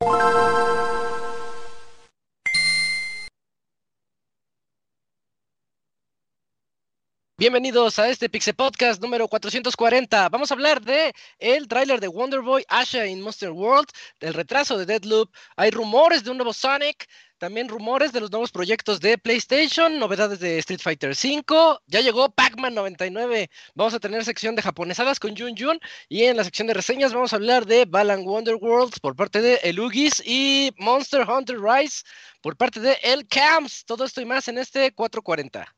you Bienvenidos a este Pixel Podcast número 440. Vamos a hablar de el tráiler de Wonder Boy Asha in Monster World, del retraso de Deadloop. Hay rumores de un nuevo Sonic, también rumores de los nuevos proyectos de PlayStation, novedades de Street Fighter V. Ya llegó Pac-Man 99. Vamos a tener sección de japonesadas con Jun Jun y en la sección de reseñas vamos a hablar de Balan Wonder World por parte de Elugis y Monster Hunter Rise por parte de El Camps. Todo esto y más en este 440.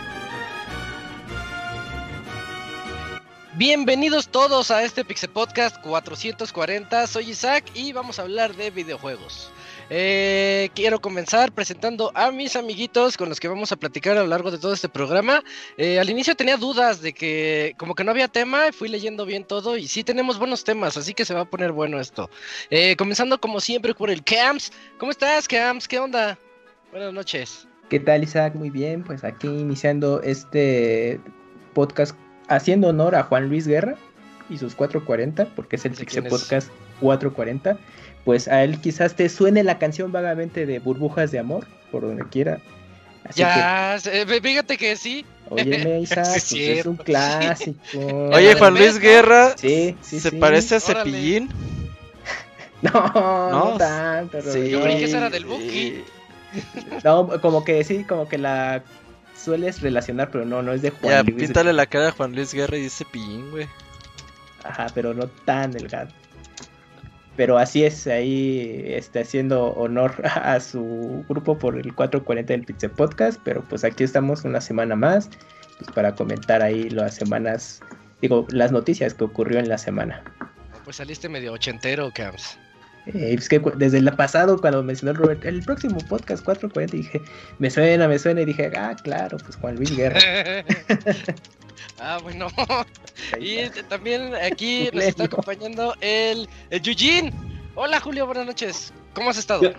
Bienvenidos todos a este Pixel Podcast 440. Soy Isaac y vamos a hablar de videojuegos. Eh, quiero comenzar presentando a mis amiguitos con los que vamos a platicar a lo largo de todo este programa. Eh, al inicio tenía dudas de que como que no había tema, fui leyendo bien todo y sí tenemos buenos temas, así que se va a poner bueno esto. Eh, comenzando como siempre por el Camps. ¿Cómo estás, Camps? ¿Qué onda? Buenas noches. ¿Qué tal, Isaac? Muy bien, pues aquí iniciando este podcast haciendo honor a Juan Luis Guerra y sus 440, porque es el Pixel Podcast 440 pues a él quizás te suene la canción vagamente de Burbujas de Amor, por donde quiera. ya, fíjate que sí. Oye, Isaac, pues es un clásico. Oye, Juan Luis Guerra, sí, sí, ¿se parece a Cepillín? No, no, tanto. Sí. Yo creí que esa era del Buki. No, como que sí, como que la sueles relacionar, pero no, no es de Juan ya, píntale la cara a Juan Luis Guerra y dice Cepillín, güey. Ajá, pero no tan delgado. Pero así es, ahí está haciendo honor a su grupo por el 440 del Pixel Podcast. Pero pues aquí estamos una semana más pues, para comentar ahí las semanas, digo, las noticias que ocurrió en la semana. Pues saliste medio ochentero, Cams. Eh, es que desde el pasado, cuando mencionó el Robert, el próximo podcast 440, dije, me suena, me suena, y dije, ah, claro, pues Juan Luis Guerra. ah, bueno. y también aquí nos está acompañando el, el Yujin. Hola, Julio, buenas noches. ¿Cómo has estado?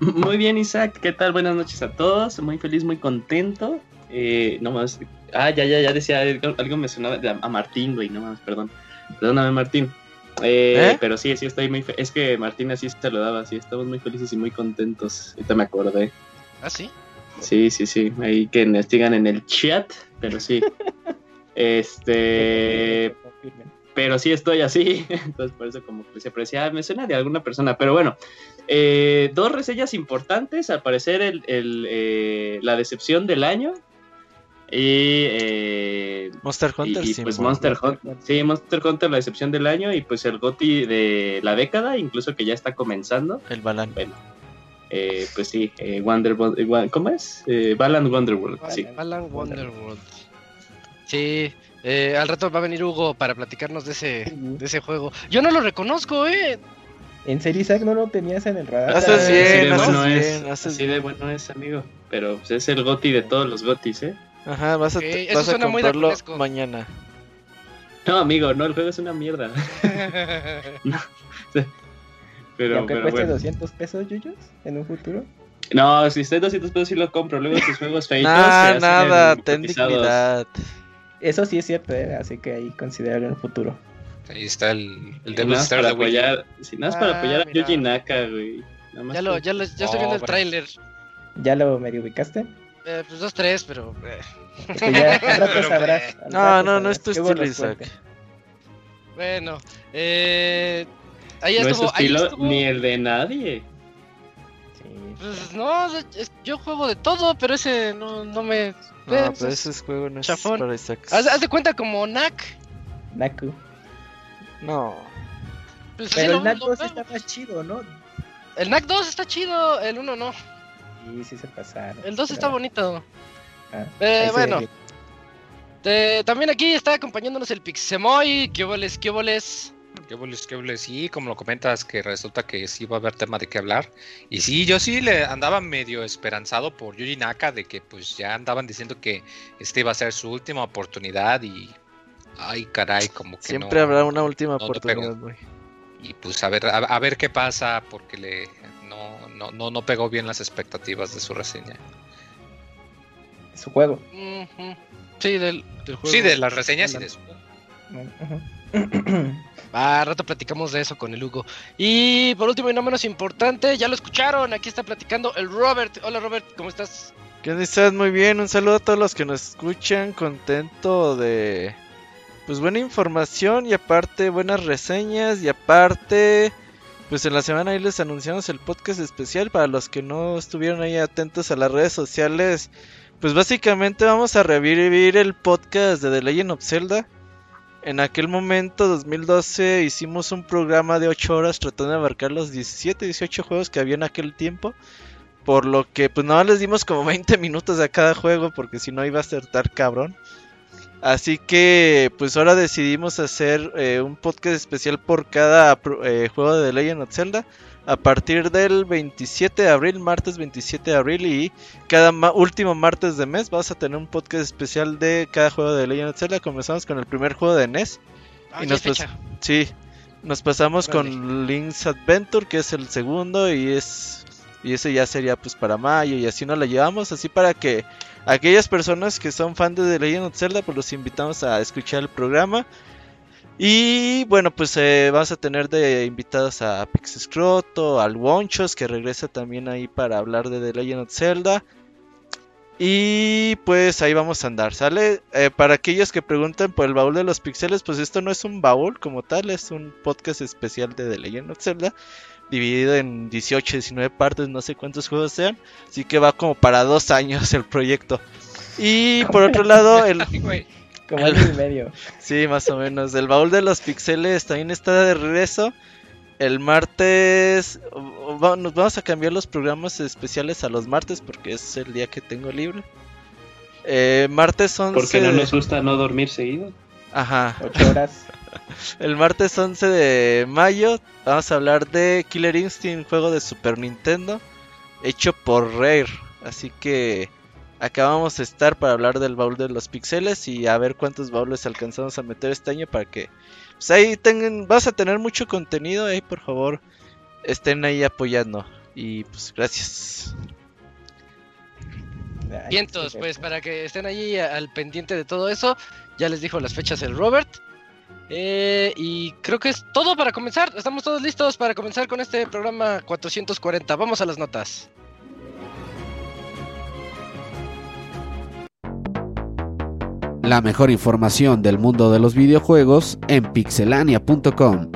Muy bien, Isaac. ¿Qué tal? Buenas noches a todos. Muy feliz, muy contento. Eh, no más. Ah, ya, ya, ya decía algo, algo me sonaba a Martín, güey. No más, perdón. Perdóname, Martín. Eh, ¿Eh? Pero sí, sí estoy muy... Es que Martín así se lo daba, sí, estamos muy felices y muy contentos. Ahorita me acordé. ¿Ah, sí? Sí, sí, sí. Ahí que nos digan en el chat, pero sí. este... Pero sí estoy así, entonces por eso como que se aprecia, me suena de alguna persona, pero bueno, eh, dos reseñas importantes, al parecer el, el, la decepción del año, y eh, Monster Hunter, y, pues Monster Hunter, sí, Monster Hunter la excepción del año y pues el GOTI de la década, incluso que ya está comenzando. El Balan. Bueno, eh, pues sí, eh, Wonder, ¿cómo es? Eh, Balan Wonderworld, Balan, sí. Balan Wonderworld. Sí, eh, al rato va a venir Hugo para platicarnos de ese, de ese juego. Yo no lo reconozco, eh. En serio, Isaac, no lo tenías en el radar. Haces bien, así de bueno es, así de bueno es, amigo. Pero pues, es el GOTI de todos los GOTIs, ¿eh? Ajá, vas a, okay, vas a comprarlo mañana. No, amigo, no, el juego es una mierda. no. Pero, ¿Y aunque pero cueste bueno. 200 pesos, Yuyos, en un futuro? No, si está en 200 pesos sí lo compro. Luego sus juegos feitos. nah, nada, ten dignidad. Eso sí es cierto, ¿eh? así que ahí considerarlo en el futuro. Ahí está el, el Devil Star para apoyar, Si nada es para apoyar a Yuji Naka, güey. Ya, lo, ya, lo, ya estoy viendo el tráiler. ¿Ya lo medio ubicaste? Eh, pues dos, tres, pero. Eh. Es que ya al rato sabrás. Al no, rato no, sabrás. no es tu estilo, bueno Isaac. Bueno, eh. Ahí no es estuvo. ahí estilo estuvo. ni el de nadie. Pues no, es- yo juego de todo, pero ese no, no me. No, eh, pero es- ese juego no es chafón. para Isaac. Haz, haz de cuenta como Knack. Naku. No. Pues Pero el NAC 2 está más chido, ¿no? El NAC 2 está chido, el 1 no. Sí, sí se pasaron. El 2 está bonito. Ah, eh, bueno. también aquí está acompañándonos el Pixemoy. ¿Qué boles, qué boles? Qué boles, qué boles. Sí, como lo comentas, que resulta que sí va a haber tema de qué hablar. Y sí, yo sí le andaba medio esperanzado por Yuji Naka de que pues ya andaban diciendo que este iba a ser su última oportunidad y. Ay, caray, como que Siempre habrá una última oportunidad, güey. Y pues a ver, a, ver qué pasa, porque le no, no, no, pegó bien las expectativas de su reseña su juego. Sí, del, juego. Sí, de las reseñas y de su Ah, rato platicamos de eso con el Hugo. Y por último y no menos importante, ya lo escucharon, aquí está platicando el Robert. Hola Robert, ¿cómo estás? ¿Qué estás? Muy bien, un saludo a todos los que nos escuchan, contento de pues buena información y aparte buenas reseñas y aparte pues en la semana ahí les anunciamos el podcast especial para los que no estuvieron ahí atentos a las redes sociales pues básicamente vamos a revivir el podcast de The Legend of Zelda. En aquel momento, 2012, hicimos un programa de 8 horas tratando de abarcar los 17, 18 juegos que había en aquel tiempo. Por lo que, pues nada les dimos como 20 minutos a cada juego, porque si no iba a ser tan cabrón. Así que, pues ahora decidimos hacer eh, un podcast especial por cada eh, juego de Legend of Zelda a partir del 27 de abril, martes 27 de abril y cada último martes de mes vas a tener un podcast especial de cada juego de Legend of Zelda. Comenzamos con el primer juego de NES. Ah, y nos sí, nos pasamos con Link's Adventure, que es el segundo y es y ese ya sería pues para mayo y así nos la llevamos, así para que aquellas personas que son fans de The Legend of Zelda pues los invitamos a escuchar el programa y bueno, pues eh, vas a tener de invitados a Pixescroto, al Wonchos, que regresa también ahí para hablar de The Legend of Zelda. Y pues ahí vamos a andar, ¿sale? Eh, para aquellos que preguntan por el baúl de los pixeles, pues esto no es un baúl como tal, es un podcast especial de The Legend of Zelda, dividido en 18, 19 partes, no sé cuántos juegos sean, así que va como para dos años el proyecto. Y por otro lado, el... Como año y medio. Sí, más o menos. El baúl de los pixeles también está de regreso. El martes nos vamos a cambiar los programas especiales a los martes porque es el día que tengo libre. Eh, martes 11 Porque no nos gusta no dormir seguido. Ajá. 8 horas. El martes 11 de mayo vamos a hablar de Killer Instinct, juego de Super Nintendo hecho por Rare. Así que acabamos de estar para hablar del baúl de los pixeles y a ver cuántos baúles alcanzamos a meter este año para que pues ahí tengan, vas a tener mucho contenido ahí por favor estén ahí apoyando y pues gracias. Vientos, pues para que estén ahí al pendiente de todo eso, ya les dijo las fechas el Robert. Eh, y creo que es todo para comenzar. Estamos todos listos para comenzar con este programa 440. Vamos a las notas. La mejor información del mundo de los videojuegos en pixelania.com.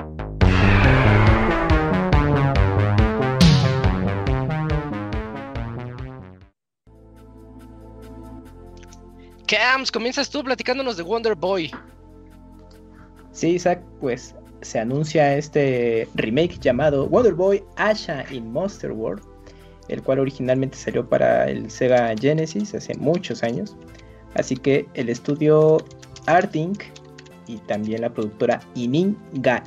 Cams, comienzas tú platicándonos de Wonder Boy. Sí, Isaac, pues se anuncia este remake llamado Wonder Boy Asha in Monster World, el cual originalmente salió para el Sega Genesis hace muchos años. Así que el estudio Arting y también la productora Ininga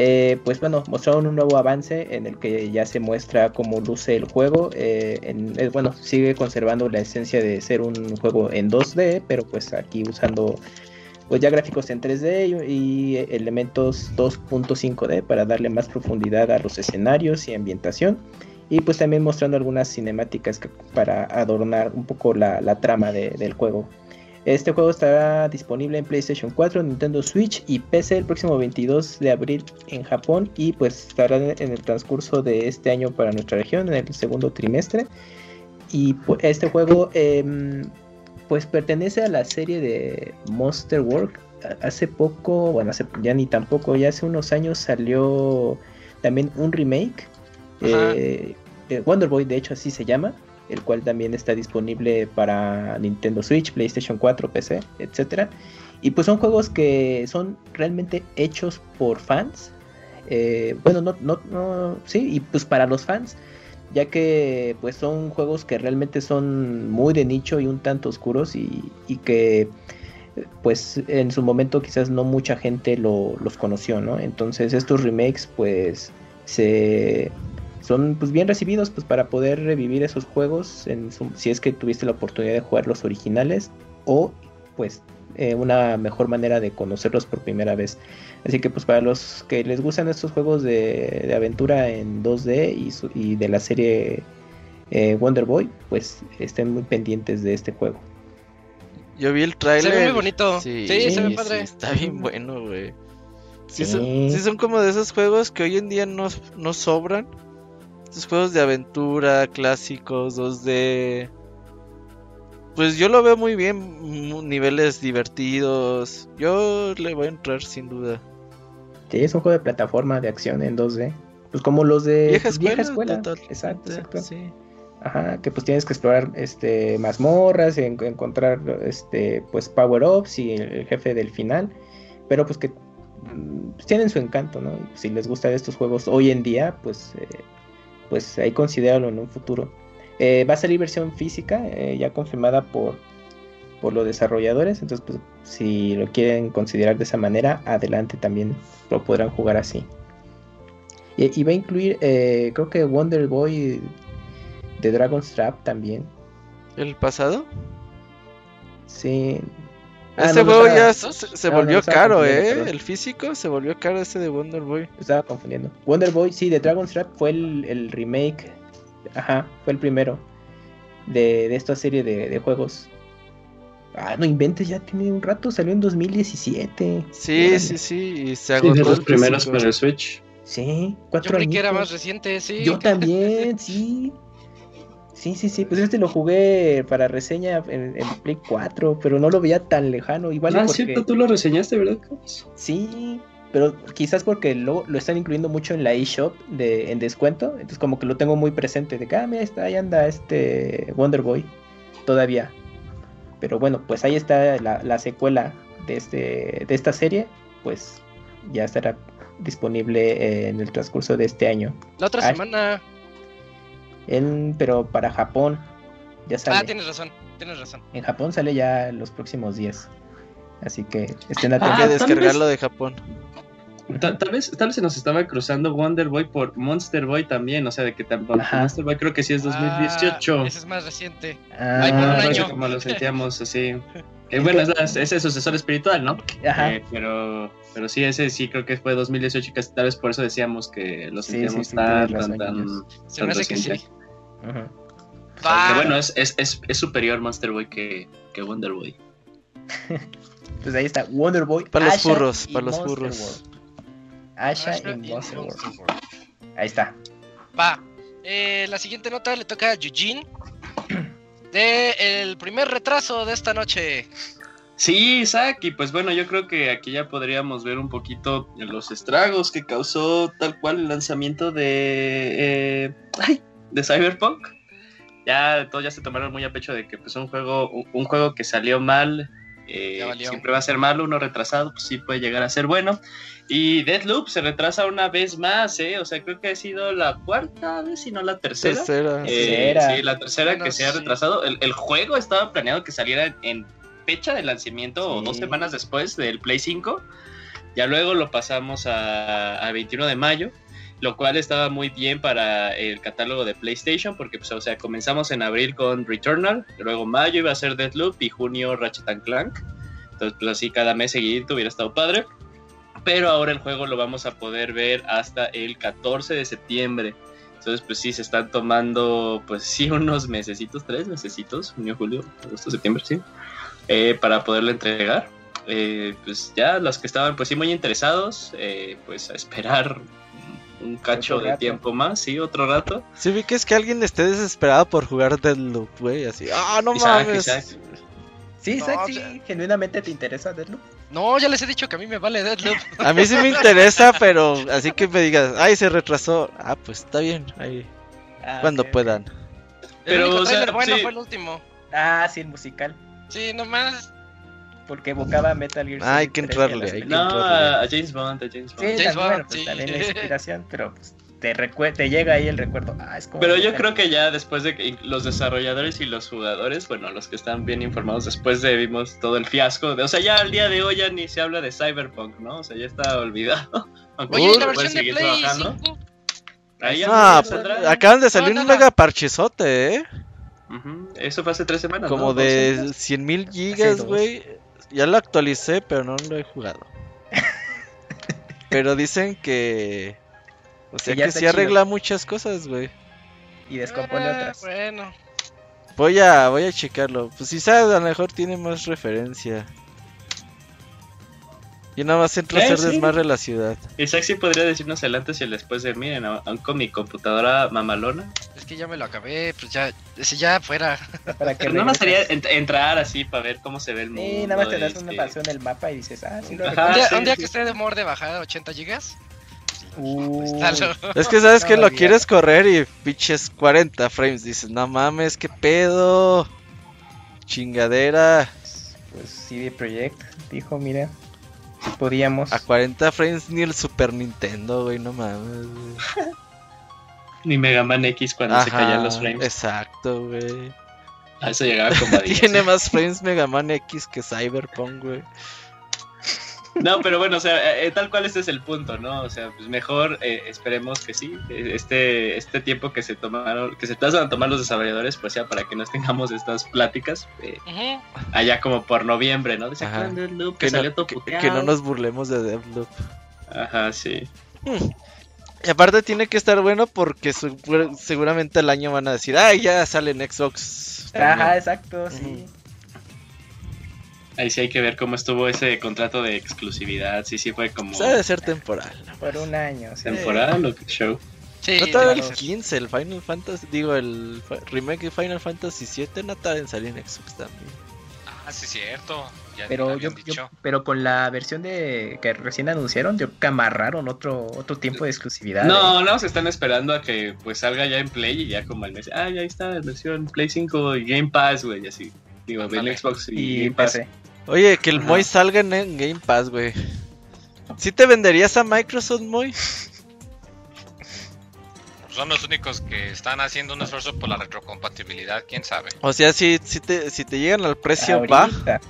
eh, pues bueno, mostraron un nuevo avance en el que ya se muestra cómo luce el juego. Eh, eh, bueno, sigue conservando la esencia de ser un juego en 2D, pero pues aquí usando pues ya gráficos en 3D y, elementos 2.5D para darle más profundidad a los escenarios y ambientación y pues también mostrando algunas cinemáticas para adornar un poco la, trama del juego. Este juego estará disponible en PlayStation 4, Nintendo Switch y PC el próximo 22 de abril en Japón y pues estará en el transcurso de este año para nuestra región en el segundo trimestre. Y pues, este juego em, pues pertenece a la serie de Monster World. Hace poco, bueno, ya ni tampoco, ya hace unos años salió también un remake eh, eh, Wonder Boy, de hecho, así se llama, el cual también está disponible para Nintendo Switch, PlayStation 4, PC, etc. Y pues son juegos que son realmente hechos por fans. Eh, bueno, no, no, no, sí, y pues para los fans, ya que pues son juegos que realmente son muy de nicho y un tanto oscuros y, y que pues en su momento quizás no mucha gente lo, los conoció, ¿no? Entonces estos remakes pues se son pues bien recibidos pues para poder revivir esos juegos en si es que tuviste la oportunidad de jugar los originales o pues eh, una mejor manera de conocerlos por primera vez. Así que pues para los que les gustan estos juegos de, de aventura en 2D y, su- y de la serie eh, Wonder Boy, pues estén muy pendientes de este juego. Yo vi el trailer. Se ve muy bonito. Sí, se ve padre. está bien bueno, güey. Sí, Sí. Son, sí son como de esos juegos que hoy en día no, no sobran. Estos juegos de aventura, clásicos, 2D. Pues yo lo veo muy bien, niveles divertidos. Yo le voy a entrar sin duda. Sí, es un juego de plataforma de acción en 2D. Pues como los de Vieja escuela, escuela. total. Exacto, exacto. Sí. Ajá, que pues tienes que explorar este mazmorras, en- encontrar este pues power-ups y el, el jefe del final, pero pues que mm, pues, tienen su encanto, ¿no? Si les gustan estos juegos hoy en día, pues eh, pues ahí considéralo en un futuro. Eh, va a salir versión física, eh, ya confirmada por por los desarrolladores, entonces pues si lo quieren considerar de esa manera, adelante también lo podrán jugar así. Y, y va a incluir, eh, creo que Wonder Boy de Dragon's Trap también. ¿El pasado? Sí. Ah, Ese no, juego estaba- ya se, se no, no, volvió caro, ¿eh? perdón. El físico se volvió caro ese de Wonder Boy. estaba confundiendo. Wonder Boy, sí, de Dragon's Trap fue el, el remake. Ajá, fue el primero de, de esta serie de, de juegos. Ah, no inventes, ya tiene un rato, salió en 2017. Sí, sí, sí. Y se Sí, agotó de los primeros para el Switch. Sí, Yo cuatro creí que era más reciente, sí. Yo también, sí. Sí, sí, sí. Pues este lo jugué para reseña en, en Play 4, pero no lo veía tan lejano. Igual ah, porque... cierto, tú lo reseñaste, ¿verdad, Carlos? Sí, pero quizás porque lo, lo están incluyendo mucho en la eShop de, en descuento. Entonces como que lo tengo muy presente. De que, ah, mira, está, ahí anda este Wonder Boy. Todavía. Pero bueno, pues ahí está la, la secuela de, este, de esta serie. Pues ya estará disponible en el transcurso de este año. La otra Ay. semana. En, pero para Japón ya sale. Ah, tienes razón, tienes razón. En Japón sale ya los próximos días. Así que estén atentos. que Ah, tal descargarlo vez- de Japón. Ta- Tal, vez, tal vez se nos estaba cruzando Wonder Boy por Monster Boy también, o sea, de que tam- Ajá. Monster Boy creo que sí es 2018. Ah, ese es más reciente. Ah, Ay, por un año. como lo sentíamos así. Bueno, es, la- es el sucesor espiritual, ¿no? Ajá. Eh, pero, pero sí, ese sí creo que fue 2018 y que tal vez por eso decíamos que lo sentíamos sí, sí, tan, tan, tan, Se me hace que sí. Va. Que bueno, es, es, es, es superior Monster Boy que, que Wonder Boy. Pues ahí está, Wonder Boy. Para los Asha furros, para los Monster furros. World. Asha Asha y Monster World. Ahí está. Va. Eh, la siguiente nota le toca a Eugene. De el primer retraso de esta noche. Sí, Isaac, y pues bueno, yo creo que aquí ya podríamos ver un poquito los estragos que causó tal cual el lanzamiento de, eh, ay, de Cyberpunk. Ya todos ya se tomaron muy a pecho de que pues un juego, un, un juego que salió mal, eh, siempre va a ser malo, uno retrasado, pues sí puede llegar a ser bueno. Y Deadloop se retrasa una vez más, ¿eh? O sea, creo que ha sido la cuarta vez, si no la tercera. Tercera. Eh, sí, la tercera Bueno, que se ha sí. retrasado. El, el juego estaba planeado que saliera en, fecha de lanzamiento o Sí. dos semanas después del Play 5. Ya luego lo pasamos a, a 21 de mayo, lo cual estaba muy bien para el catálogo de PlayStation, porque pues, o sea, comenzamos en abril con Returnal, luego mayo iba a ser Deathloop y junio Ratchet and Clank. Entonces, pues así cada mes seguidito hubiera estado padre. Pero ahora el juego lo vamos a poder ver hasta el 14 de septiembre. Entonces, pues sí, se están tomando, pues sí, unos mesecitos, tres mesecitos, junio, julio, agosto, septiembre, sí, eh, para poderlo entregar. Eh, pues ya los que estaban, pues sí, muy interesados, eh, pues a esperar un cacho de rato. tiempo más, sí, otro rato. Sí, vi que es que alguien esté desesperado por jugar Deadloop, güey, así. ¡Ah, no Isaac, mames! Isaac. Sí, No, Isaac, sí, genuinamente te interesa Deadloop. No, ya les he dicho que a mí me vale Deadloop. A mí sí me interesa, pero así que me digas, ¡ay, se retrasó! Ah, pues está bien, ahí, Ah, cuando puedan. El Pero, único o sea, trailer bueno sí. fue el último. Ah, sí, el musical. Sí, nomás. Porque evocaba Metal Gear Ah, hay que 3 y a entrarle, hay que. No, a, a James Bond, a James Bond. Sí, James también, Bond, bueno, pues sí. también la inspiración, pero pues, te, te llega ahí el recuerdo. Ah, es como Pero yo creo que ya después de que los desarrolladores y los jugadores, bueno, los que están bien informados, después de vimos todo el fiasco, de, o sea, ya al día de hoy ya ni se habla de Cyberpunk, ¿no? O sea, ya está olvidado. Aunque Oye, ¿y se la puede versión de seguir Play trabajando. 5? Ahí ya Ah, no pues, acaban de salir No, un no, no. mega parchezote, ¿eh? Ujú, Eso fue hace tres semanas. Como ¿no? ¿Dos de semanas? 100 mil gigas, güey. Ya lo actualicé, pero no lo he jugado. pero dicen que... O sea Que que sí chido. arregla muchas cosas, güey. Y descompone Ah, otras. Bueno. Voy a, voy a checarlo. Pues si sabes, a lo mejor tiene más referencia. Y nada más entro a Eh, hacer sí. desmadre la ciudad. Isaac sí podría decirnos el antes y el después de, miren, aún con mi computadora mamalona. Es que ya me lo acabé, pues ya, ese ya fuera. Para que Pero no me regreses. sería ent- entrar así para ver cómo se ve el mundo. Sí, nada más te das una este, pasión en el mapa y dices, ah, sí lo Ajá, un recuerdo. día, sí, un día sí. que esté de humor de bajada 80 gigas. Uh. Es que sabes que lo quieres correr y pinches 40 frames. Dices, no mames, qué pedo. Chingadera. Pues CD Projekt dijo, mira, si podíamos. A 40 frames ni el Super Nintendo, güey, no mames. güey. Ni Mega Man X cuando se Ajá, caían los frames. Exacto, güey. A eso llegaba como a 10. Tiene más frames Mega Man X que Cyberpunk, güey. No, pero bueno, o sea, eh, tal cual este es el punto, ¿no? O sea, pues mejor eh, esperemos que sí, eh, este, este tiempo que se tomaron, que se tardan a tomar los desarrolladores, pues sea para que nos tengamos estas pláticas eh, allá como por noviembre, ¿no? Ajá. Deathloop, que, Que salió no, todo que, no nos burlemos de Deathloop. Ajá, sí. Y aparte tiene que estar bueno porque su- seguramente el año van a decir, ay, ya sale en Xbox. Ajá, también". exacto, sí. Ahí sí hay que ver cómo estuvo ese contrato de exclusividad, sí, sí fue como Pues ha de ser temporal. Por un año. sí. temporal o qué show. Sí, No tarda el que ser. 15, el Final Fantasy, digo, el remake de Final Fantasy 7 no tarda en salir en Xbox también. Ah, sí, cierto. Ya Pero yo, pero con la versión de que recién anunciaron, yo que amarraron otro otro tiempo de exclusividad. No, ¿eh? no, se están esperando a que pues salga ya en Play y ya como al mes. Ah, ya está, la versión Play 5 y Game Pass, güey, así. Digo, en. Xbox y, y Game Pass. PC. Oye, que el. Moy salga en, en Game Pass, güey. ¿Sí te venderías a Microsoft, Moy? Son los únicos que están haciendo un esfuerzo por la retrocompatibilidad, quién sabe. O sea, si, si, te, si te llegan al precio, va. Ahorita.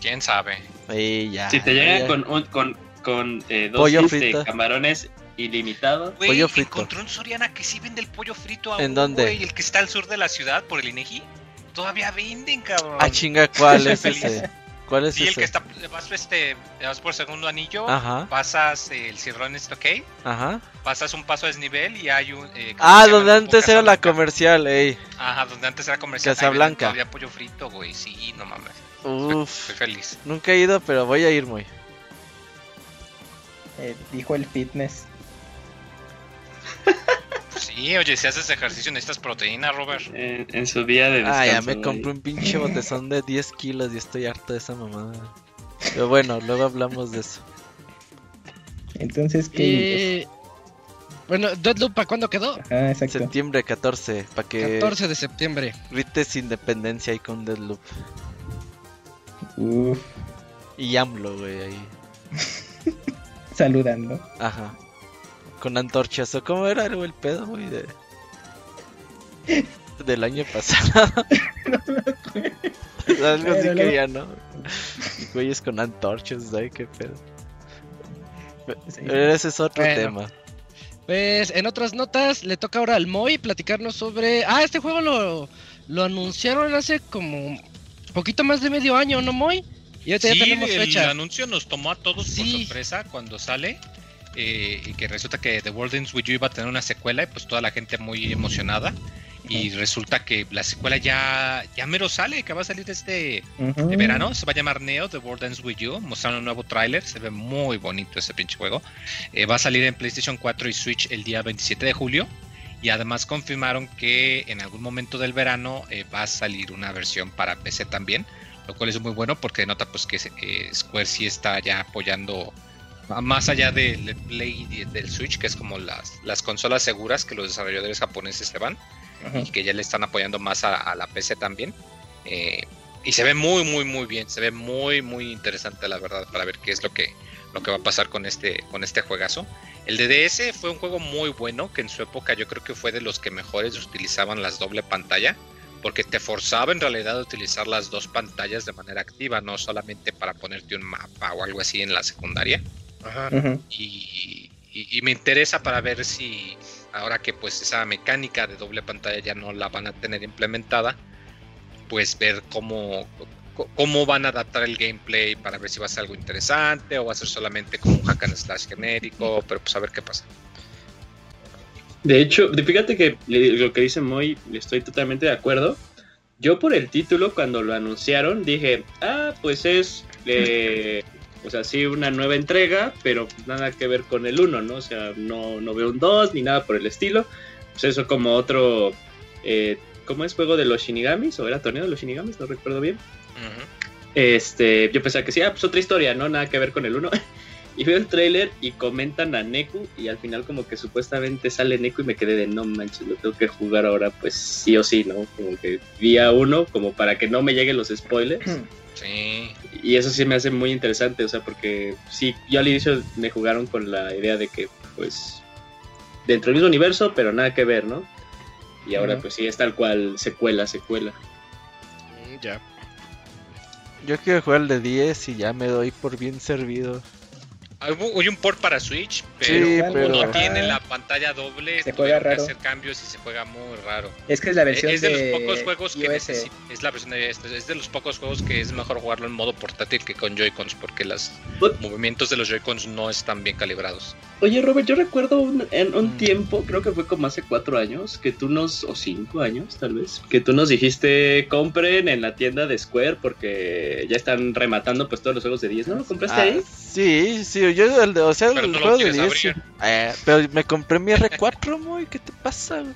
Quién sabe. Ya. Si te llegan con, un, con, con eh, dos Pollo de camarones ilimitados. Güey, Pollo frito. encontré un Soriana que sí vende el pollo frito a ¿En dónde? güey, el que está al sur de la ciudad por el Inegi. Todavía venden, cabrón. Ah, chinga, ¿cuál es ese? ¿Cuál es Sí, el ese? que está, vas, este, vas por segundo anillo, Ajá, pasas el Cirrón Stockade, ajá. pasas un paso a desnivel y hay un... eh, Ah, donde El antes era la comercial, ey. Ajá, donde antes era comercial. Casablanca. Todavía pollo frito, güey, sí, no mames. Uf, Estoy feliz. nunca he ido, pero voy a ir, muy. Eh, dijo el fitness. Sí, oye, si haces ejercicio necesitas proteína, Robert. En, en su día de descanso. Ah, ya me compré un pinche botezón de 10 kilos y estoy harto de esa mamada. Pero bueno, luego hablamos de eso. Entonces, ¿qué? Eh, bueno, Deadloop, ¿para cuándo quedó? Ajá, exacto. Septiembre 14, para que 14 de septiembre. grites independencia ahí con Deadloop. Uf, Y AMLO, güey, ahí. saludando. Ajá. Con antorchas, ¿o cómo era el pedo, güey? De... Del año pasado. Algo así Pero no. ¿no? Güeyes con antorchas, ¿sabes qué pedo? Sí. Pero ese es otro Bueno. tema. Pues en otras notas le toca ahora al Moy platicarnos sobre... Ah, este juego lo, lo anunciaron hace como poquito más de medio año, ¿no, Moy? Y ahorita Sí, ya tenemos el fecha. anuncio nos tomó a todos Sí. por sorpresa cuando sale. Eh, y que resulta que The World Ends With You iba a tener una secuela y pues toda la gente muy emocionada. Y resulta que la secuela ya, ya mero sale, que va a salir este de verano. Se va a llamar Neo, The World Ends With You. Mostraron un nuevo tráiler, se ve muy bonito ese pinche juego. Eh, va a salir en PlayStation 4 y Switch el día 27 de julio. Y además confirmaron que en algún momento del verano eh, va a salir una versión para PC también. Lo cual es muy bueno porque denota pues que eh, Square sí está ya apoyando más allá del Play y del Switch, que es como las, las consolas seguras que los desarrolladores japoneses se van y que ya le están apoyando más a, a la PC también. Eh, Y se ve muy, muy, muy bien. Se ve muy, muy interesante, la verdad, para ver qué es lo que, lo que va a pasar con este, con este juegazo. El DDS fue un juego muy bueno, que en su época yo creo que fue de los que mejores utilizaban las doble pantalla, porque te forzaba en realidad a utilizar las dos pantallas de manera activa, no solamente para ponerte un mapa o algo así en la secundaria. Ajá. Y, y- y me interesa para ver si ahora que pues esa mecánica de doble pantalla ya no la van a tener implementada, pues ver cómo, cómo van a adaptar el gameplay para ver si va a ser algo interesante o va a ser solamente como un hack and slash genérico, pero pues a ver qué pasa. De hecho, fíjate que lo que dice Moy, estoy totalmente de acuerdo. Yo por el título, cuando lo anunciaron, dije, ah, pues es, eh, o sea, sí, una nueva entrega, pero nada que ver con el 1, ¿no? O sea, no, no veo un 2 ni nada por el estilo. Pues eso como otro, eh, ¿cómo es? ¿Juego de los Shinigamis? ¿O era torneo de los Shinigamis? No recuerdo bien. Este, yo pensaba que sí, ah, pues otra historia, ¿no? Nada que ver con el 1. Y veo el trailer y comentan a Neku y al final como que supuestamente sale Neku y me quedé de no manches, lo tengo que jugar ahora pues sí o sí, ¿no? Como que día uno como para que no me lleguen los spoilers. Sí, Y eso sí me hace muy interesante, o sea, porque sí, yo al inicio me jugaron con la idea de que pues dentro del mismo universo, pero nada que ver, ¿no? Y ahora pues sí, es tal cual secuela, secuela. Mm, Ya. Yo quiero jugar el de 10 y ya me doy por bien servido. Hay un, port para Switch, pero Sí, como pero- no Ajá. tiene la pantalla doble, Se juega que raro. hacer cambios y se juega muy raro. Es que es la versión es de, de, los pocos juegos que es la versión de es de los pocos juegos que es mejor jugarlo en modo portátil que con Joy-Cons porque los movimientos de los Joy-Cons no están bien calibrados. Oye, Robert, yo recuerdo un, en un Mm. tiempo, creo que fue como hace cuatro años, que tú nos, o cinco años tal vez, que tú nos dijiste compren en la tienda de Square porque ya están rematando pues todos los juegos de 10, ¿no? ¿Lo compraste Ah, ahí? sí, sí, yo el de, o sea, Pero el juego de quieres 10. sí. abrir. Eh, pero me compré mi R4, muy, ¿qué te pasa? güey?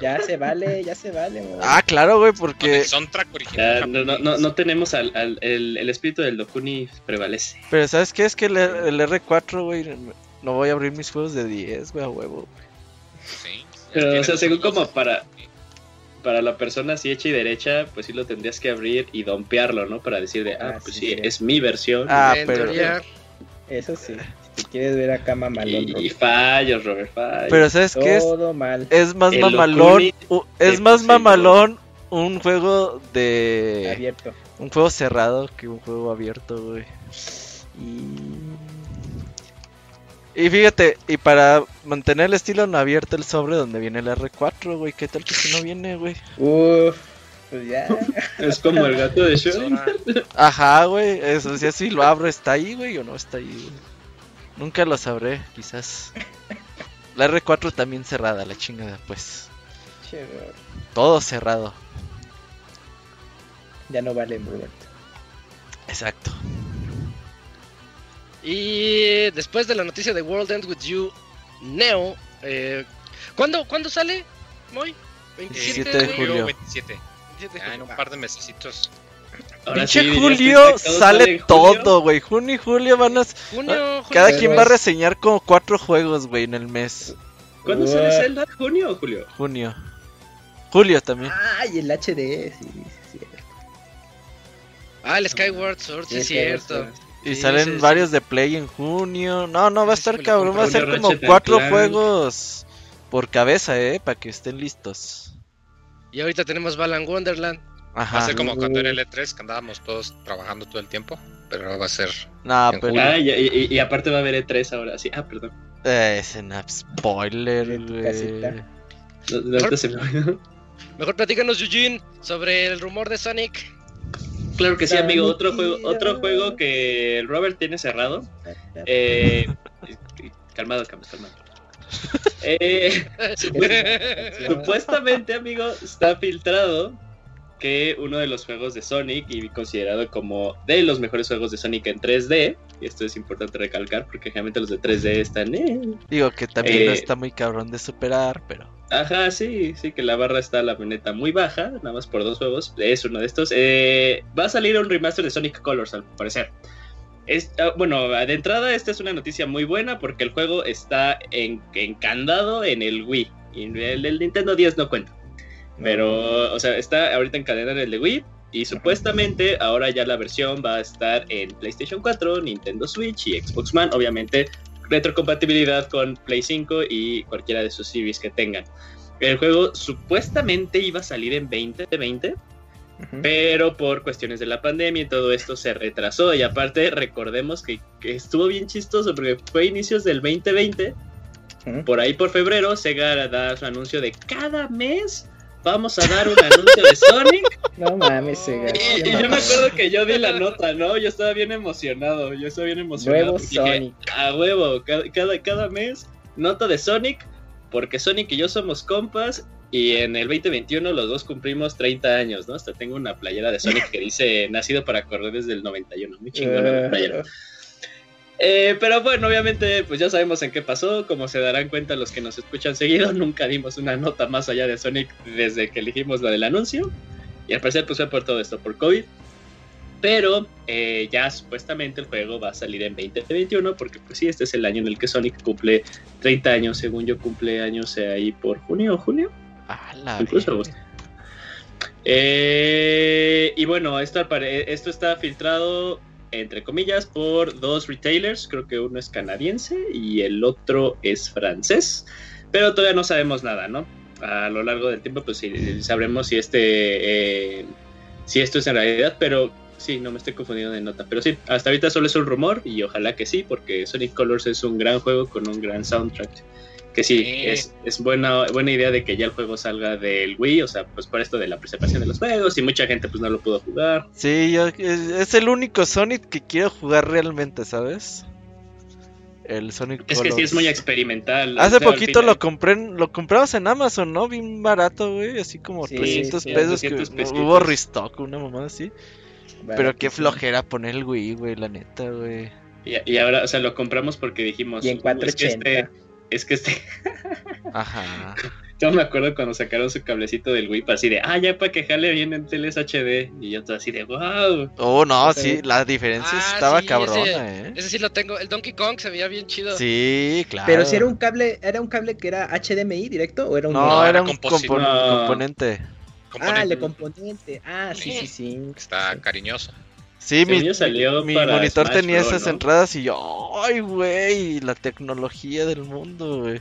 Ya se vale, ya se vale. mo. Ah, claro, güey, porque Ya, original. no, no, no, no tenemos al, al- el, el espíritu del Dokuni prevalece. pero ¿sabes qué? Es que el, el R4, güey, no voy a abrir mis juegos de 10, güey, a huevo. Sí. Pero, o sea, según como para, para la persona así hecha y derecha, pues sí lo tendrías que abrir y dompearlo, ¿no? Para decir de, ah, Ah, pues sí, es mi versión. Ah, pero- Eso sí. Si quieres ver acá mamalón, y, Robert. fallos, Robert, fallos. Pero ¿sabes qué es? todo mal. Es más El mamalón, u- es más mamalón un juego de... Abierto. Un juego cerrado que un juego abierto, güey. Y... y fíjate, y para mantener el estilo no abierto el sobre donde viene el R4, güey, ¿qué tal que si no viene, güey? Uf, pues ya. Es como el gato de Schrödinger. Ajá, güey, eso, si así lo abro, ¿está ahí, güey, o no está ahí? güey? Nunca lo sabré, quizás. La R4 también cerrada, la chingada, pues. Che, Robert, Todo cerrado, Ya no vale, Robert. exacto. Y después de la noticia de World Ends With You, Neo, eh, ¿cuándo, ¿cuándo sale? ¿Moy? 27 de julio. 27. 27 de Ya, en julio. un par de mesecitos. Ahora Pinche sí, julio sale en julio. todo, güey. Junio y julio van a. Junio, julio. Cada quien va a es- reseñar como cuatro juegos, güey, en el mes. ¿Cuándo What? sale Zelda? ¿Junio o julio? Junio. Julio también. Ay, el HD, sí, sí. Ah, el Skyward Sword, sí, es cierto. Y Sí, salen sí, sí. varios de Play en junio. No, no, va a estar cabrón. Va a ser como cuatro juegos por cabeza, eh, para que estén listos. Y ahorita tenemos Balan Wonderland. Va a Ajá. ser como cuando era el E3, que andábamos todos trabajando todo el tiempo. Pero ahora va a ser. No, en pero. Ah, y, y- y aparte va a haber E3 ahora, sí. Ah, perdón. Eh, ese no, spoiler, güey. No, no, me. Mejor platícanos, Eugene, sobre el rumor de Sonic. Claro que sí, amigo. Otro juego, otro juego que Robert tiene cerrado. Eh, calmado, calmado, calmado. Eh, supuestamente, amigo, está filtrado que uno de los juegos de Sonic y considerado como de los mejores juegos de Sonic en 3D, y esto es importante recalcar porque generalmente los de 3D están... eh, Digo que también no Eh, está muy cabrón de superar, pero. Ajá, sí, sí, que la barra está la neta muy baja, nada más por dos juegos, es uno de estos. Eh, va a salir un remaster de Sonic Colors, al parecer. Es, ah, bueno, de entrada esta es una noticia muy buena porque el juego está en, encandado en el Wii y el del Nintendo 10 no cuenta. Pero, o sea, está ahorita encadenado en el de Wii Y supuestamente ahora ya la versión va a estar en PlayStation 4, Nintendo Switch y Xbox One. Obviamente retrocompatibilidad con Play 5 y cualquiera de sus series que tengan. El juego supuestamente iba a salir en 2020, Ujú. Pero por cuestiones de la pandemia y todo esto se retrasó. Y aparte, recordemos que, que estuvo bien chistoso porque fue a inicios del 2020. Ujú. Por ahí por febrero, Sega da su anuncio de cada mes vamos a dar un anuncio de Sonic. No mames, Sega. Y, y yo me acuerdo que yo di la nota, ¿no? Yo estaba bien emocionado. Yo estaba bien emocionado. Nuevo dije, Sonic. a huevo, cada, cada, cada mes, nota de Sonic. Porque Sonic y yo somos compas. Y en el 2021 los dos cumplimos 30 años, ¿no? Hasta tengo una playera de Sonic que dice nacido para correr desde el 91. Muy chingona la playera. Eh, pero bueno, obviamente, pues ya sabemos en qué pasó. Como se darán cuenta los que nos escuchan seguido, nunca dimos una nota más allá de Sonic desde que elegimos la del anuncio. Y al parecer, pues fue por todo esto, por COVID. Pero eh, ya supuestamente el juego va a salir en 2021, porque pues sí, este es el año en el que Sonic cumple 30 años. Según yo, cumple años eh, ahí por junio o julio. La Incluso agosto. Eh, y bueno, esto, esto está filtrado entre comillas por dos retailers, creo que uno es canadiense y el otro es francés, pero todavía no sabemos nada, ¿no? A lo largo del tiempo pues sí, sabremos si este eh, si esto es en realidad, pero sí, no me estoy confundiendo de nota, pero sí, hasta ahorita solo es un rumor y ojalá que sí, porque Sonic Colors es un gran juego con un gran soundtrack. Que sí, Sí. es, es buena, buena idea de que ya el juego salga del Wii, o sea, pues por esto de la preservación de los juegos y mucha gente pues no lo pudo jugar. Sí, yo, es, es el único Sonic que quiero jugar realmente, ¿sabes? El Sonic Es que sí es muy experimental. Hace o sea, al poquito lo compré, lo compramos en Amazon, ¿no? Bien barato, güey, así como Sí, 300 sí, pesos, que 200 pesitos. hubo restock, una mamada así. Pero qué flojera poner el Wii, güey, la neta, güey. Y, y ahora, o sea, lo compramos porque dijimos. Y en "Uh, es que 480. este, es que este, Ajá. yo me acuerdo cuando sacaron su cablecito del Wii, así de, ah, ya para que jale bien en teles HD. Y yo todo así de, wow. Oh, no, sí, la diferencia Ah, estaba sí, cabrona, ese- ¿eh? Ese sí lo tengo. El Donkey Kong se veía bien chido. Sí, claro. Pero si era un cable, ¿era un cable que era HDMI directo o era un No, No, era era un no. componente. Ah, el componente. Ah, sí, sí, Sí. sí. Está cariñoso. Sí, mi, salió mi monitor Smash tenía esas ¿no? entradas y yo, ay, güey, la tecnología del mundo, güey.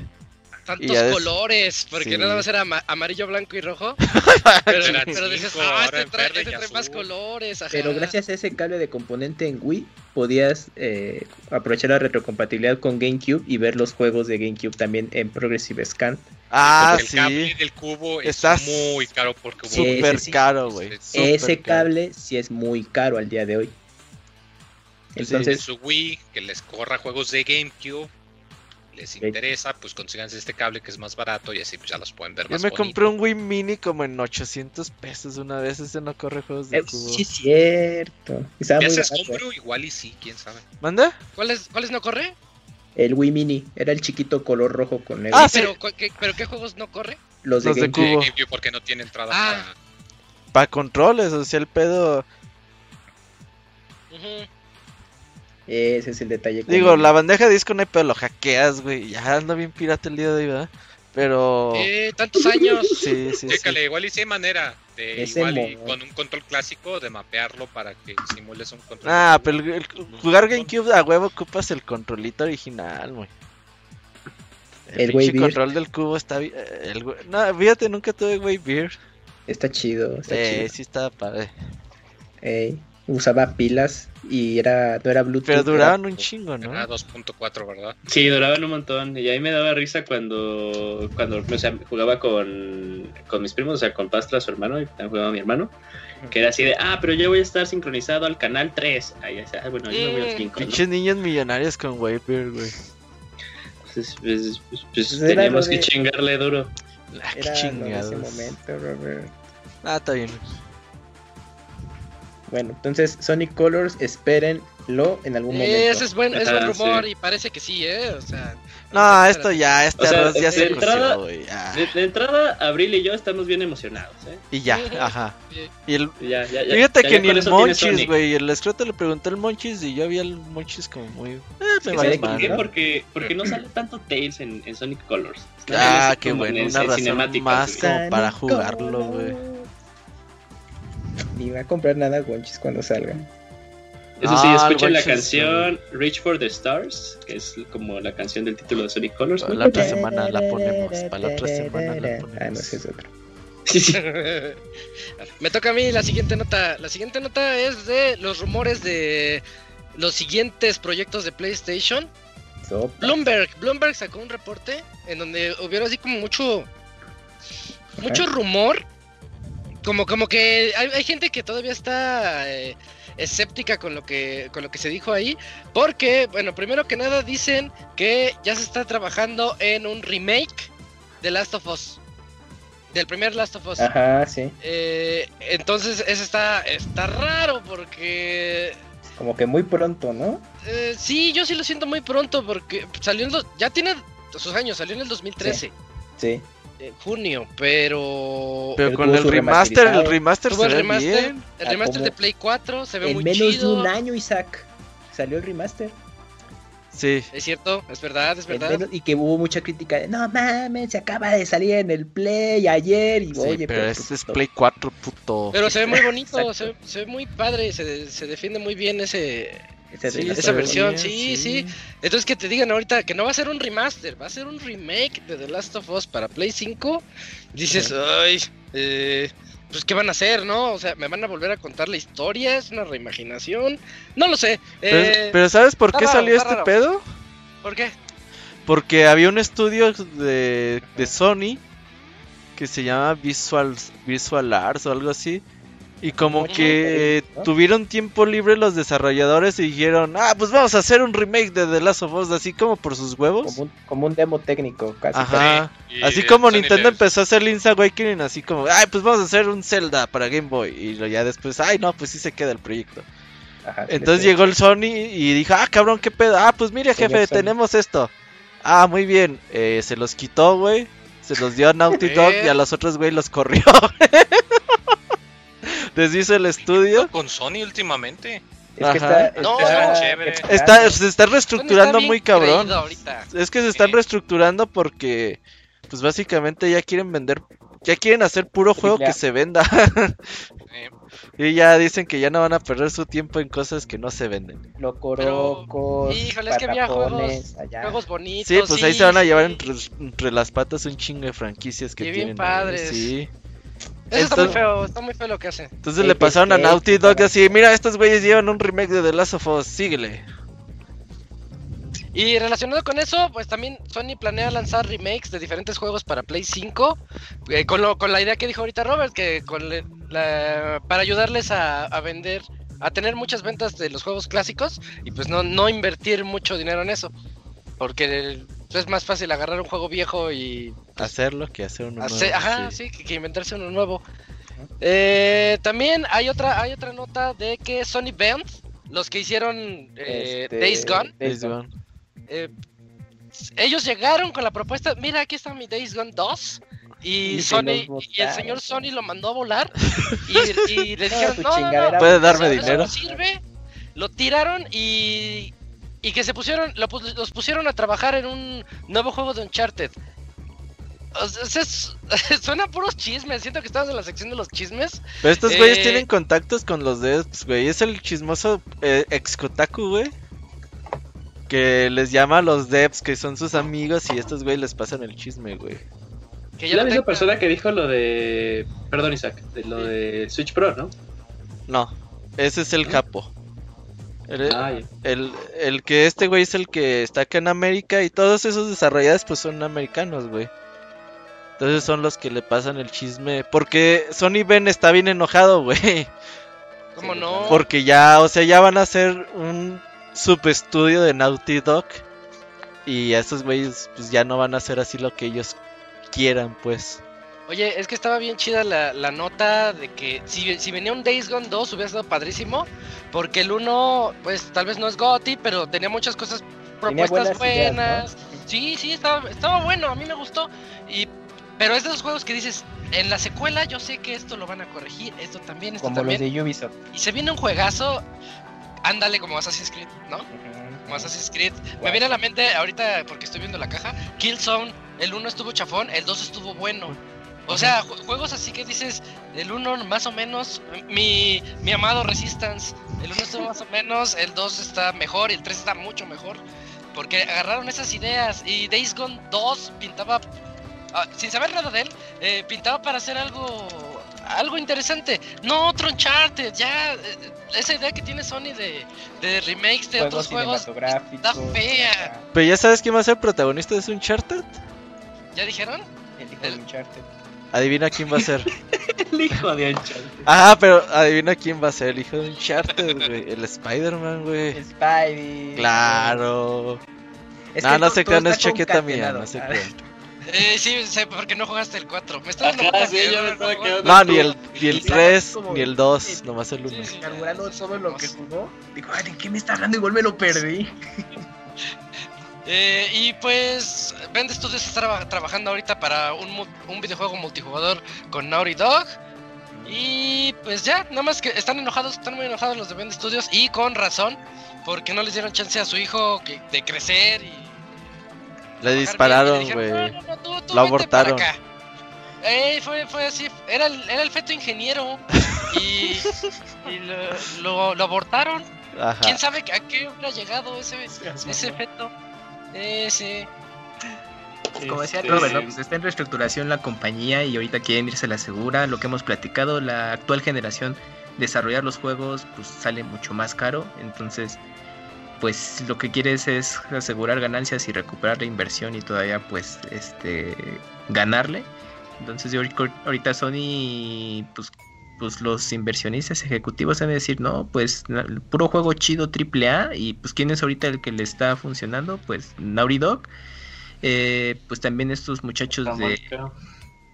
Tantos des- colores, porque Sí. nada más era ama- amarillo, blanco y rojo. Pero, dices, ah, este trae, este trae más azul". colores. ajá. Pero gracias a ese cable de componente en Wii podías eh, aprovechar la retrocompatibilidad con GameCube y ver los juegos de GameCube también en Progressive Scan. Ah, Porque el cable sí, del cubo Está es muy caro porque hubo Sí, ese súper sí. caro, güey. Ese caro. cable sí es muy caro al día de hoy. Sí. en Entonces, su Wii que les corra juegos de GameCube. Les interesa, pues consíganse este cable que es más barato y así pues ya los pueden ver Yo más me bonito. compré un Wii Mini como en 800 pesos una vez, ese no corre juegos de eh, cubo. sí es cierto. Igual y sí, quién sabe. ¿Manda? ¿Cuáles, ¿Cuáles no corre? El Wii Mini era el chiquito color rojo con negro. Ah, sí. pero, ¿qué, ¿Pero qué juegos no corre? los de los de GameCube. Cubo. De GameCube porque no tiene entrada Ah. para... Para controles, o sea, el pedo. Ujú. Ese es el detalle. Digo, la bandeja de disco no hay pedo, lo hackeas, güey. Ya anda bien pirata el día de hoy, ¿verdad? Pero. Eh, tantos años. Sí, sí, sí. Chécale, igual y sí hay manera de Ese igual y con un control clásico de mapearlo para que simules un control. Ah, pero el- el- jugar GameCube a huevo ocupas el controlito original, güey. El, El pinche control del cubo está bien. El, güey- no, fíjate, nunca tuve Wave Beer. Está chido, está Eh, chido. sí estaba padre. Ey, usaba pilas y era no era Bluetooth. Pero era- duraban un chingo, ¿no? Era 2.4, ¿verdad? Sí, duraban un montón. Y ahí me daba risa cuando, cuando o sea, jugaba con, con mis primos, o sea, con Pastra, su hermano, y también jugaba mi hermano. Que era así de, ah, pero yo voy a estar sincronizado al canal 3. Ahí, sea, bueno, yo no voy al Mm, 5. ¿no? Pinches niños millonarios con Beer, güey. Pues, pues, pues, pues, Pues teníamos que de- chingarle duro. Ah, qué Era ese momento, Robert. Ah, está bien. Bueno, entonces Sonic Colors, espérenlo en algún momento. Ese es buen, es buen Ajá, rumor sí. y parece que sí, ¿eh? O sea. No, esto ya, este O sea, ya de se entrada- coció, ya. De, de entrada, Abril y yo estamos bien emocionados, ¿eh? Y ya, ajá. Y el, Ya, ya, ya, Fíjate ya que ni el Monchis, güey. El escroto le preguntó al Monchis y yo vi al Monchis como muy. Eh, me ¿Sí vale ¿Sabes por qué? ¿no? Porque, porque no sale tanto Tails en, en Sonic Colors. Está Ah, qué bueno, el- una razón más como para jugarlo, güey. Ni va a comprar nada Wonchis cuando salga. Eso sí, Ah, escuchen la canción Reach for the Stars, que es como la canción del título de Sonic Colors. güey. La otra semana la ponemos, para la otra semana la Ah, no, ponemos. ese es otro. Sí, sí. Me toca a mí la siguiente nota. La siguiente nota es de los rumores de los siguientes proyectos de PlayStation. Sopa. Bloomberg, Bloomberg sacó un reporte en donde hubiera así como mucho mucho rumor. Como, como que hay, hay gente que todavía está eh, escéptica con lo que con lo que se dijo ahí. Porque, bueno, primero que nada dicen que ya se está trabajando en un remake de Last of Us. Del primer Last of Us. Ajá, sí. Eh, entonces, eso está, está raro porque Como que muy pronto, ¿no? eh, sí, yo sí lo siento muy pronto porque salió en do- ya tiene sus años, salió en el 2013, Sí. En junio, pero, Pero Pero con el remaster, el remaster se el ve remaster, bien. el Ah, remaster ¿cómo? de Play 4 se ve En muy menos chido. de un año, Isaac, salió el remaster. Sí. Es cierto, es verdad, es verdad. menos- y que hubo mucha crítica de, no mames, se acaba de salir en el Play ayer. Y Sí, oye, pero pues, este es pues, Play 4, puto. Pero se ve muy bonito, se, ve- se ve muy padre, se, se defiende muy bien ese... Sí, de- esa versión, bien, sí, sí. Entonces que te digan ahorita que no va a ser un remaster, va a ser un remake de The Last of Us para Play 5. Dices, Sí. ay, eh, pues qué van a hacer, ¿no? O sea, me van a volver a contar la historia, es una reimaginación. No lo sé. Pero, eh, pero ¿sabes por qué raro, salió este raro. pedo? ¿Por qué? Porque había un estudio de, de Sony que se llama Visual, Visual Arts o algo así. Y como que eh, ¿No? tuvieron tiempo libre los desarrolladores y dijeron, ah, pues vamos a hacer un remake de The Last of Us, así como por sus huevos. como, un, como un demo técnico, casi. Ajá. Así como Nintendo empezó a hacer Link's Awakening, así como, ay, pues vamos a hacer un Zelda para Game Boy. Y lo- ya después, ay, no, pues sí se queda el proyecto. Ajá, Entonces sí, llegó el Sony y dijo, ah, cabrón, qué pedo. Ah, pues mire, jefe, Sony. tenemos esto. Ah, muy bien. Eh, se los quitó, güey. Se los dio a Naughty Dog y a los otros, güey, los corrió. Deshizo el estudio. Con Sony últimamente. Es que está, No, está se está reestructurando bien muy cabrón. Es que se están reestructurando porque, pues básicamente ya quieren vender, ya quieren hacer puro juego Triple A. que se venda. y ya dicen que ya no van a perder su tiempo en cosas que no se venden. Locorocos, Híjole, es que había juegos, juegos bonitos. Sí, pues ahí se van a sí. llevar entre, entre las patas un chingo de franquicias que Y bien tienen. ahí, padres. Sí. Eso está muy feo, está muy feo lo que hace. Entonces le pasaron a sí, Naughty Dog así, mira, estos güeyes llevan un remake de The Last of Us, síguele. Y relacionado con eso, pues también Sony planea lanzar remakes de diferentes juegos para Play 5, eh, con, lo, con la idea que dijo ahorita Robert, que con le- la- para ayudarles a, a vender, a tener muchas ventas de los juegos clásicos y pues no, no invertir mucho dinero en eso, porque es más fácil agarrar un juego viejo y Hacerlo que hacer uno hacer- nuevo, ajá, sí. sí, que, que inventarse uno nuevo. Eh, también hay otra, hay otra nota de que Sony Band, los que hicieron eh, Este, Days Gone, Days Gone. Eh, ellos llegaron con la propuesta, mira, aquí está mi Days Gone 2. Y, Y Sony, y el señor Sony lo mandó a volar. Y, y le No, dijeron, no, no, no, ¿Puede darme eso- eso dinero? no sirve. Lo tiraron y, y que se pusieron, lo pus- los pusieron a trabajar en un nuevo juego de Uncharted. O sea, es- suena a puros chismes. Siento que estamos en la sección de los chismes. Pero estos güeyes Eh, tienen contactos con los devs, güey. Es el chismoso eh, ex Kotaku, güey. Que les llama a los devs que son sus amigos y estos güeyes les pasan el chisme, güey. Que la misma tengo- persona que dijo lo de. Perdón, Isaac, de lo de Switch Pro, ¿no? No, ese es el capo. El, Ah, el, el que este güey es el que está acá en América y todos esos desarrolladores pues son americanos, güey. Entonces son los que le pasan el chisme. Porque Sony Ben está bien enojado, güey. ¿Cómo no? Porque ya, o sea, ya van a hacer un subestudio de Naughty Dog. Y a esos güeyes pues ya no van a hacer así lo que ellos quieran, pues. Oye, es que estaba bien chida la, la nota de que si, si venía un Days Gone 2 hubiera estado padrísimo. Porque el 1, pues tal vez no es GOTY, pero tenía muchas cosas, propuestas buenas ideas, buenas. ¿no? Sí, sí, estaba, estaba bueno, a mí me gustó. Y, pero es de esos juegos que dices, en la secuela yo sé que esto lo van a corregir, esto también, esto Como los también. de Ubisoft. Y se viene un juegazo, ándale como Assassin's Creed, ¿no? Como Assassin's Creed. Me viene a la mente ahorita, porque estoy viendo la caja, Killzone, el 1 estuvo chafón, el 2 estuvo bueno. O sea, ju- juegos así que dices, el 1 más o menos, mi, mi amado Resistance, el 1 está más o menos, el 2 está mejor y el 3 está mucho mejor. Porque agarraron esas ideas y Days Gone 2 pintaba, ah, sin saber nada de él, eh, pintaba para hacer algo algo interesante. No otro Uncharted, ya eh, esa idea que tiene Sony de, de remakes de Juegos otros juegos está fea. Pero ya sabes quién va a ser el protagonista de Uncharted. ¿Ya dijeron? El hijo de Uncharted. Adivina quién va a ser. El hijo de Uncharted. Ajá, pero adivina quién va a ser el hijo de Uncharted, güey. El Spider-Man, güey. Spidey. Claro. Es no, que no se crean, es chaqueta mía, no se Ah, crean. Eh, sí, sé porque no jugaste el 4. Me está dando Ajá, cuenta sí, yo no- me estaba quedando- No, ni el, ni el Y sabes 3, cómo- ni el 2, nomás el 1. Sí, sí. Carburando todo lo que jugó. Digo, ay, ¿de qué me está hablando? Igual me lo perdí. Eh, y pues Bend Studios está traba- trabajando ahorita para un, un videojuego multijugador con Naughty Dog. Y pues ya, nada más que están enojados, están muy enojados los de Bend Studios y con razón, porque no les dieron chance a su hijo que- de crecer y... Le dispararon, güey. "No, no, no, tú- tú Lo abortaron. acá". Eh, fue, fue así, era el, era el feto ingeniero y, y lo, lo- lo abortaron. Ajá. ¿Quién sabe a qué hubiera llegado ese, ese feto? Eh, sí. Como decía Este, Robert, ¿no? pues está en reestructuración la compañía y ahorita quieren irse a la segura. Lo que hemos platicado, la actual generación, desarrollar los juegos, pues sale mucho más caro. Entonces, pues lo que quieres es asegurar ganancias y recuperar la inversión y todavía, pues, este, ganarle. Entonces, yo ahorita Sony, pues, pues los inversionistas ejecutivos van a decir, no, pues puro juego chido AAA y pues quién es ahorita el que le está funcionando, pues Naughty Dog. Eh, pues también estos muchachos Santa de,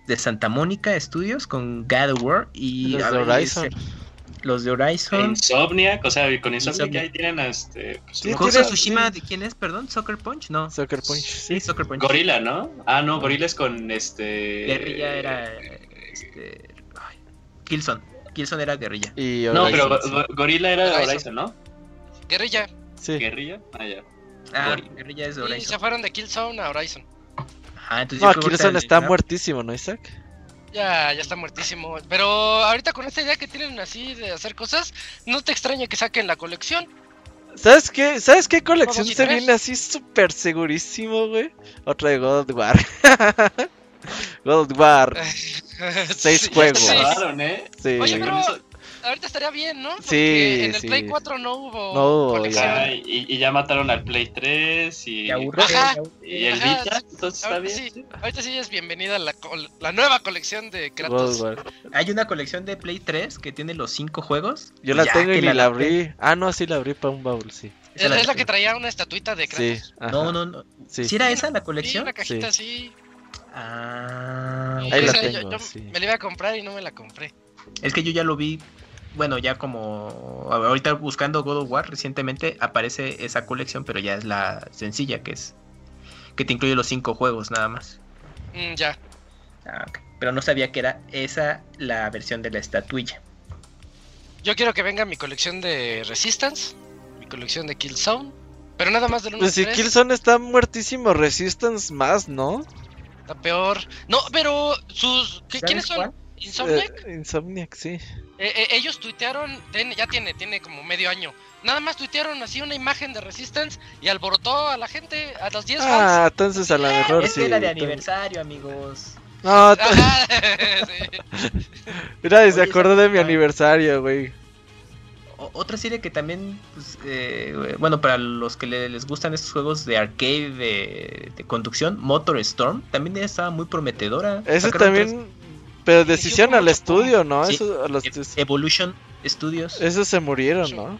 de Santa Mónica Studios con God of War y Los a de Horizon. los de Horizon. Insomniac, o sea, con Insomniac Insomniac. ahí tienen a este. Pues, Sí, Tsushima, ¿de quién es? Perdón, Soccer Punch, no. Sucker Punch. Sí, Soccer Punch. Gorila, ¿no? Ah, no, Gorila es con este. Guerrilla era este ay, Killzone. Killzone era guerrilla. Y No, pero Horizon, Go- Go- Gorila era de Horizon. ¿no? Guerrilla. Sí. Guerrilla. Ah, ya. Ah, Gorilla. guerrilla es de Y se fueron de Killzone a Horizon. Ajá, entonces No, Killzone está muertísimo, ¿no, Isaac? Ya, ya está muertísimo. Pero ahorita con esta idea que tienen así de hacer cosas, no te extraña que saquen la colección. ¿Sabes qué? ¿Sabes qué colección se viene así súper segurísimo, güey? Otra de God of War. God of War. Seis Sí, juegos. sí. ¿eh? Sí. Oye, pero ahorita estaría bien, ¿no? Porque Sí, en el sí. Play 4 no hubo No hubo, colección. Ah, y, y ya mataron al Play 3 y, Ya aburre, Ajá. ya y el Ajá, Vita, sí. entonces está bien. sí, ahorita sí es bienvenida la, la nueva colección de God of Kratos. War. Hay una colección de Play 3 que tiene los cinco juegos. Yo la ya tengo y la compré. abrí. Ah, no, sí la abrí para un baúl, sí. Es, la es la que traía una estatuita de Sí. Kratos. ajá, No, no, no. Sí. ¿Sí era esa la Sí, colección? una cajita así. Ah. Ahí la yo- tengo, yo sí. Me la iba a comprar y no me la compré. Es que yo ya lo vi, bueno, ya como ahorita buscando God of War recientemente aparece esa colección, pero ya es la sencilla que es que te incluye los cinco juegos nada más. Mm, ya. Ah, ok. Pero no sabía que era esa la versión de la estatuilla. Yo quiero que venga mi colección de Resistance, mi colección de Killzone, pero nada más del 1 Pues si Killzone está muertísimo, Resistance más, ¿no? Está peor. No, pero sus... ¿qué- ¿Sabes ¿Quiénes son? cuál? ¿Insomniac? Eh, Insomniac, sí. Eh, eh, ellos tuitearon, ten- ya tiene, tiene como medio año. Nada más tuitearon así una imagen de Resistance y alborotó a la gente, a los 10 fans. Ah, entonces a lo mejor Este sí. era de entonces- aniversario, amigos. No, sí. mira, se acordó de mi aniversario, güey. Otra serie que también, pues, eh, bueno, para los que le- les gustan estos juegos de arcade de, de conducción, Motor Storm, también estaba muy prometedora. Ese también, pero decisión al estudio, ¿no? Sí. Eso, a los- Evolution Studios. esos se murieron, ¿no?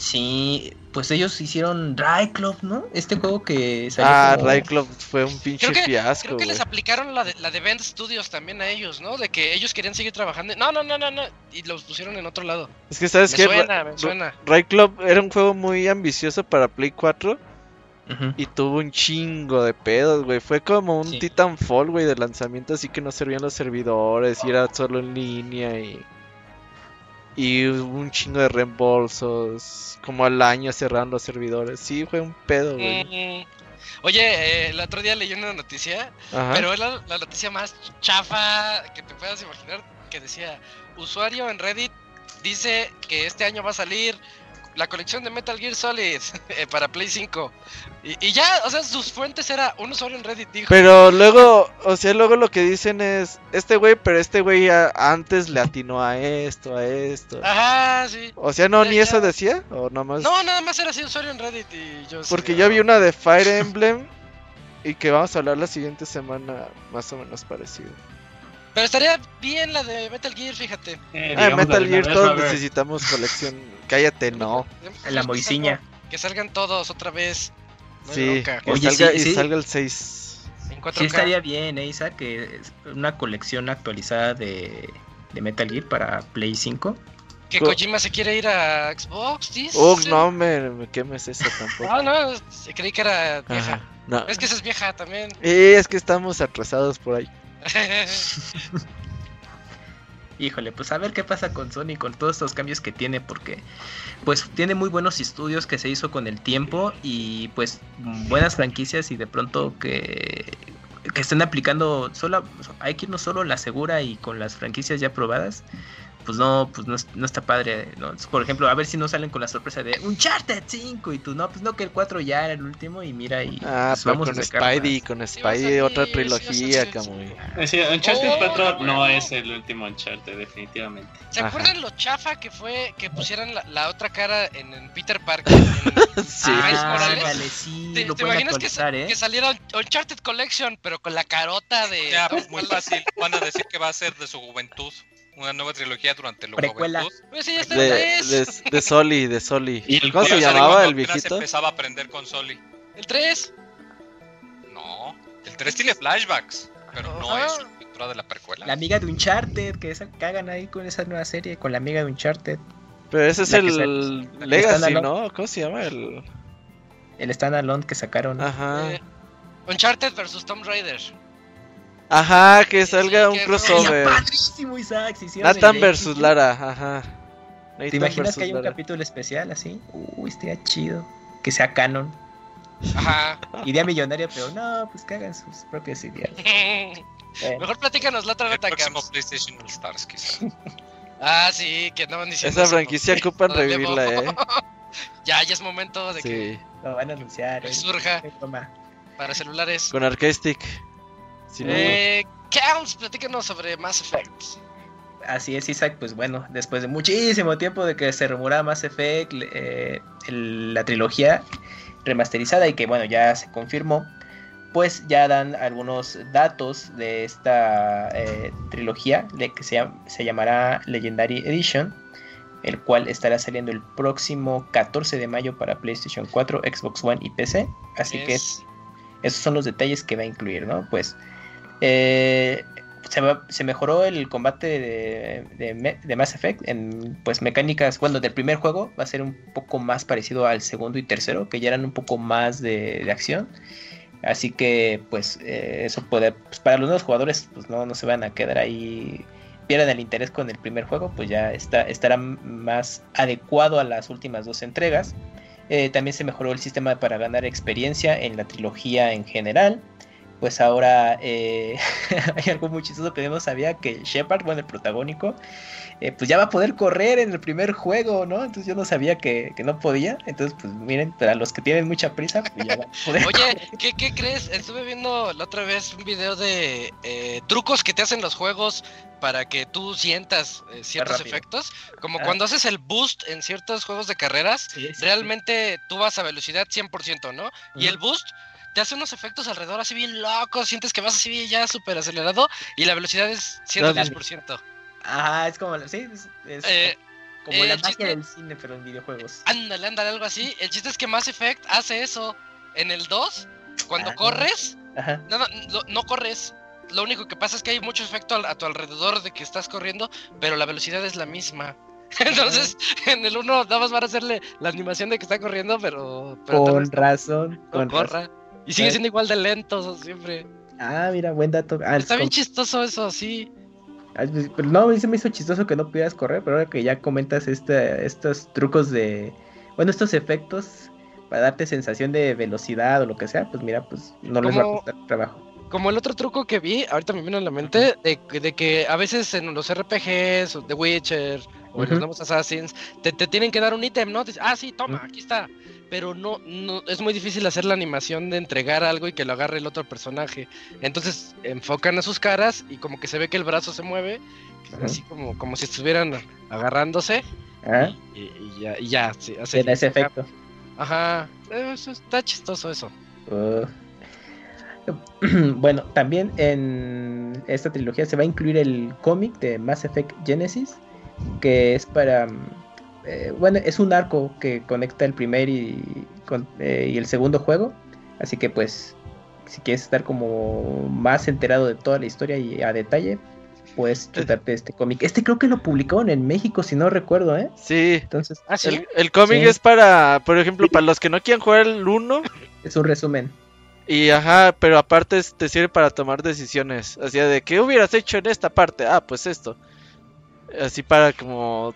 Sí, pues ellos hicieron Club, ¿no? Este juego que salió Ah, como- Ray Club fue un pinche Creo que, fiasco, creo que les aplicaron la de, la de Bend Studios también a ellos, ¿no? De que ellos querían seguir trabajando. No, no, no, no, no. Y los pusieron en otro lado. Es que, ¿sabes Me qué? suena, me suena. Ray Club era un juego muy ambicioso para Play 4 Ujú. y tuvo un chingo de pedos, güey. Fue como un Sí. Titanfall, güey, de lanzamiento, así que no servían los servidores y era solo en línea y. Y hubo un chingo de reembolsos. Como al año cerraron los servidores. Sí, fue un pedo, güey. Oye, eh, el otro día leí una noticia, Ajá. pero es la, la noticia más chafa que te puedas imaginar, que decía, usuario en Reddit dice que este año va a salir la colección de Metal Gear Solid para Play 5. Y, y ya, o sea, sus fuentes era un usuario en Reddit dijo... Pero luego, o sea, luego lo que dicen es, este güey, pero este güey antes le atinó a esto, a esto. Ajá, sí. O sea, no, Ya, ni ya. eso decía, o nomás. No, nada más era así usuario en Reddit y yo... Porque yo vi una de Fire Emblem y que vamos a hablar la siguiente semana más o menos parecido. Pero estaría bien la de Metal Gear, fíjate. Eh, Ah, Metal Gear todos necesitamos colección. Cállate, no. La moisiña. Que salgan todos otra vez. No Sí, que Oye, salga, sí, y sí. salga el 6. En 4K. Sí estaría bien, ¿eh, Isa, que es una colección actualizada de, de Metal Gear para Play 5. Que Co- Kojima se quiere ir a Xbox, dice. Oh, no me, me quemes eso tampoco. Ah, no, creí que era vieja. Ajá, no. Es que esa es vieja también. Eh, es que estamos atrasados por ahí. Híjole, pues a ver qué pasa con Sony con todos estos cambios que tiene, porque pues tiene muy buenos estudios que se hizo con el tiempo y pues buenas franquicias y de pronto que, que estén aplicando solo, hay que irnos solo la segura y con las franquicias ya probadas. Pues no, pues no, es- no está padre, ¿no? Por ejemplo, a ver si no salen con la sorpresa de Uncharted 5 y tú, no, pues no, que el 4 ya era el último y mira y Ah, pues, vamos con a Spidey, más. con Spidey, otra sí trilogía. Camuy. Eh, sí, Uncharted Oh, 4 no es el último Uncharted, definitivamente. ¿Se Ajá. acuerdan lo chafa que fue que pusieran la, la otra cara en, en Peter Parker? En- Sí. Miles Ah, Morales. sí, ¿Te, lo te pueden imaginas que, actualizar, ¿eh? que saliera Uncharted Collection, pero con la carota de. Ya, muy Holland? fácil. Van a decir que va a ser de su juventud. Una nueva trilogía durante la Precuela. Pues sí, ya está De, el 3. de, de Soli, de Soli. Y el ¿Cómo se llamaba el viejito? empezaba a aprender con Soli. El 3. No, el 3 tiene flashbacks, pero no es una aventura de la precuela. La amiga de Uncharted, que esa, cagan ahí con esa nueva serie, con la amiga de Uncharted. Pero ese es La el que Legacy, ¿no? ¿Cómo se llama? El... El standalone que sacaron. Ajá. Eh, Uncharted versus Tomb Raider. Ajá, que salga sí, un que- crossover. Padrísimo, Isaac, si Nathan el versus. Lara, ajá. ¿Te imaginas que hay un Lara. capítulo especial así? Uy, estaría chido. Que sea canon. Ajá. Idea millonaria, pero no, pues que hagan sus propias ideas. Bueno, Mejor platícanos la otra El nota, próximo Cams. PlayStation All Stars, quizá. Ah, sí, que andaban diciendo. Esa eso, franquicia ¿no? ocupan revivirla, eh. Ya, ya es momento de que lo van a anunciar. ¿eh? surja para celulares. con Arcade Stick. Si no, Eh, Cams, platícanos sobre Mass Effect. Así es, Isaac, pues bueno, después de muchísimo tiempo de que se rumoraba Mass Effect, eh, el- la trilogía remasterizada y que bueno, ya se confirmó, pues ya dan algunos datos de esta eh, trilogía le- que se, llam- se llamará Legendary Edition, el cual estará saliendo el próximo 14 de mayo para PlayStation 4, Xbox One y PC. Así que Es- esos son los detalles que va a incluir, ¿no? Pues eh, se, mejoró el combate de, Mass Effect en pues mecánicas, bueno, del primer juego va a ser un poco más parecido al segundo y tercero, que ya eran un poco más de, de acción. Así que pues eh, eso puede, pues, para los nuevos jugadores pues no, no se van a quedar ahí, pierdan el interés con el primer juego, pues ya está, estará más adecuado a las últimas dos entregas. Eh, también se mejoró el sistema para ganar experiencia en la trilogía en general. Pues ahora eh, hay algo muy chistoso que no sabía que Shepard, bueno, el protagónico, eh, pues ya va a poder correr en el primer juego, ¿no? Entonces yo no sabía que, que no podía. Entonces, pues miren, para los que tienen mucha prisa, pues ya va a poder Oye, ¿qué, qué crees? Estuve viendo la otra vez un video de eh, trucos que te hacen los juegos para que tú sientas eh, ciertos efectos. Como Ah. cuando haces el boost en ciertos juegos de carreras, Sí, sí, sí. realmente tú vas a velocidad 100%, ¿no? Y el boost te hace unos efectos alrededor así bien locos, sientes que vas así bien ya súper acelerado y la velocidad es 110%. Ajá, es como, sí, es, es Eh, como eh, la el magia chiste- del cine, pero en videojuegos. Ándale, ándale, algo así. El chiste es que Mass Effect hace eso. En el 2, cuando Ah. corres, Ajá. no, no, no, no corres. Lo único que pasa es que hay mucho efecto a tu alrededor de que estás corriendo, pero la velocidad es la misma. Entonces, en el 1 nada más van a hacerle la animación de que está corriendo, pero, Con razón, no con razón. Y sigue Ah. siendo igual de lento siempre. Ah, mira, buen dato. Ah, Está bien chistoso eso, sí. Ah, pues, pero No, a mí se me hizo chistoso que no pudieras correr, pero ahora que ya comentas este, estos trucos de. Bueno, estos efectos para darte sensación de velocidad o lo que sea, pues mira, pues no les va a costar trabajo. Como el otro truco que vi, ahorita me vino a la mente, de, de que a veces en los RPGs, o The Witcher, o en los nuevos Assassins, te, te tienen que dar un ítem, ¿no? Dices, ah, sí, toma, aquí está. Pero no, no, es muy difícil hacer la animación de entregar algo y que lo agarre el otro personaje. Entonces enfocan a sus caras y como que se ve que el brazo se mueve, así como, como si estuvieran agarrándose. Y, y ya, y ya, sí, hace ese efecto. Ajá, eso está chistoso eso. Uh. bueno, también en esta trilogía se va a incluir el cómic de Mass Effect Genesis, que es para... mm, eh, bueno, es un arco que conecta el primer y, con- eh, y el segundo juego, así que pues si quieres estar como más enterado de toda la historia y a detalle, puedes chutarte este cómic. Este creo que lo publicaron en México, si no recuerdo, ¿eh? Sí. Entonces, Ah, sí. El, el cómic Sí. es para, por ejemplo, para los que no quieran jugar el 1. es un resumen. Y ajá, pero aparte te sirve para tomar decisiones. Así de, ¿qué hubieras hecho en esta parte? Ah, pues esto. Así para como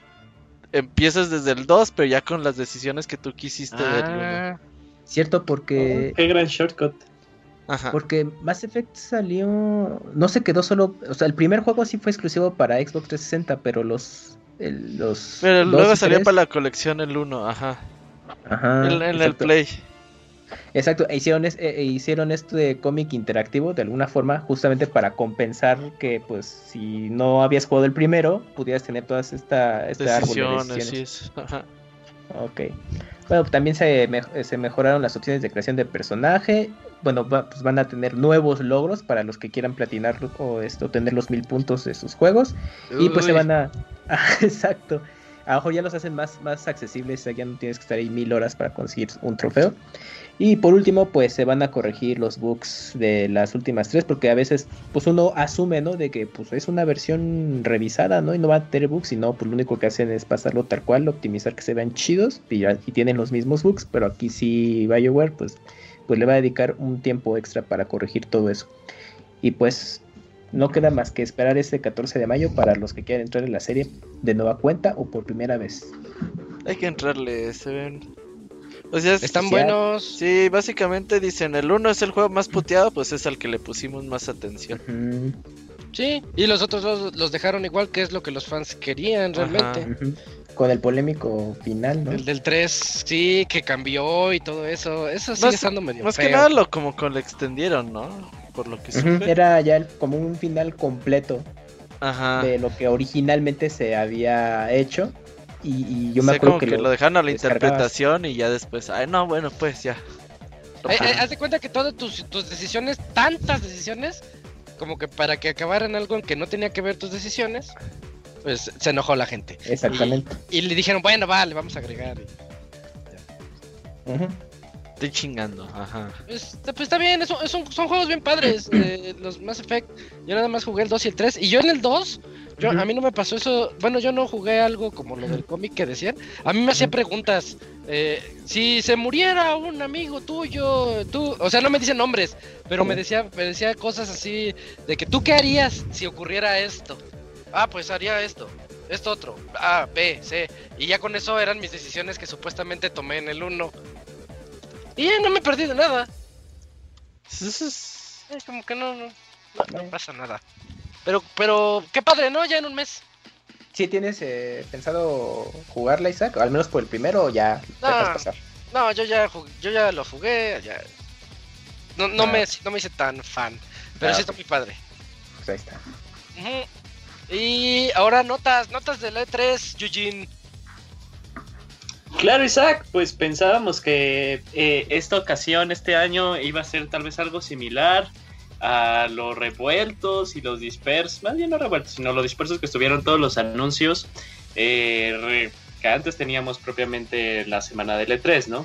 empiezas desde el 2, pero ya con las decisiones que tú quisiste del 1. Ah, Cierto, porque... Oh, qué gran shortcut. Ajá. Porque Mass Effect salió. No se quedó solo. O sea, el primer juego sí fue exclusivo para Xbox 360, pero los. el- los Pero luego salió para la colección el 1, ajá. Ajá, en, en el. Play. Exacto, e hicieron, es- e- e hicieron esto de cómic interactivo de alguna forma, justamente para compensar que, pues, si no habías jugado el primero, pudieras tener todas esta, este árbol de Decisiones, es. Ajá. Ok. Bueno, también se, me- se mejoraron las opciones de creación de personaje. Bueno, va- pues van a tener nuevos logros para los que quieran platinar o esto, tener los mil puntos de sus juegos. Y pues se van a. Ah, exacto. A lo mejor ya los hacen más, más accesibles, ya no tienes que estar ahí mil horas para conseguir un trofeo. Y por último, pues se van a corregir los bugs de las últimas tres, porque a veces, pues uno asume, ¿no? De que pues es una versión revisada, ¿no? Y no va a tener bugs, sino pues lo único que hacen es pasarlo tal cual, optimizar que se vean chidos y, ya- y tienen los mismos bugs, pero aquí sí BioWare, pues, pues le va a dedicar un tiempo extra para corregir todo eso. Y pues no queda más que esperar este 14 de mayo para los que quieran entrar en la serie de nueva cuenta o por primera vez. Hay que entrarle, se ven. O sea, es- Están buenos. Sí, básicamente dicen, el 1 es el juego más puteado, pues es al que le pusimos más atención. Sí, y los otros dos los dejaron igual que es lo que los fans querían realmente. Con el polémico final, ¿no? El del 3, sí, que cambió y todo eso. Eso sigue Más- estando medio Más feo. que nada lo como con lo extendieron, ¿no? Por lo que supe. Era ya el- como un final completo Ajá. de lo que originalmente se había hecho. Y, y yo O me sea, acuerdo como que, que, lo- lo dejaron a la interpretación y ya después, ay no, bueno, pues ya. Eh, eh, haz de cuenta que todas tus, tus decisiones, tantas decisiones, como que para que acabaran algo en que no tenía que ver tus decisiones, pues se enojó la gente. Exactamente. Y le dijeron, bueno, vale, vamos a agregar. Ujú. Estoy chingando, ajá. Pues, pues está bien, es un- es un- son juegos bien padres, eh, los Mass Effect. Yo nada más jugué el 2 y el 3. Y yo en el 2, yo, a mí no me pasó eso. Bueno, yo no jugué algo como lo del cómic que decían. A mí me hacía preguntas. eh, si se muriera un amigo tuyo, tú. O sea, no me dicen nombres, pero me decía, me decía cosas así de que tú qué harías si ocurriera esto. Ah, pues haría esto. Esto otro. A, B, C. Y ya con eso eran mis decisiones que supuestamente tomé en el 1. Y ya no me perdí de nada. Eh, como que no, no, no, no pasa nada. Pero, pero, qué padre, ¿no? Ya en un mes. ¿Sí tienes eh, pensado jugarla, Isaac? Al menos por el primero o ya Ah. pasar. No, yo ya, yo ya lo jugué, ya. No, no, Ah. me, no me hice tan fan, pero Ah, sí está muy padre. Pues ahí está. Ujú. Y ahora notas, notas del E3, Eugene. Claro, Isaac, pues pensábamos que eh, esta ocasión, este año, iba a ser tal vez algo similar a los revueltos y los dispersos, más bien no revueltos, sino los dispersos que estuvieron todos los anuncios eh, que antes teníamos propiamente la semana del E3, ¿no?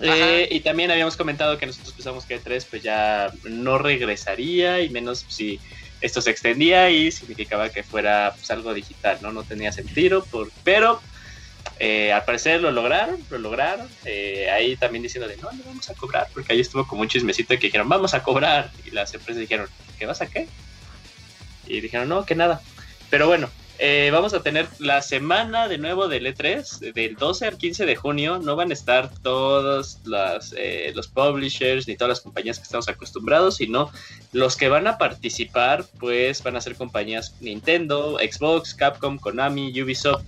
Eh, y también habíamos comentado que nosotros pensamos que E3 pues ya no regresaría y menos si esto se extendía y significaba que fuera pues, algo digital, ¿no? No tenía sentido, por, pero eh, al parecer lo lograron, lo lograron. Eh, ahí también diciendo de no, no vamos a cobrar, porque ahí estuvo como un chismecito que dijeron vamos a cobrar. Y las empresas dijeron, ¿qué vas a qué? Y dijeron, no, que nada. Pero bueno, Eh, vamos a tener la semana de nuevo del E3, del 12 al 15 de junio. No van a estar todos eh, los publishers ni todas las compañías que estamos acostumbrados, sino los que van a participar, pues van a ser compañías Nintendo, Xbox, Capcom, Konami, Ubisoft,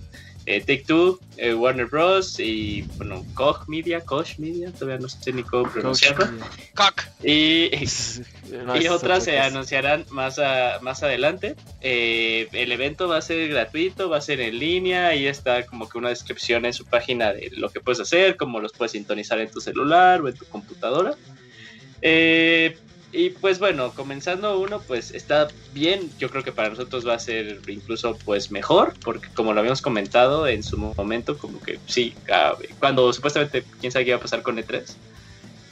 eh, Take Two, eh, Warner Bros. y bueno, Koch Media, Koch Media, todavía no sé ni cómo pronunciarlo. Cock. Y, No, y otras otra se anunciarán más, a- más adelante. Eh, el evento va a ser gratuito, va a ser en línea. Ahí está como que una descripción en su página de lo que puedes hacer, cómo los puedes sintonizar en tu celular o en tu computadora. Eh, y pues bueno, comenzando uno, pues está bien. Yo creo que para nosotros va a ser incluso pues mejor, porque como lo habíamos comentado en su momento, como que sí, cuando supuestamente quién sabe qué iba a pasar con E3.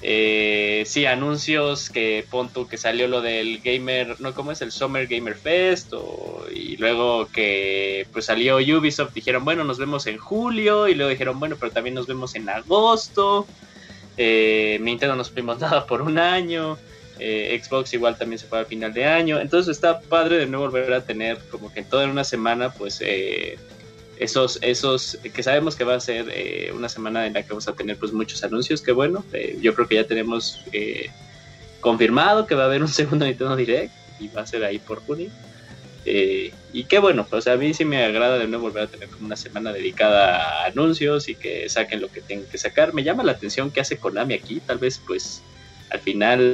Eh, sí, anuncios que pon tú que salió lo del Gamer, no, ¿cómo es? El Summer Gamer Fest, o- y luego que pues salió Ubisoft, dijeron, bueno, nos vemos en julio, y luego dijeron, bueno, pero también nos vemos en agosto, eh, Nintendo no supimos nada por un año, eh, Xbox igual también se fue al final de año, entonces está padre de nuevo volver a tener como que en toda una semana, pues... Eh, esos, esos que sabemos que va a ser eh, una semana en la que vamos a tener pues muchos anuncios, que bueno, yo creo que ya tenemos confirmado que va a haber un segundo Nintendo Direct y va a ser ahí por junio. Y qué bueno, pues a mí sí me agrada de nuevo volver a tener como una semana dedicada a anuncios y que saquen lo que tengan que sacar. Me llama la atención que hace Konami aquí, tal vez pues al final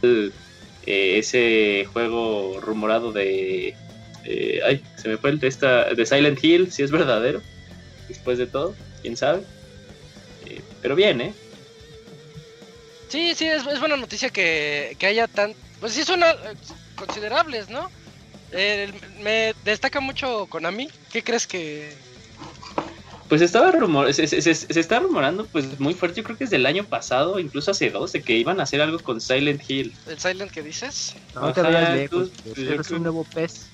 eh, ese juego rumorado de... eh, ay, se me fue el de esta de Silent Hill, si es verdadero, después de todo, quién sabe. Eh, pero bien, ¿eh? Sí, sí, es, es buena noticia que, que haya tan... Pues sí, son eh, considerables, ¿no? Eh, me destaca mucho Konami. ¿Qué crees que...? Pues estaba rumor, se, se- se- se está rumorando pues muy fuerte, yo creo que es del año pasado, incluso hace dos, de que iban a hacer algo con Silent Hill. ¿El Silent que dices? No te Ajá, vayas lejos, tú- pues, es un nuevo pez.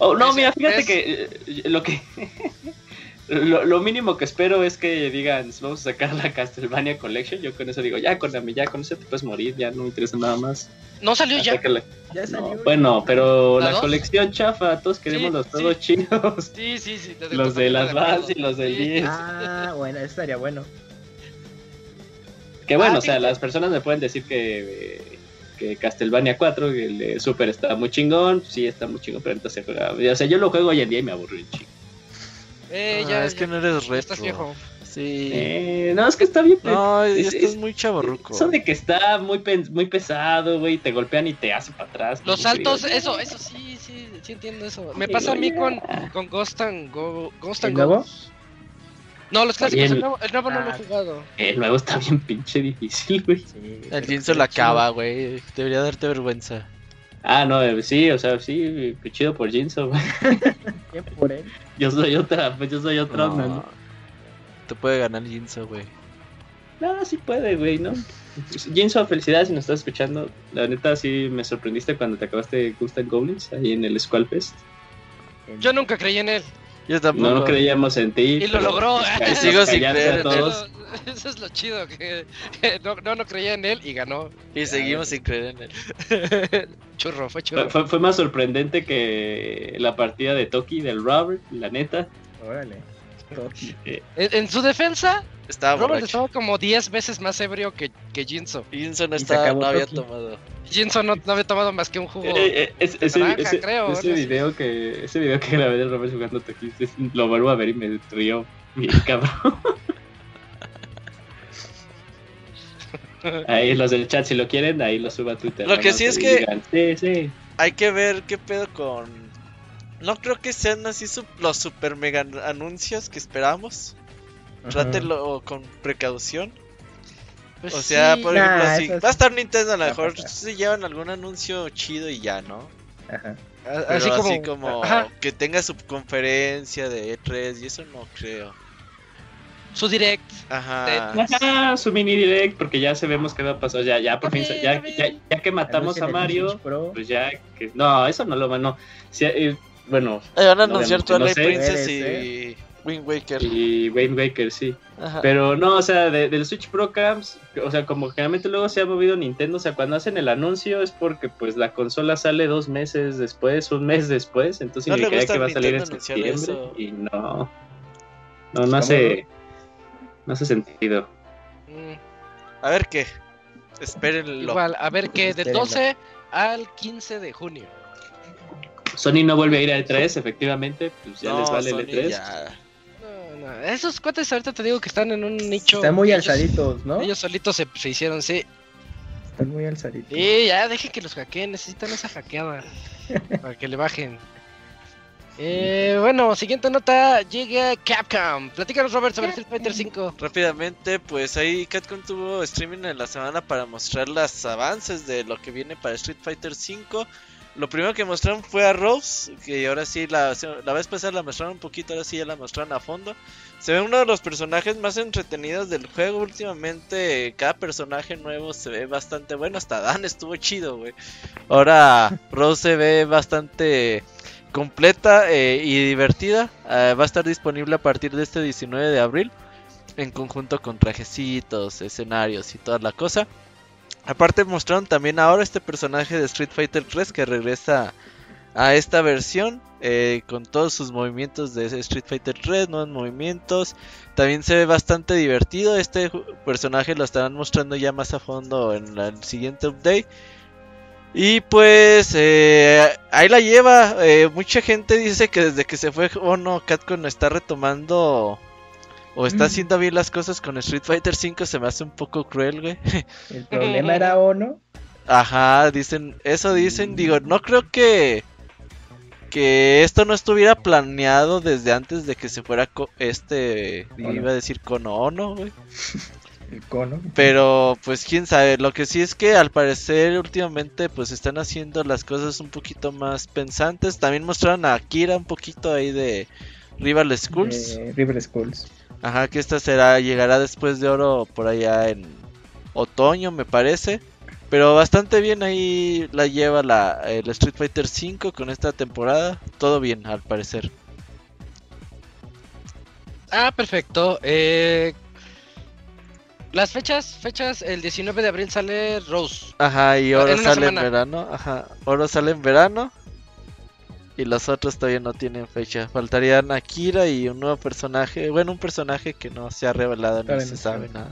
Oh, no, mira, fíjate que eh, lo que lo, lo mínimo que espero es que digan, vamos a sacar la Castlevania Collection, yo con eso digo, ya Konami, ya con eso te puedes morir, ya no me interesa nada más. No salió ya. Hasta que la- Ya no, salió. bueno, pero ¿La colección chafa, todos queremos Sí, los sí. todos chidos. Sí, sí, sí. Los de las. Vans y los del Sí. 10. Ah, bueno, eso estaría bueno. Que bueno, Ah, o sea, las personas me pueden decir que, que Castlevania 4, que el de Super está muy chingón, sí está muy chingón, pero entonces se juega. O sea, yo lo juego hoy en día y me aburro un chingo. Eh, Ah, ya, es que no eres retro. Estás viejo. Sí. Eh, no, es que está bien. no, es- estás es- muy chaborruco. Eso de que está muy, muy pesado, güey, te golpean y te hace para atrás. Los saltos, eso, eso sí, sí, sí entiendo eso. Me Sí, pasa a mí oye. con, con Ghost and Go. Ghost and ¿El nuevo? Ghosts. No, los clásicos, el el- nuevo, el nuevo no lo he Ah. jugado. El nuevo está bien pinche difícil, güey. Sí, El la chido. acaba, güey. Debería darte vergüenza. Ah, no, eh, sí, o sea, sí, qué chido por Jinso, güey. Bien por él. Yo soy otra, pues yo soy otra onda, No. ¿no? Te puede ganar Jinso, güey. No, sí puede, güey, ¿no? Jinso, felicidades si nos estás escuchando. La neta, sí me sorprendiste cuando te acabaste Ghost and Goblins ahí en el Squallfest. Yo nunca creí en él. Yo tampoco. No, no creíamos en ti. Y lo logró. Y sigo sin creer a en todos. Eso es lo chido, que, que no, no, no creía en él y ganó. Y seguimos sin creer en él. churro, fue churro. fue- fue más sorprendente que la partida de Toki del Robert, la neta. Órale. Toki. Eh, En, en su defensa, Estaba Robert borracho. estaba como 10 veces más ebrio que, que Jinso. Jinso no, estaba, no había tomado. Jinso no, no había tomado más que un jugo. eh, eh, es- ese, naranja, ese- creo, ese video que ese video que grabé de Robert jugando Toki lo vuelvo a ver y me río bien cabrón. Ahí los del chat si lo quieren, ahí lo subo a Twitter. Lo que sí es que- digan, sí, sí. Hay que ver qué pedo con. No creo que sean así su- los super mega anuncios que esperamos. Trátenlo con precaución. Pues O sea, sí. por Nah, ejemplo, si va a estar Nintendo, a lo mejor se llevan algún anuncio chido y ya, ¿no? Ajá. Pero así como, como ajá, que tenga su conferencia de E3 y eso no creo. Su direct. Ajá. Ajá, su mini direct, porque ya sabemos qué va a pasar. Ya, ya por fin, ya, ya, ya que matamos a Mario, pues ya que. No, eso no lo van, no. Sí, eh, bueno, Eh, van a anunciar Obviamente, no sé. Princess y, Wind Waker. y Wayne Baker, sí. Ajá. Pero no, o sea, de- del Switch Pro Camps, o sea, como generalmente luego se ha movido Nintendo, o sea, cuando hacen el anuncio es porque pues la consola sale dos meses después, un mes después, entonces No significaría que va a salir en septiembre eso. y no, no, no hace, no hace sentido. Mm, A ver qué. Espérenlo. igual, a ver que del Espérenlo. 12 al 15 de junio. Sony no vuelve a ir a E3, efectivamente, pues ya No, les vale Sony el E3. ya. No, no, Esos cuates ahorita te digo que están en un nicho. Están muy ellos- alzaditos, ¿no? Ellos solitos se, se hicieron, sí. Están muy alzaditos. Sí, ya dejen que los hackeen, necesitan esa hackeada para que le bajen. Eh, bueno, siguiente nota llega Capcom. Platícanos, Robert, sobre Street Fighter 5. Rápidamente, pues ahí Capcom tuvo streaming en la semana para mostrar los avances de lo que viene para Street Fighter 5. Lo primero que mostraron fue a Rose, que ahora sí, la, la vez pasada la mostraron un poquito, ahora sí ya la mostraron a fondo. Se ve uno de los personajes más entretenidos del juego últimamente. Cada personaje nuevo se ve bastante bueno. Hasta Dan estuvo chido, güey. Ahora Rose se ve bastante completa eh, y divertida. Eh, va a estar disponible a partir de este 19 de abril. En conjunto con trajecitos, escenarios y toda la cosa. Aparte mostraron también ahora este personaje de Street Fighter 3 que regresa a esta versión eh, con todos sus movimientos de Street Fighter 3, nuevos movimientos. También se ve bastante divertido. Este personaje lo estarán mostrando ya más a fondo en el siguiente update. Y pues eh, ahí la lleva. eh, mucha gente dice que desde que se fue Ono, Capcom está retomando o está Mm. haciendo bien las cosas con Street Fighter 5. Se me hace un poco cruel, güey. El problema era Ono. Ajá, dicen, eso dicen, digo, no creo que que esto no estuviera planeado desde antes de que se fuera co- este, Ono. iba a decir Kono Ono, güey. El cono. Pero pues quién sabe, lo que sí es que al parecer últimamente pues están haciendo las cosas un poquito más pensantes. También mostraron a Akira un poquito ahí de Rival Schools. Eh, River Schools. Ajá, que esta será llegará después de oro por allá en otoño, me parece. Pero bastante bien ahí la lleva la el Street Fighter 5 con esta temporada. Todo bien, al parecer. Ah, perfecto. Eh, las fechas, fechas, el 19 de abril sale Rose. Ajá, y Ah, oro en una sale en verano. Ajá, oro sale en verano. Y los otros todavía no tienen fecha. Faltarían Akira y un nuevo personaje. Bueno, un personaje que no se ha revelado ni Todavía se no sabe nada.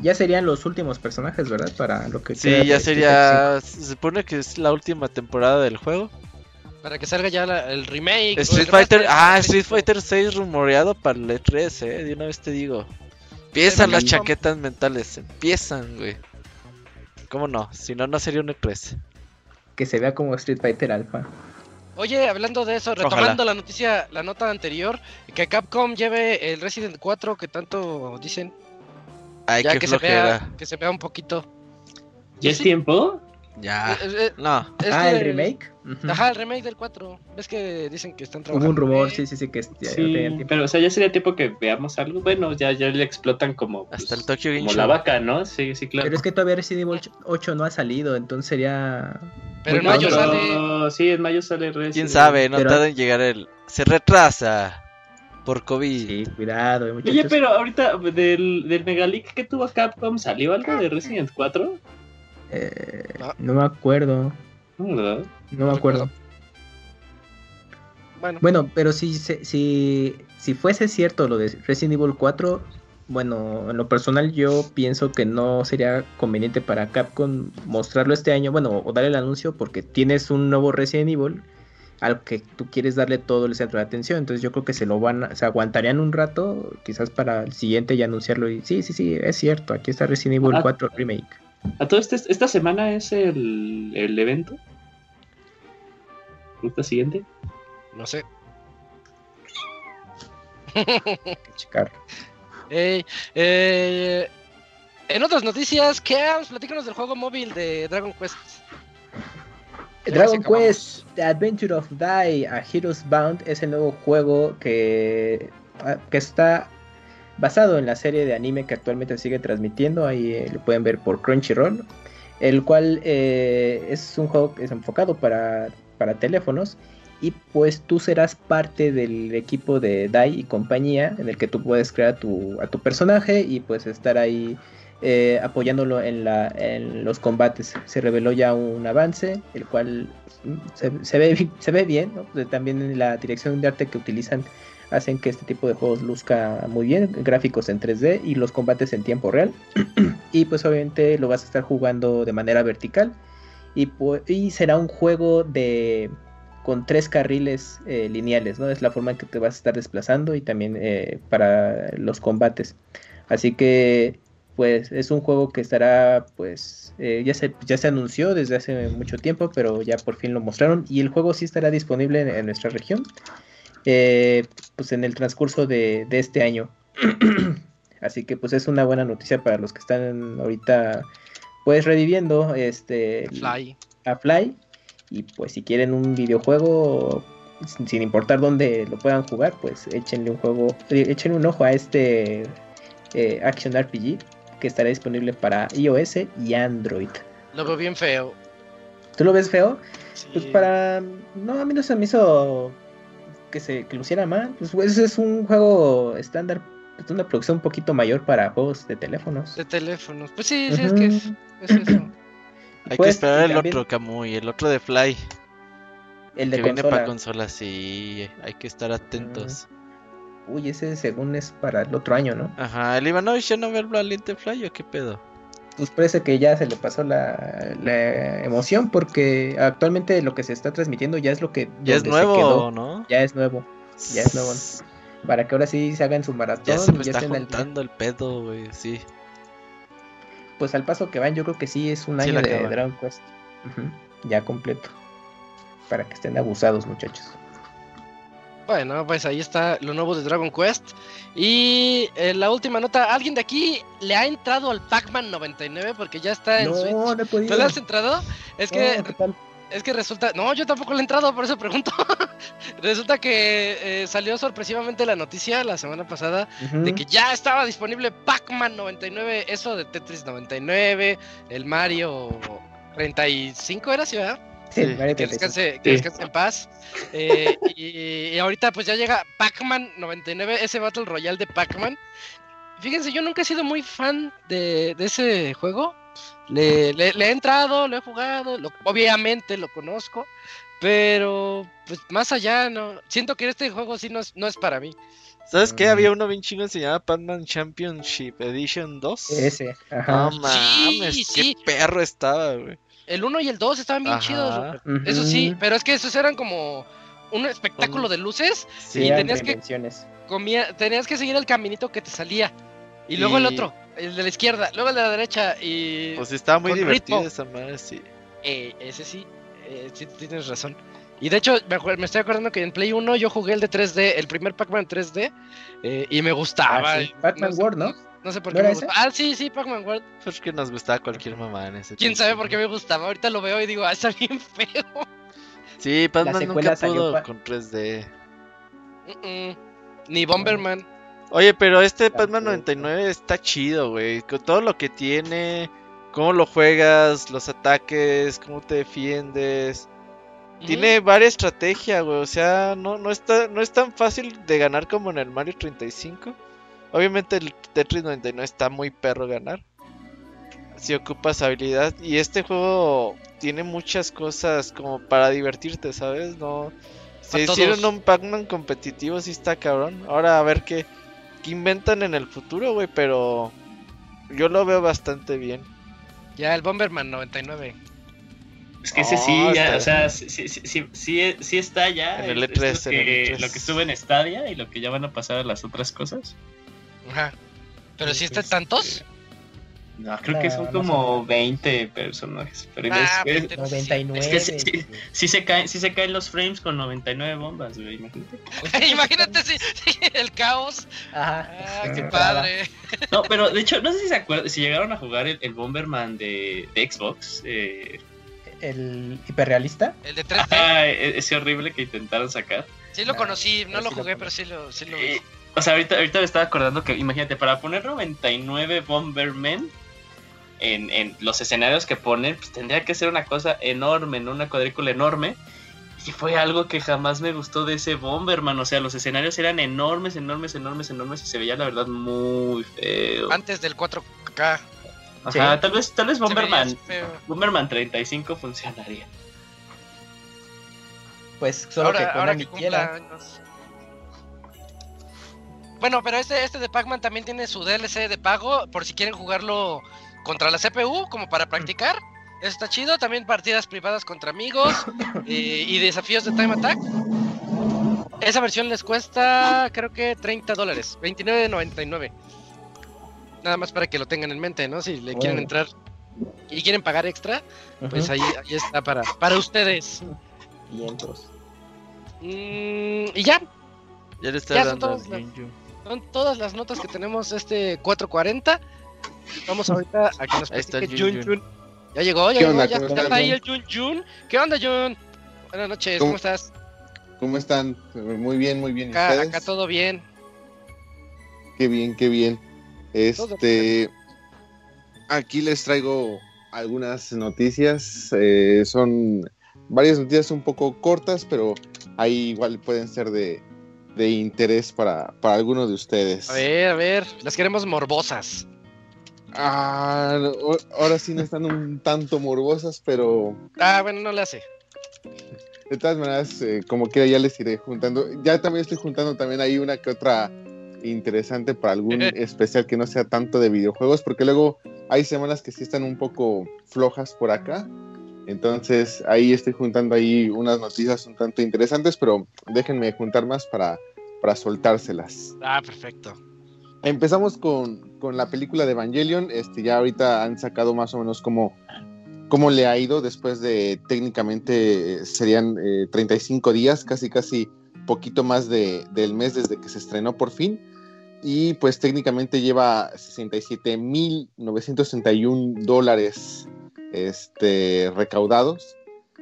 Ya serían los últimos personajes, ¿verdad? Para lo que Sí, ya sería. Se supone que es la última temporada del juego. Para que salga ya la- el remake. el Street remaster Fighter, ah, Street Fighter 6 rumoreado para el E3, eh, de una vez te digo. Empiezan las chaquetas mentales, empiezan, güey. ¿Cómo no? Si no, no sería un E3. 5, Que se vea como Street Fighter Alpha. Oye, hablando de eso, Ojalá. retomando la noticia, la nota anterior, que Capcom lleve el Resident 4 que tanto dicen, Ay, ya qué que se vea, que se vea un poquito. ¿Ya es Sí. tiempo? Ya. Eh, eh, No. es ah, que- el remake. Ujú. Ajá, el remake del 4. ¿Ves que dicen que están Hubo trabajando? un rumor, sí, sí, sí, que ya Sí, pero o sea, ya sería tiempo que veamos algo. Bueno, ya, ya le explotan como, pues, Hasta el Tokyo Game como Show. la vaca, ¿no? Sí, sí, claro. Pero es que todavía Resident Evil 8 no ha salido, entonces sería... Pero en mayo sale. Sí, en mayo sale Resident ¿Quién sabe? No Pero- tarda en llegar el... Se retrasa. Por COVID. Sí, cuidado, eh, muchachos. Oye, pero ahorita del, del Megaleak que tuvo Capcom, ¿salió algo de Resident 4? Eh, No. no me acuerdo, No, me acuerdo. Bueno, Bueno, pero si, si, si fuese cierto lo de Resident Evil 4, bueno, en lo personal yo pienso que no sería conveniente para Capcom mostrarlo este año, bueno, o dar el anuncio porque tienes un nuevo Resident Evil al que tú quieres darle todo el centro de atención, entonces yo creo que se lo van a, se aguantarían un rato, quizás para el siguiente ya anunciarlo y sí, sí, sí, es cierto, aquí está Resident Evil Ah. 4 Remake. ¿A todo este, esta semana es el, el evento? ¿Esta siguiente? no sé. Checar. Eh, en otras noticias, Camps, platícanos del juego móvil de Dragon Quest. Dragon. Quest The Adventure of Die a Heroes Bound es el nuevo juego que, ah, que está basado en la serie de anime que actualmente sigue transmitiendo. Ahí eh, lo pueden ver por Crunchyroll. El cual eh, es un juego que es enfocado para, para teléfonos. y pues tú serás parte del equipo de Dai y compañía en el que tú puedes crear tu, a tu personaje y pues estar ahí eh, apoyándolo en, la, en los combates. Se reveló ya un avance, el cual se, se ve, se ve bien, también en la dirección de arte que utilizan hacen que este tipo de juegos luzca muy bien, gráficos en 3D y los combates en tiempo real. y pues obviamente lo vas a estar jugando de manera vertical y, y será un juego de con tres carriles eh, lineales, ¿no? Es la forma en que te vas a estar desplazando y también eh, para los combates. Así que pues es un juego que estará pues eh, ya se ya se anunció desde hace mucho tiempo pero ya por fin lo mostraron y el juego sí estará disponible en, nuestra región pues en el transcurso de, de este año así que pues es una buena noticia para los que están ahorita pues reviviendo este Fly. a Fly y pues si quieren un videojuego sin importar dónde lo puedan jugar, pues échenle un juego, échenle un ojo a este eh, Action RPG que estará disponible para iOS y Android. Lo veo bien feo. ¿Tú lo ves feo? Pues para... No, a mí no se me hizo que se que luciera mal. Pues, pues es un juego estándar, es una producción un poquito mayor para juegos de teléfonos. De teléfonos. Pues sí, sí, es que es, eso. Hay que esperar el otro, Camuy, el otro de Fly. El de que viene para consolas, sí, hay que estar atentos. Uy, ese según es para el otro año, ¿no? Ajá, el Ivanovich ya no ve el Valiente Fly o qué pedo. Pues parece que ya se le pasó la, la, emoción porque actualmente lo que se está transmitiendo ya es lo que... Ya es nuevo, ¿no? Ya es nuevo, ya es nuevo. Para que ahora sí se hagan su maratón. Ya se me está juntando el... el pedo, güey, sí. Pues al paso que van, yo creo que sí es un año de Dragon Quest. Ya completo. Para que estén abusados, muchachos. Bueno, pues ahí está lo nuevo de Dragon Quest. Y eh, la última nota, ¿alguien de aquí le ha entrado al Pac-Man 99? Porque ya está en no, Switch. No, he ¿No le has entrado? Es que... es que resulta, no, yo tampoco le he entrado, por eso pregunto. resulta que eh, salió sorpresivamente la noticia la semana pasada de que ya estaba disponible Pac-Man 99, eso de Tetris 99, el Mario 35 era, ciudad. Sí, que descanse, que descanse en paz. Eh, y, ahorita pues ya llega Pac-Man 99, ese Battle Royale de Pac-Man. Fíjense, yo nunca he sido muy fan de, de ese juego. Le, le, he entrado, lo he jugado, obviamente lo conozco, pero pues más allá, no siento que este juego sí no es, no es para mí. ¿Sabes qué? Había uno bien chingón se llama Pac-Man Championship Edition 2. Ese, ajá. No mames, qué perro estaba, güey. El 1 y el 2 estaban bien chidos. Eso sí, pero es que esos eran como un espectáculo de luces sí, y tenías que comía, tenías que seguir el caminito que te salía. Y, luego el otro, el de la izquierda, luego el de la derecha y Pues estaba muy divertido esa madre, sí. Eh, ese sí, eh, sí tienes razón. Y de hecho, me, me, estoy acordando que en Play 1 yo jugué el de 3D, el primer Pac-Man 3D, eh, y me gustaba. Ah, sí. Pac-Man no World, ¿no? No sé por qué me gustaba. Ah, sí, sí, Pac-Man World. Porque nos gustaba cualquier mamá en ese ¿Quién sabe por qué me gustaba? Ahorita lo veo y digo, ah, está bien feo. Sí, Pac-Man nunca pudo pa con 3D. Uh -uh. Ni Bomberman. Oye, pero este Pac-Man 99 está chido, güey. Con todo lo que tiene, cómo lo juegas, los ataques, cómo te defiendes. Tiene varias estrategias, güey. O sea, no, no, está, no es tan fácil de ganar como en el Mario 35. Obviamente el Tetris 99 está muy perro ganar. Si ocupas habilidad. Y este juego tiene muchas cosas como para divertirte, ¿sabes? No. Si hicieron un Pac-Man competitivo, sí está cabrón. Ahora a ver qué, qué inventan en el futuro, güey. Pero yo lo veo bastante bien. Ya, el Bomberman 99. Es que ese oh, sí, ya, o sea, sí, sí, sí, sí, sí está ya. En el E3, es lo, en que, el E3. lo que estuvo en Stadia y lo que ya van a pasar a las otras cosas. Ajá. ¿Pero si están tantos? No, creo No, que son no como son. 20 personajes. Pero Ah, es, 20. es, 99. es que sí, sí, sí se caen, sí se caen los frames con 99 bombas, güey, imagínate. Imagínate si, si el caos. Ajá. Ah, qué padre. No, pero de hecho, no sé si se acuerdan, si llegaron a jugar el, el Bomberman de, de Xbox. Eh, El hiperrealista. El de 3D. ah, e- ese horrible que intentaron sacar. Sí lo conocí, no lo sí lo jugué, pero sí lo, sí lo vi. O sea, ahorita, ahorita me estaba acordando que, imagínate, para poner 99 Bombermen en, en los escenarios que ponen, pues tendría que ser una cosa enorme, ¿no? Una cuadrícula enorme. que fue algo que jamás me gustó de ese Bomberman. O sea, los escenarios eran enormes, enormes, enormes, enormes y se veía la verdad muy feo. Antes del 4K. Ajá, tal vez, tal vez Bomberman. Bomberman 35 funcionaría. Pues solo ahora, que ahora que quiera. cumpla años. Bueno, pero este, este de Pac-Man también tiene su DLC de pago por si quieren jugarlo contra la CPU, como para practicar. Eso está chido. También partidas privadas contra amigos eh, y desafíos de Time Attack. Esa versión les cuesta, creo que 30 dólares, 29.99. Nada más para que lo tengan en mente, ¿no? Si le quieren entrar y quieren pagar extra, pues ahí, ahí está para, para ustedes. Vientos. Mm, y ya, Ya le está Ya son dando son todas las notas que tenemos este 440. Vamos ahorita a que nos platique Jun Jun Jun. Ya llegó, ya ¿Qué llegó, onda? ya ¿Cómo está ahí el Jun Jun. ¿Qué onda, Jun? Buenas noches, ¿cómo, ¿Cómo- estás? ¿Cómo están? Muy bien, muy bien. ¿Y Acá, ustedes? acá todo bien. Qué bien, qué bien. Este, aquí les traigo algunas noticias. eh, son varias noticias un poco cortas, pero ahí igual pueden ser de, de interés para, para alguno de ustedes. A ver, a ver, las queremos morbosas. Ah, ahora sí no están un tanto morbosas, pero Ah, bueno, no le hace. de todas maneras, eh, como quiera, ya les iré juntando. Ya también estoy juntando también ahí una que otra interesante para algún especial que no sea tanto de videojuegos, porque luego hay semanas que sí están un poco flojas por acá. Entonces ahí estoy juntando ahí unas noticias un tanto interesantes, pero déjenme juntar más para, para soltárselas. Ah, perfecto. Empezamos con, con la película de Evangelion. Este, ya ahorita han sacado más o menos cómo, cómo le ha ido después de técnicamente eh, serían eh, 35 días, casi casi poquito más de, del mes desde que se estrenó por fin. Y pues técnicamente lleva 67.961 dólares este, recaudados.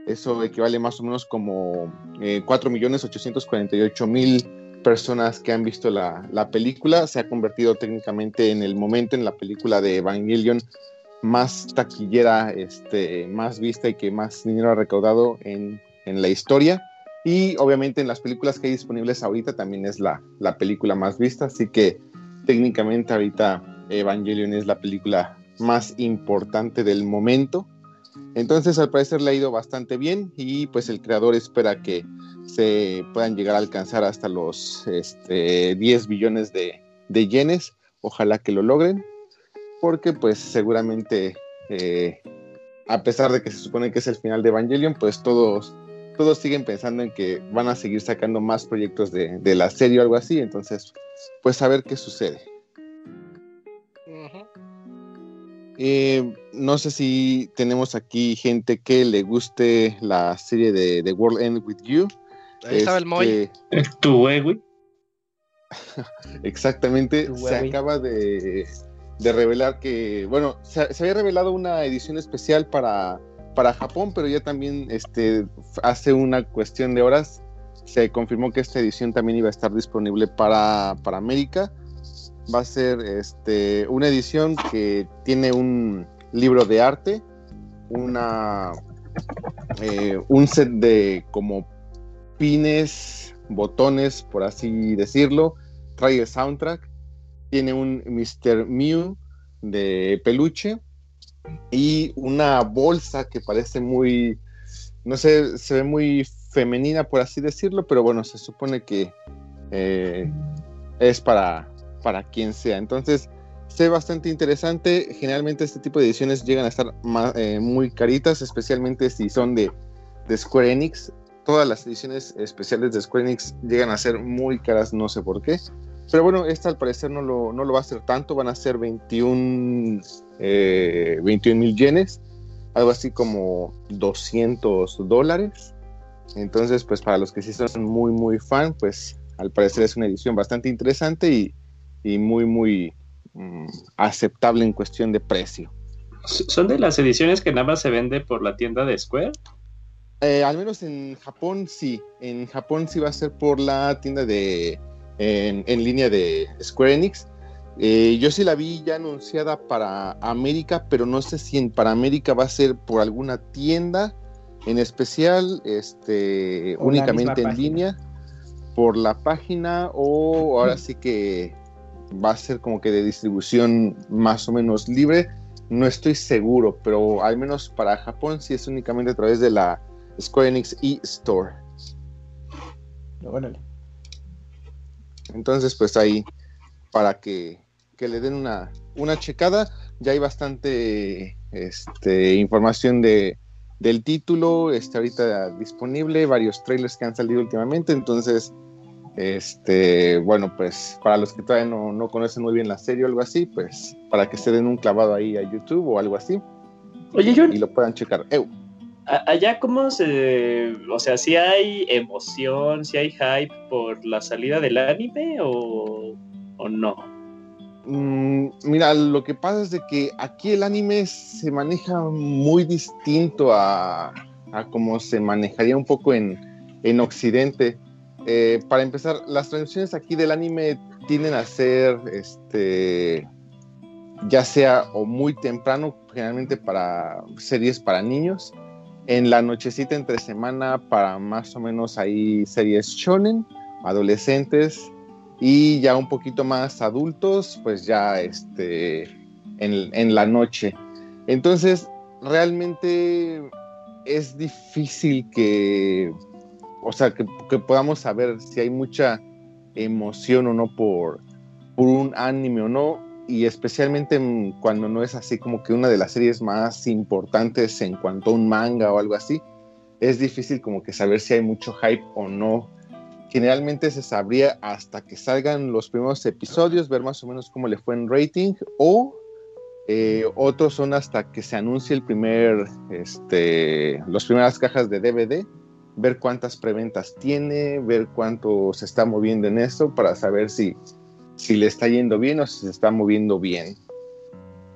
Eso equivale más o menos como eh, 4.848.000 personas que han visto la, la película. Se ha convertido técnicamente en el momento en la película de Evangelion más taquillera, este, más vista y que más dinero ha recaudado en, en la historia. Y obviamente en las películas que hay disponibles ahorita también es la, la película más vista. Así que técnicamente ahorita Evangelion es la película más importante del momento. Entonces al parecer le ha ido bastante bien y pues el creador espera que se puedan llegar a alcanzar hasta los este, 10 billones de, de yenes. Ojalá que lo logren porque pues seguramente eh, a pesar de que se supone que es el final de Evangelion, pues todos, todos siguen pensando en que van a seguir sacando más proyectos de, de la serie o algo así. Entonces, pues a ver qué sucede. Eh, no sé si tenemos aquí gente que le guste la serie de The World End With You. Ahí estaba el Moy. Este, Tu güey. Exactamente, Tu se acaba de, de revelar que, bueno, se, se había revelado una edición especial para, para Japón, pero ya también este, hace una cuestión de horas se confirmó que esta edición también iba a estar disponible para, para América. Va a ser este, una edición que tiene un libro de arte, una, eh, un set de como pines, botones, por así decirlo. Trae el soundtrack. Tiene un Mr. Mew de peluche. Y una bolsa que parece muy. No sé, se ve muy femenina, por así decirlo. Pero bueno, se supone que eh, es para, para quien sea. Entonces, ve bastante interesante. Generalmente, este tipo de ediciones llegan a estar ma- eh, muy caritas, especialmente si son de, de Square Enix todas las ediciones especiales de Square Enix llegan a ser muy caras, no sé por qué. Pero bueno, esta al parecer no lo, no lo va a hacer tanto, van a ser 21 eh, 21 mil yenes, algo así como 200 dólares. Entonces, pues para los que sí son muy, muy fan, pues al parecer es una edición bastante interesante y, y muy, muy mm, aceptable en cuestión de precio. ¿Son de las ediciones que nada más se vende por la tienda de Square? Eh, al menos en Japón sí. En Japón sí va a ser por la tienda de en, en línea de Square Enix. Eh, yo sí la vi ya anunciada para América, pero no sé si en, para América va a ser por alguna tienda en especial este, únicamente en página. línea por la página o ahora sí que va a ser como que de distribución más o menos libre. No estoy seguro, pero al menos para Japón sí es únicamente a través de la Square Enix e-Store. Órale. Entonces, pues ahí, para que, que le den una, una checada, ya hay bastante este, información de, del título, está ahorita disponible, varios trailers que han salido últimamente, entonces, este, bueno, pues para los que todavía no, no conocen muy bien la serie o algo así, pues para que se den un clavado ahí a YouTube o algo así Oye, Jun, y lo puedan checar. Allá cómo se... O sea, si hay emoción, si hay hype por la salida del anime o, o no. Mm, mira, lo que pasa es de que aquí el anime se maneja muy distinto a, a como se manejaría un poco en, en Occidente. Eh, para empezar, las transmisiones aquí del anime tienden a ser, este, ya sea o muy temprano, generalmente para series para niños, en la nochecita entre semana para más o menos ahí series shonen, adolescentes, y ya un poquito más adultos, pues ya este, en, en la noche. Entonces, realmente es difícil que, o sea, que, podamos saber si hay mucha emoción o no por, por un anime o no, y especialmente en- cuando no es así como que una de las series más importantes en cuanto a un manga o algo así, es difícil como que saber si hay mucho hype o no. Generalmente se sabría hasta que salgan los primeros episodios, ver más o menos cómo le fue en rating, o eh, otros son hasta que se anuncie el primer, este, las primeras cajas de DVD, ver cuántas preventas tiene, ver cuánto se está moviendo en esto para saber si, si le está yendo bien o si se está moviendo bien.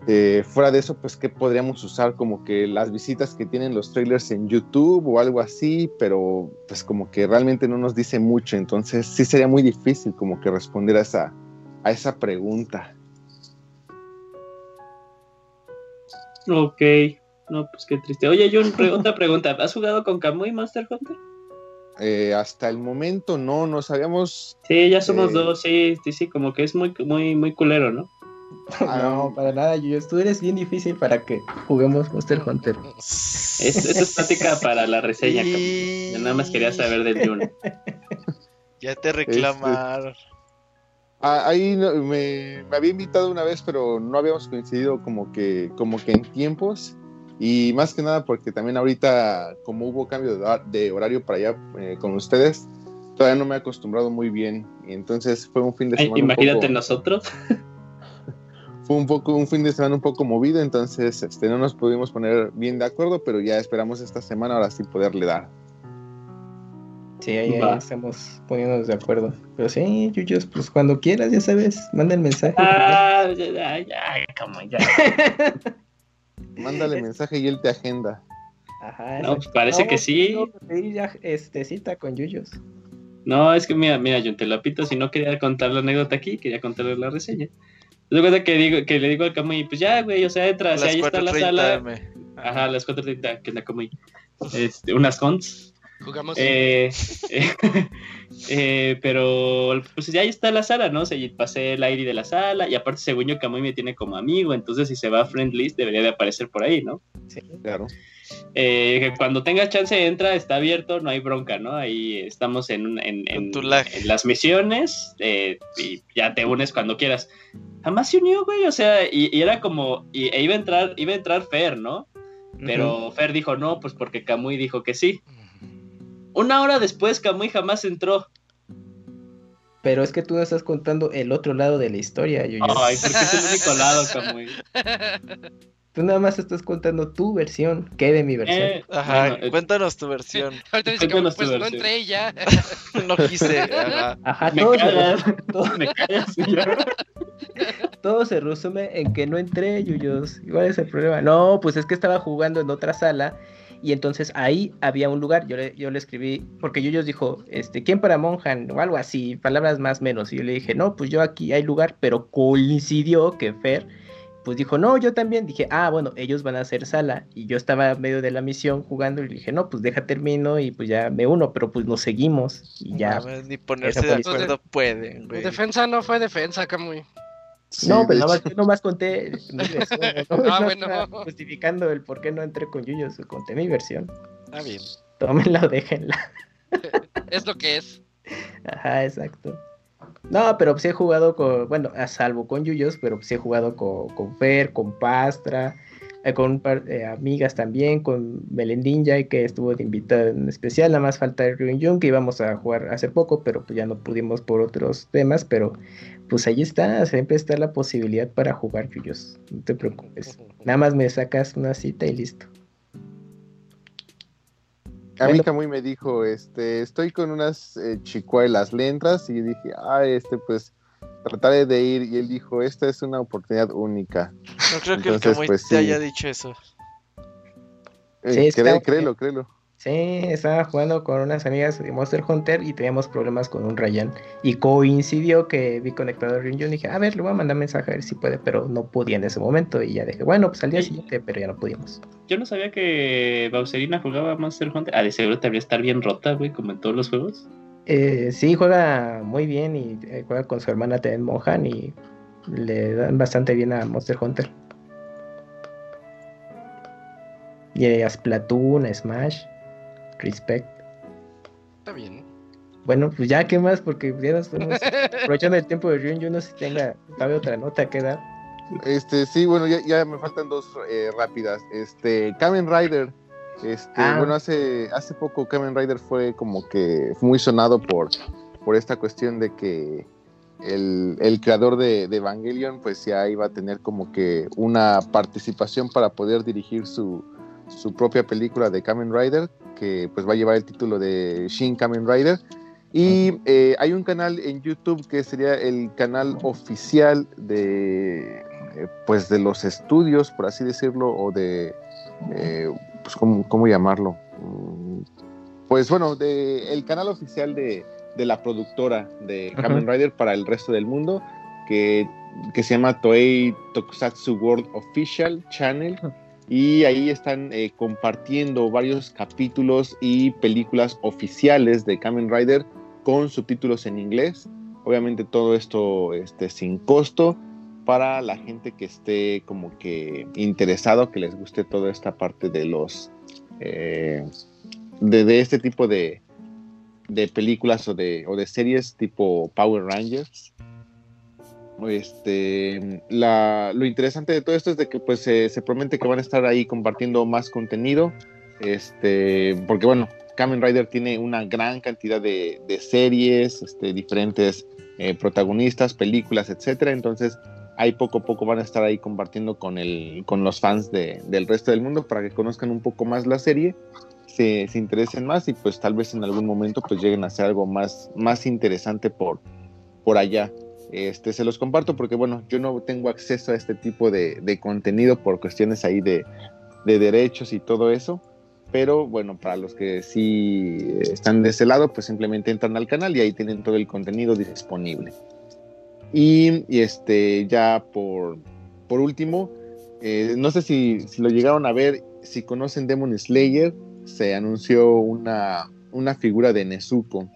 Eh, fuera de eso, pues, ¿qué podríamos usar? Como que las visitas que tienen los trailers en YouTube o algo así, pero pues como que realmente no nos dice mucho, entonces sí sería muy difícil como que responder a esa, a esa pregunta. Ok. No, pues qué triste. Oye, Jun, pre- otra pregunta. ¿Has jugado con Kamui Monster Hunter? Eh, hasta el momento no, no sabíamos. Sí, ya somos Eh. dos, sí, sí, sí, como que es muy, muy, muy culero, ¿no? No, para nada, Yuyos. Tú eres bien difícil para que juguemos Monster Hunter. Es, esa es plática para la reseña, Kamui. Yo nada más quería saber del Jun. Ya te reclamaron. Ah, ahí no- me, me había invitado una vez, pero no habíamos coincidido como que, como que en tiempos. Y más que nada porque también ahorita, como hubo cambio de, hor- de horario para allá eh, con ustedes, todavía no me he acostumbrado muy bien. Y entonces fue un fin de Ay, semana. un imagínate poco- nosotros. fue un poco un fin de semana un poco movido, entonces este, no nos pudimos poner bien de acuerdo, pero ya esperamos esta semana ahora sí poderle dar. Sí, ahí, ahí estamos poniéndonos de acuerdo. Pero sí, Yuyos, pues cuando quieras, ya sabes, manda el mensaje. Ah, ya, ya, ya, como ya. Mándale mensaje y él te agenda. Ajá, No, exacto. pues parece que sí. pedir ya este, cita con Yuyos. No, es que mira, mira, Jun, te lo pito, si no quería contar la anécdota aquí, quería contarle la reseña. Te cuenta que digo, que le digo al Kamui, pues ya, güey, o sea, entra, o sea, ahí está la 4:30 sala. M. Ajá, a las 4.30, que la Kamui. Este, unas cons. Jugamos. Eh, eh, eh, pero pues ya ahí está la sala, ¿no? O sea, pasé el ID de la sala y aparte según yo Kamui me tiene como amigo, entonces si se va a friend list debería de aparecer por ahí, ¿no? Sí. Claro. Eh, que cuando tengas chance entra, está abierto, no hay bronca, ¿no? Ahí estamos en, en, en- las misiones eh, y ya te unes cuando quieras. Jamás se unió, güey, o sea, y, y era como, y, e iba a entrar, iba a entrar Fer, ¿no? Pero Fer dijo no, pues porque Kamui dijo que sí. Una hora después Kamui jamás entró. Pero es que tú no estás contando el otro lado de la historia, Yuyos. Ay, porque es el único lado, Kamui. Tú nada más estás contando tu versión, que de mi versión. Eh, Ajá, bueno, eh, cuéntanos tu versión. Ahorita dice que pues no entre ella. No quise. Ajá. Ajá, me todo se, cagas, todo- me todo se resume en que no entré, Yuyos. ¿Cuál es el problema? No, pues es que estaba jugando en otra sala y entonces ahí había un lugar. Yo le, yo le escribí, porque Yuyos dijo, este, ¿quién para Monjan? O algo así, palabras más menos. Y yo le dije, no, pues yo aquí hay lugar, pero coincidió que Fer, pues dijo, no, yo también. Dije, ah, bueno, ellos van a hacer sala. Y yo estaba en medio de la misión jugando y le dije, no, pues deja termino y pues ya me uno, pero pues nos seguimos. Y ya. Ni ponerse de acuerdo pueden, güey. Defensa no fue defensa, Camuy. Sí, no, pero nada más, nomás conté. No, Ah, No bueno. estaba justificando el por qué no entré con Yuyos, conté mi versión. Está bien. Tómenla o déjenla. Es lo que es. Ajá, exacto. No, pero sí he jugado con, bueno, a salvo con Yuyos, pero sí he jugado con, con Fer, con Pastra, eh, con un par de amigas también, con Melendinja, que estuvo de invitada en especial, nada más falta el Ryun Jung, que íbamos a jugar hace poco, pero pues ya no pudimos por otros temas, pero pues ahí está, siempre está la posibilidad para jugar Yuyos, no te preocupes. Nada más me sacas una cita y listo. A mí. Camuy me dijo, este, estoy con unas eh, chicuelas lentas y dije, ah, este, pues trataré de ir y él dijo, esta es una oportunidad única. No creo que Entonces, el Camuy pues, te sí. haya dicho eso. Eh, Sí, es que créelo, créelo. Sí, estaba jugando con unas amigas de Monster Hunter y teníamos problemas con un Ryan. Y coincidió que vi conectado a Ryunjun y dije, a ver, le voy a mandar mensaje a ver si puede, pero no podía en ese momento. Y ya dije, bueno, pues al día Sí. siguiente, pero ya no pudimos. Yo no sabía que Bowserina jugaba Monster Hunter. Ah, de seguro debería estar bien rota, güey, como en todos los juegos. Eh, sí, juega muy bien y eh, juega con su hermana Ten Mohan y le dan bastante bien a Monster Hunter. Y a Splatoon, a Smash, Respect. Está bien. Bueno, pues ya, ¿qué más? Porque ya nos estamos aprovechando el tiempo de Ryunjun, no sé si tenga todavía otra nota que dar. Este, sí, bueno, ya, ya me faltan dos eh, rápidas. Este, Kamen Rider. Este, Ah. bueno, hace, hace poco Kamen Rider fue como que muy sonado por, por esta cuestión de que el, el creador de, de Evangelion pues ya iba a tener como que una participación para poder dirigir su, su propia película de Kamen Rider, que pues va a llevar el título de Shin Kamen Rider. Y eh, hay un canal en YouTube que sería el canal oficial de, eh, pues de los estudios, por así decirlo, o de, eh, pues ¿cómo, cómo llamarlo? Mm, Pues bueno, de, el canal oficial de, de la productora de Kamen Rider para el resto del mundo, que, que se llama Toei Tokusatsu World Official Channel. Y ahí están eh, compartiendo varios capítulos y películas oficiales de Kamen Rider con subtítulos en inglés. Obviamente todo esto este, sin costo para la gente que esté como que interesado, que les guste toda esta parte de los eh, de, este tipo de, de películas o de, o de series tipo Power Rangers. Este, lo interesante de todo esto es de que pues se, se promete que van a estar ahí compartiendo más contenido. Este, porque bueno, Kamen Rider tiene una gran cantidad de, de series, este, diferentes eh, protagonistas, películas, etcétera. Entonces, ahí poco a poco van a estar ahí compartiendo con, el, con los fans de- del resto del mundo para que conozcan un poco más la serie, se, se interesen más y pues tal vez en algún momento pues lleguen a hacer algo más, más interesante por, por allá. Este, se los comparto porque bueno, yo no tengo acceso a este tipo de, de contenido por cuestiones ahí de, de derechos y todo eso. Pero bueno, para los que sí están de ese lado, pues simplemente entran al canal y ahí tienen todo el contenido disponible. Y, y, este, ya por, por último, eh, no sé si, si lo llegaron a ver, si conocen Demon Slayer, se anunció una, una figura de Nezuko,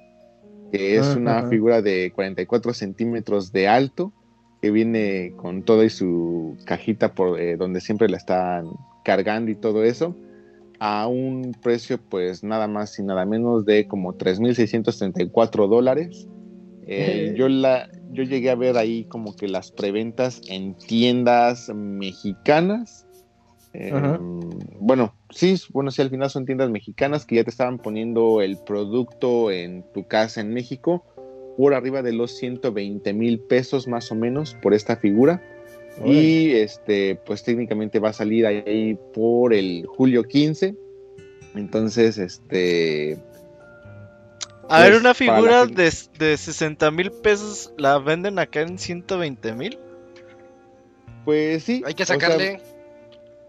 que es Ah, una figura de 44 centímetros de alto, que viene con todo y su cajita por eh, donde siempre la están cargando y todo eso, a un precio pues nada más y nada menos de como 3.634 dólares. Eh. yo, la, yo llegué a ver ahí como que las preventas en tiendas mexicanas. Eh, bueno, sí, bueno, sí, al final son tiendas mexicanas que ya te estaban poniendo el producto en tu casa en México por arriba de los 120 mil pesos más o menos por esta figura. Y este, pues técnicamente va a salir ahí por el julio 15. Entonces, este, A ver, Pues, una figura de, de 60 mil pesos la venden acá en 120 mil. pues sí. Hay que o sea, sacarle.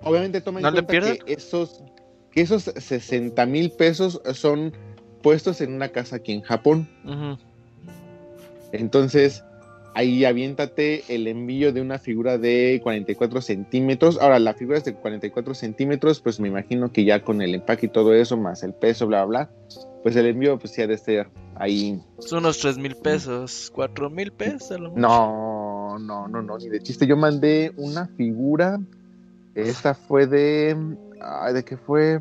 obviamente toma en ¿No le cuenta pierden? que esos, que esos 60 mil pesos son puestos en una casa aquí en Japón. Entonces, ahí aviéntate el envío de una figura de 44 centímetros. Ahora, la figura es de 44 centímetros, pues me imagino que ya con el empaque y todo eso, más el peso, bla, bla, bla, pues el envío pues sí ha de estar ahí. Son unos 3 mil pesos, 4 mil pesos. a lo mucho. No, no, no, no, ni de chiste. Yo mandé una figura. Esta fue de. Ay, ¿De qué fue?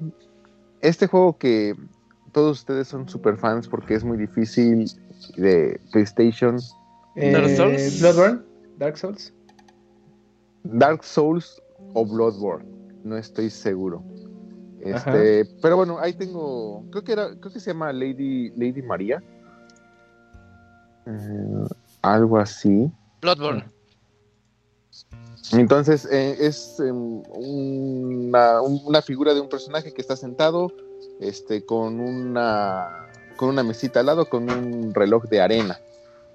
Este juego que todos ustedes son super fans porque es muy difícil de PlayStation. ¿Dark Eh, Souls? Bloodborne, Dark Souls. Dark Souls o Bloodborne. No estoy seguro. Este, pero bueno, ahí tengo. Creo que era. Creo que se llama Lady, Lady María. Eh, algo así. Bloodborne. Entonces eh, es em, una, una figura de un personaje que está sentado este, con, una, con una mesita al lado, con un reloj de arena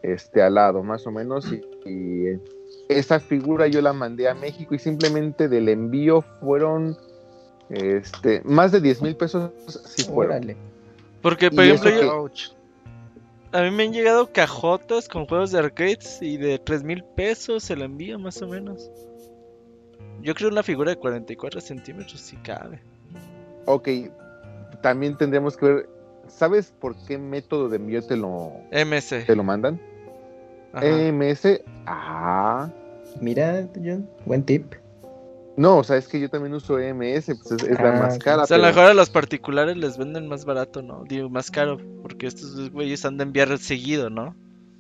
este, al lado, más o menos. Y, y, esa figura yo la mandé a México y simplemente del envío fueron este, más de 10 mil pesos. Sí fueron. Órale. Porque, por ejemplo, yo- a mí me han llegado cajotas con juegos de arcades y de 3 mil pesos el envío, más o menos. Yo creo una figura de 44 centímetros si cabe. Ok, también tendríamos que ver. ¿Sabes por qué método de envío te lo, MS. te lo mandan? EMS. Ah. Mira, John, buen tip. No, o sea, es que yo también uso EMS, pues es, es la Ah, más cara. o sea, a lo pero- mejor a los particulares les venden más barato, ¿no? Digo, más caro, porque estos güeyes han de enviar seguido, ¿no?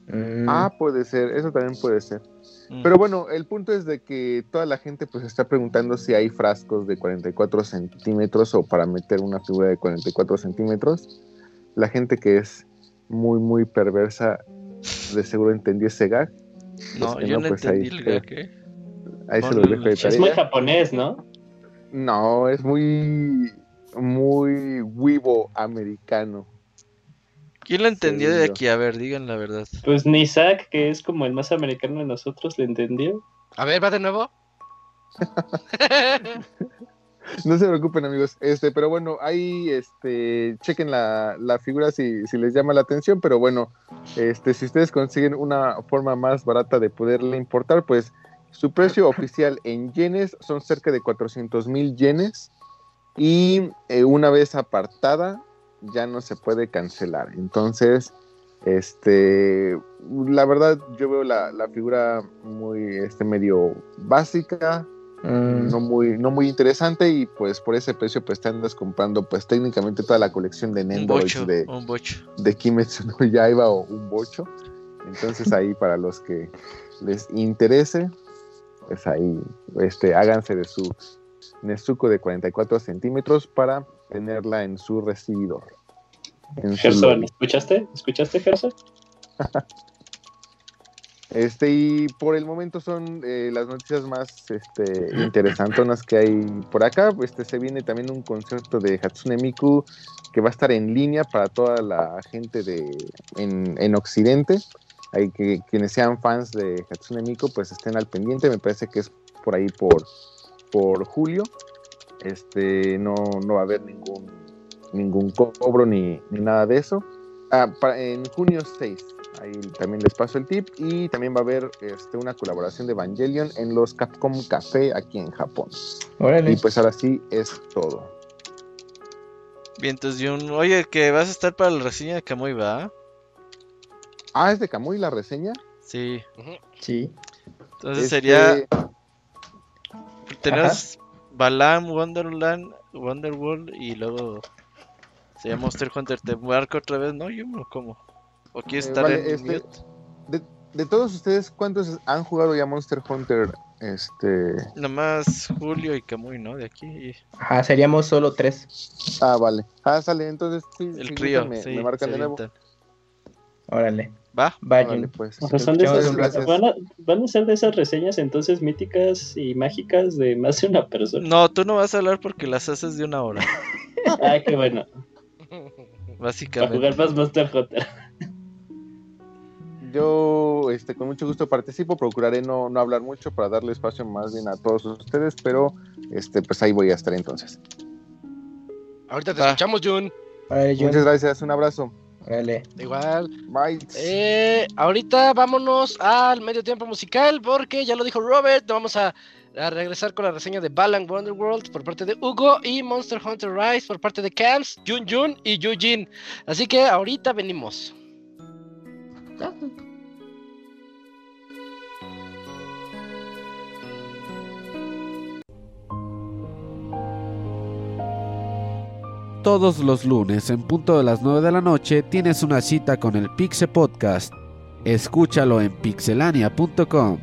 Mm, Ah, puede ser, eso también puede ser. Mm. Pero bueno, el punto es de que toda la gente pues está preguntando si hay frascos de 44 centímetros o para meter una figura de 44 centímetros. La gente que es muy, muy perversa de seguro entendió ese gag. no, que yo no, no pues ahí entendí el te- gag, ¿eh? Ahí se lo dejo de el- Es muy tarea. japonés, ¿no? No, es muy, muy vivo americano. ¿Quién lo entendió de aquí? A ver, digan la verdad. Pues ni Zack, que es como el más americano de nosotros, ¿le entendió? A ver, va de nuevo. No se preocupen amigos, este, pero bueno, ahí este, chequen la, la figura si, si les llama la atención, pero bueno, este, si ustedes consiguen una forma más barata de poderle importar, pues su precio oficial en yenes son cerca de 400 mil yenes y eh, una vez apartada ya no se puede cancelar. Entonces, este, la verdad yo veo la, la figura muy, este, medio básica, mm, no muy, no muy interesante y pues por ese precio pues te andas comprando pues técnicamente toda la colección de Nendoroids de, un bocho. de Kimetsu no Yaiba o un bocho. Entonces ahí para los que les interese, pues ahí este, háganse de su Nezuko de 44 centímetros para tenerla en su recibidor. En Gerson. ¿escuchaste? ¿Escuchaste, Gerson? Este, y por el momento son eh, las noticias más este, interesantonas que hay por acá. Este, se viene también un concierto de Hatsune Miku que va a estar en línea para toda la gente de, en, en Occidente. Hay que quienes sean fans de Hatsune Miku, pues estén al pendiente. Me parece que es por ahí por, por julio. Este, no, no va a haber ningún, ningún cobro ni, ni nada de eso. Ah, para- en junio 6, ahí también les paso el tip. Y también va a haber este, una colaboración de Evangelion en los Capcom Café aquí en Japón. órale. Y pues ahora sí es todo. Bien, entonces, Jun, oye, que vas a estar para la reseña de Kamui, ¿va? Ah, es de Kamui la reseña. Sí. Sí. Entonces Este, sería. Tenemos Balam, Wonderland, Wonderworld y luego. Sería Monster Hunter. ¿Te marco otra vez? No, yo no, ¿cómo? ¿O quieres Eh, estar vale, en este-? De, de todos ustedes, ¿cuántos han jugado ya Monster Hunter? Este. Nomás Julio y Kamui, ¿no? De aquí. Ajá, seríamos solo tres. Ah, vale. Ah, sale. Entonces, sí, El trío, gustan, me, sí. me marcan se de nuevo. Órale. ¿Va? Vaya. Órale, pues. O sea, son de Muchas esas, gracias. van, a, van a ser de esas reseñas entonces míticas y mágicas de más de una persona. No, tú no vas a hablar porque las haces de una hora. Ay, qué bueno. Para Básicamente. jugar más Monster Hunter. Yo, este, con mucho gusto participo, procuraré no, no hablar mucho para darle espacio más bien a todos ustedes, pero este, pues ahí voy a estar entonces. Ahorita te escuchamos, Jun. Muchas gracias, un abrazo. Dale. Igual. Bye. Eh, ahorita vámonos al medio tiempo musical porque ya lo dijo Robert, vamos a, a regresar con la reseña de Balan Wonderworld por parte de Hugo y Monster Hunter Rise por parte de Camps, Jun Jun y Yujin. Así que ahorita venimos. Todos los lunes en punto de las 9 de la noche tienes una cita con el Pixe Podcast. Escúchalo en pixelania.com.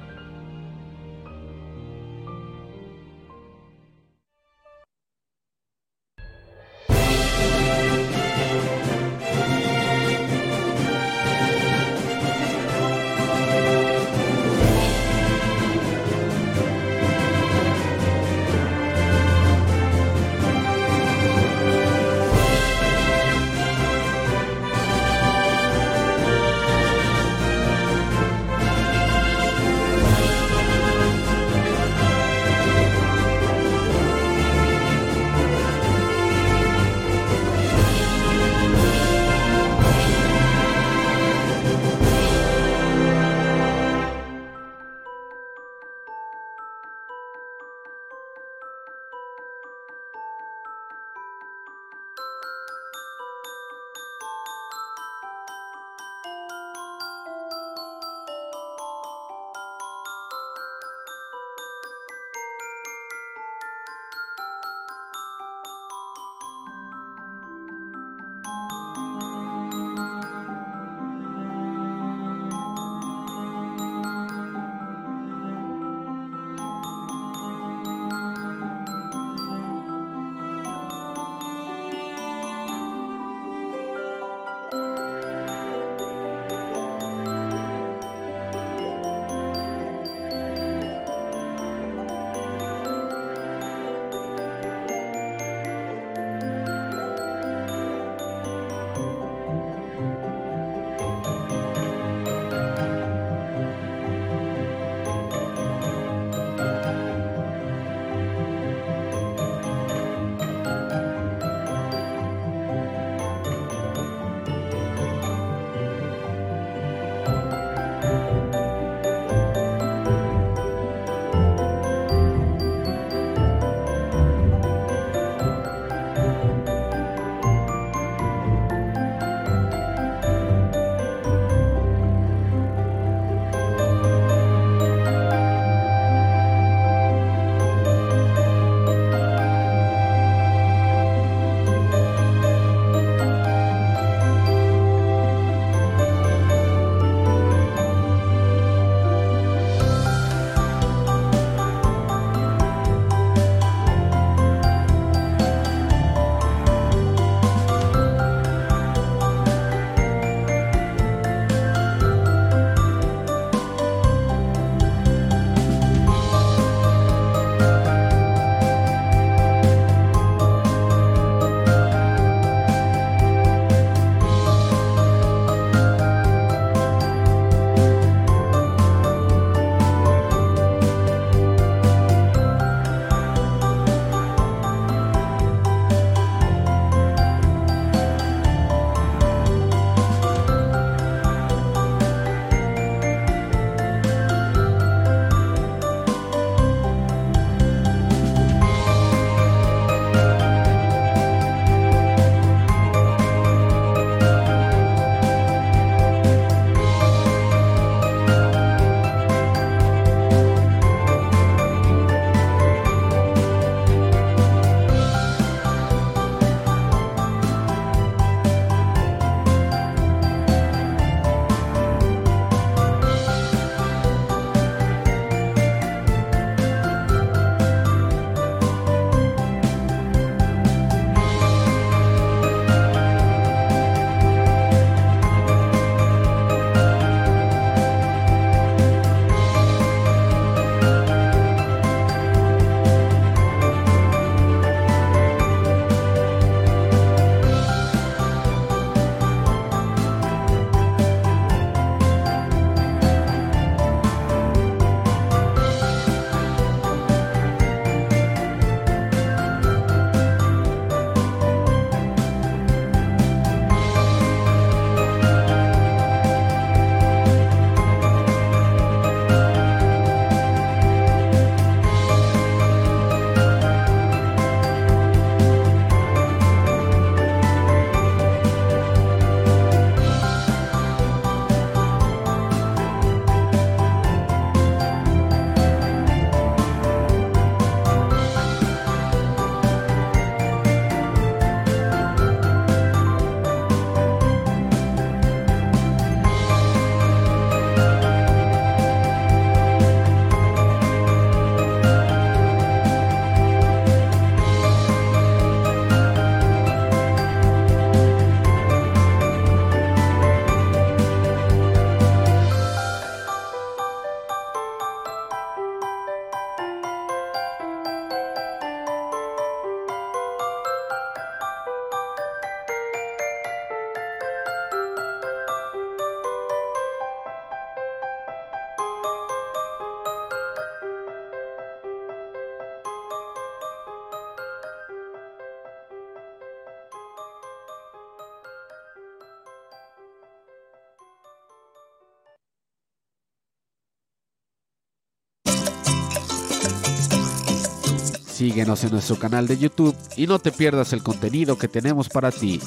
Síguenos en nuestro canal de YouTube y no te pierdas el contenido que tenemos para ti.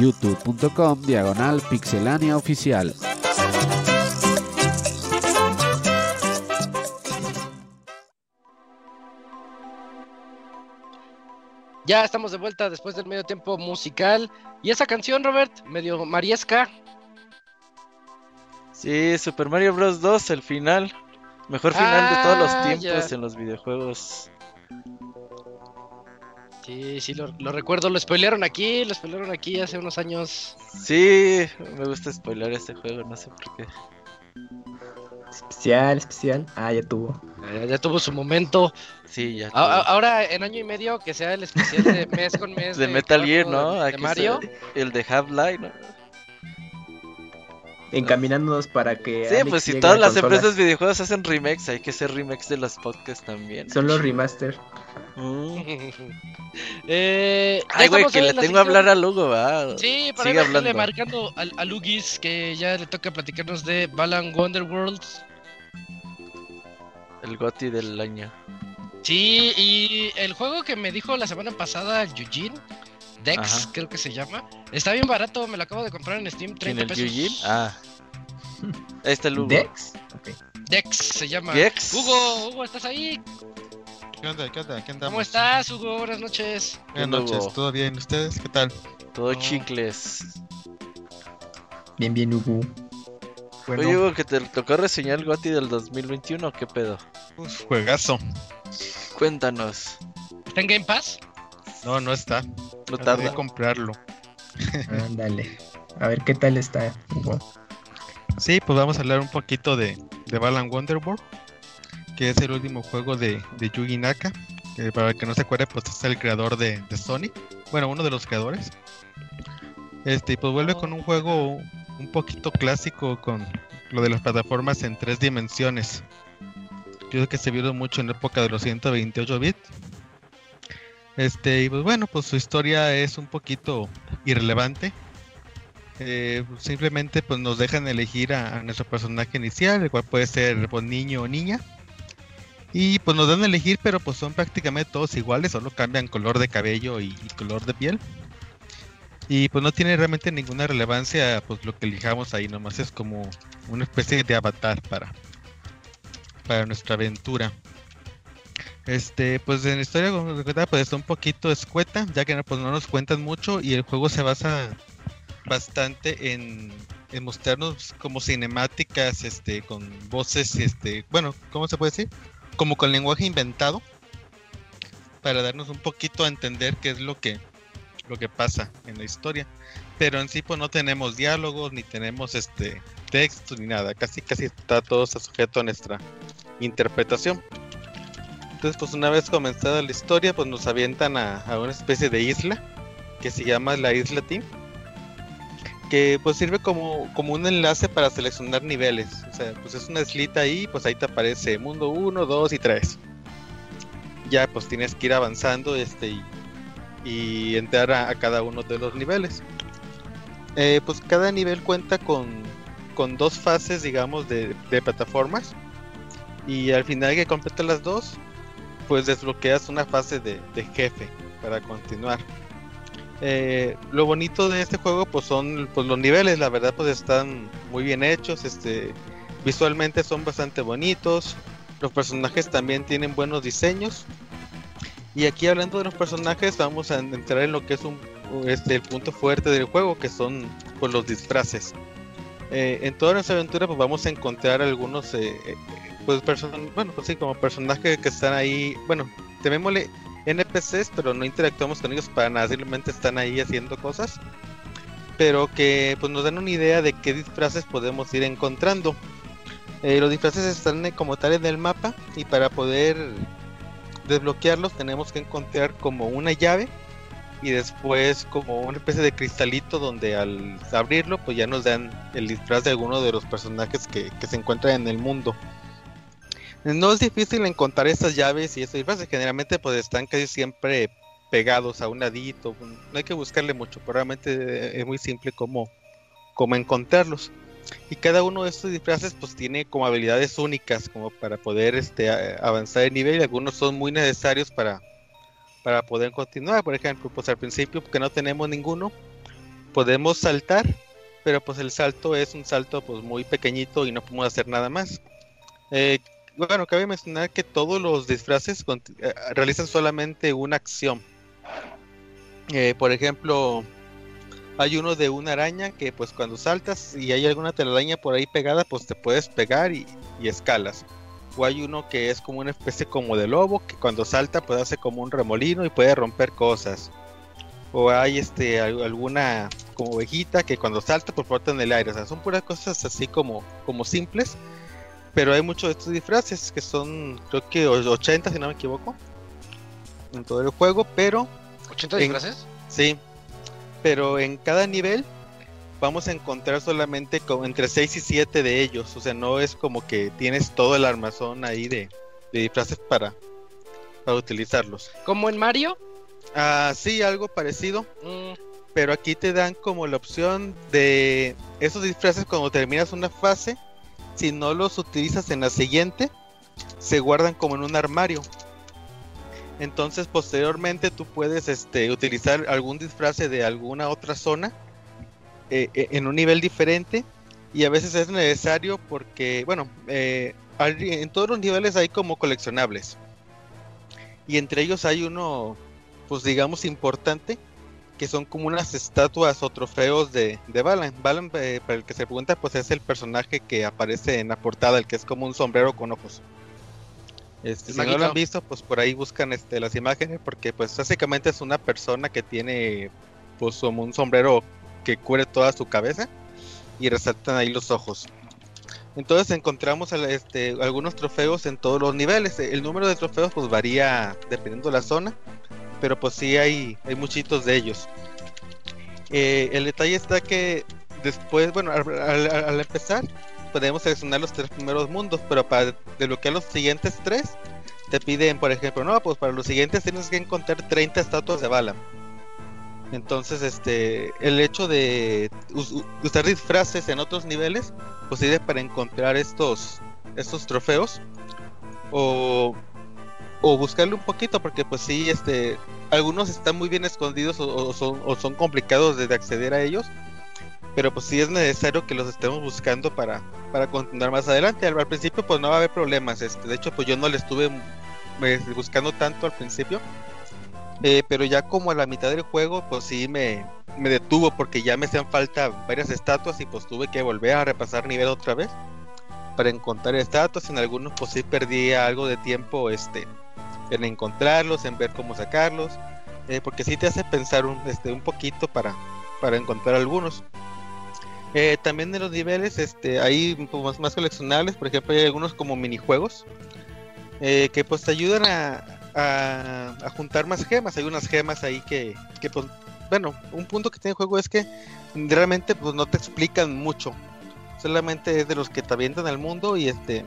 youtube.com diagonal pixelania oficial. Ya estamos de vuelta después del medio tiempo musical. Y esa canción, Robert, medio mariesca. Sí, Super Mario Bros. 2, el final. Mejor final de todos los Ah, tiempos ya. en los videojuegos. Sí, sí, lo, lo recuerdo. Lo spoilearon aquí, lo spoilearon aquí hace unos años. Sí, me gusta spoiler este juego, no sé por qué. Especial, especial. Ah, ya tuvo. Ya, ya tuvo su momento. Sí, ya. A- ahora, en año y medio, que sea el especial de mes con mes. de Metal Gear, ¿no? De, de Aquí Mario. se- el de Half-Life, ¿no? Encaminándonos para que. Sí, Alex pues si todas las consolas. empresas de videojuegos hacen remakes, hay que hacer remakes de los podcasts también. Son los remaster. Mm. eh, Ay, güey, que en le tengo a hablar a Lugo, va. Sí, para Sigue hablando. marcando al- a, Lugis que ya le toca platicarnos de Balan Wonderworld. El GOTI del año. Sí, y el juego que me dijo la semana pasada Eugene, Dex, Ajá. creo que se llama, está bien barato, me lo acabo de comprar en Steam, ¿Quién 30 el pesos. Eugene? Ah. El Lugo. Dex. Ok. Dex se llama. Gex. Hugo, Hugo, ¿estás ahí? ¿Qué onda? ¿Qué onda? ¿Qué andamos? ¿Cómo estás, Hugo? Buenas noches. Buenas Hugo? noches, ¿todo bien? ¿Ustedes? ¿Qué tal? Todo No. chicles. Bien, bien, Hugo. Bueno, Oye, Hugo, que te tocó reseñar el GOTI del 2021, ¿qué pedo? uf, juegazo. Cuéntanos. ¿Está en Game Pass? No, no está. No Tendré que tarda. comprarlo. Ándale. A ver qué tal está, Hugo. Sí, pues vamos a hablar un poquito de, de Balan Wonderworld, que es el último juego de, de Yugi Naka, para el que no se acuerde, pues es el creador de, de Sonic, bueno, uno de los creadores. Este, y pues vuelve con un juego un poquito clásico con lo de las plataformas en tres dimensiones. Creo que se vieron mucho en la época de los 128 bits. Este, y pues bueno, pues su historia es un poquito irrelevante. Eh, simplemente pues nos dejan elegir a, a nuestro personaje inicial, el cual puede ser pues, niño o niña. Y pues nos dan a elegir, pero pues son prácticamente todos iguales, solo cambian color de cabello y, color de piel. Y pues no tiene realmente ninguna relevancia pues lo que elijamos ahí, nomás es como una especie de avatar para, para nuestra aventura. Este, pues en la historia pues está un poquito escueta, ya que pues no nos cuentan mucho y el juego se basa bastante en, en mostrarnos como cinemáticas, este, con voces, este, bueno, ¿cómo se puede decir? Como con lenguaje inventado, para darnos un poquito a entender qué es lo que, lo que pasa en la historia. Pero en sí, pues no tenemos diálogos, ni tenemos este texto, ni nada. Casi, casi está todo sujeto a nuestra interpretación. Entonces, pues una vez comenzada la historia, pues nos avientan a, a una especie de isla que se llama la Isla Team que pues sirve como, como un enlace para seleccionar niveles. O sea, pues es una islita ahí, pues ahí te aparece mundo 1, 2 y 3. Ya pues tienes que ir avanzando este y, entrar a, a cada uno de los niveles. Eh, pues cada nivel cuenta con, con dos fases, digamos, de, de plataformas. Y al final que completas las dos, pues desbloqueas una fase de, de jefe para continuar. Eh, lo bonito de este juego pues son pues los niveles, la verdad pues están muy bien hechos, este visualmente son bastante bonitos, los personajes también tienen buenos diseños. Y aquí hablando de los personajes vamos a entrar en lo que es un este el punto fuerte del juego que son pues los disfraces. Eh, en toda nuestra aventura pues vamos a encontrar algunos eh, pues person bueno pues como personajes que están ahí, bueno, temémosle NPCs, pero no interactuamos con ellos para nada, simplemente están ahí haciendo cosas. Pero que pues nos dan una idea de qué disfraces podemos ir encontrando. Eh, los disfraces están eh, como tal en el mapa y para poder desbloquearlos tenemos que encontrar como una llave y después como una especie de cristalito donde al abrirlo pues ya nos dan el disfraz de alguno de los personajes que, que se encuentran en el mundo. No es difícil encontrar estas llaves y estos disfraces, generalmente pues están casi siempre pegados a un ladito, no hay que buscarle mucho, pero realmente es muy simple como, como encontrarlos. Y cada uno de estos disfraces pues tiene como habilidades únicas como para poder este, avanzar de nivel y algunos son muy necesarios para, para poder continuar. Por ejemplo, pues al principio que no tenemos ninguno, podemos saltar, pero pues el salto es un salto pues muy pequeñito y no podemos hacer nada más. Eh, bueno, cabe mencionar que todos los disfraces eh, realizan solamente una acción. Eh, por ejemplo, hay uno de una araña que pues cuando saltas y hay alguna telaraña por ahí pegada, pues te puedes pegar y, escalas. O hay uno que es como una especie como de lobo que cuando salta pues hace como un remolino y puede romper cosas. O hay este alguna como ovejita que cuando salta pues flota en el aire. O sea, son puras cosas así como, como simples. Pero hay muchos de estos disfraces que son creo que 80 si no me equivoco. En todo el juego, pero... ¿80 disfraces? Sí, pero en cada nivel vamos a encontrar solamente como entre 6 y 7 de ellos. O sea, no es como que tienes todo el armazón ahí de, disfraces para, para utilizarlos. ¿Como en Mario? Ah, sí, algo parecido. Mm. Pero aquí te dan como la opción de esos disfraces cuando terminas una fase. Si no los utilizas en la siguiente, se guardan como en un armario. Entonces posteriormente tú puedes este, utilizar algún disfraz de alguna otra zona eh, eh, en un nivel diferente y a veces es necesario porque, bueno, eh, en todos los niveles hay como coleccionables y entre ellos hay uno, pues digamos importante, que son como unas estatuas o trofeos de, de Balan. Balan, para el que se pregunta, pues es el personaje que aparece en la portada, el que es como un sombrero con ojos. Este, si no lo han visto, pues por ahí buscan este, las imágenes, porque pues básicamente es una persona que tiene pues como un sombrero que cubre toda su cabeza y resaltan ahí los ojos. Entonces encontramos este, algunos trofeos en todos los niveles. El número de trofeos pues varía dependiendo de la zona, pero pues sí hay, hay muchitos de ellos. Eh, el detalle está que después, bueno, al empezar, podemos seleccionar los tres primeros mundos, pero para desbloquear los siguientes tres, te piden, por ejemplo, no, pues para los siguientes tienes que encontrar 30 estatuas de bala. Entonces, este, el hecho de usar disfraces en otros niveles, pues sirve para encontrar estos, estos trofeos o, o buscarle un poquito, porque pues sí, este, algunos están muy bien escondidos o, son, o son complicados de acceder a ellos pero pues sí es necesario que los estemos buscando para, para continuar más adelante. Al, principio pues no va a haber problemas, este, de hecho pues yo no le estuve eh, buscando tanto al principio, eh, pero ya como a la mitad del juego pues sí me, me detuvo porque ya me hacían falta varias estatuas y pues tuve que volver a repasar nivel otra vez para encontrar estatuas, en algunos pues sí perdí algo de tiempo este, en encontrarlos, en ver cómo sacarlos, eh, porque sí te hace pensar un, este, un poquito para, para encontrar algunos. Eh, también en los niveles este, hay más, coleccionables, por ejemplo hay algunos como minijuegos eh, que pues te ayudan a, a, juntar más gemas. Hay unas gemas ahí que, que pues, bueno, un punto que tiene el juego es que realmente pues no te explican mucho. Solamente es de los que te avientan al mundo y este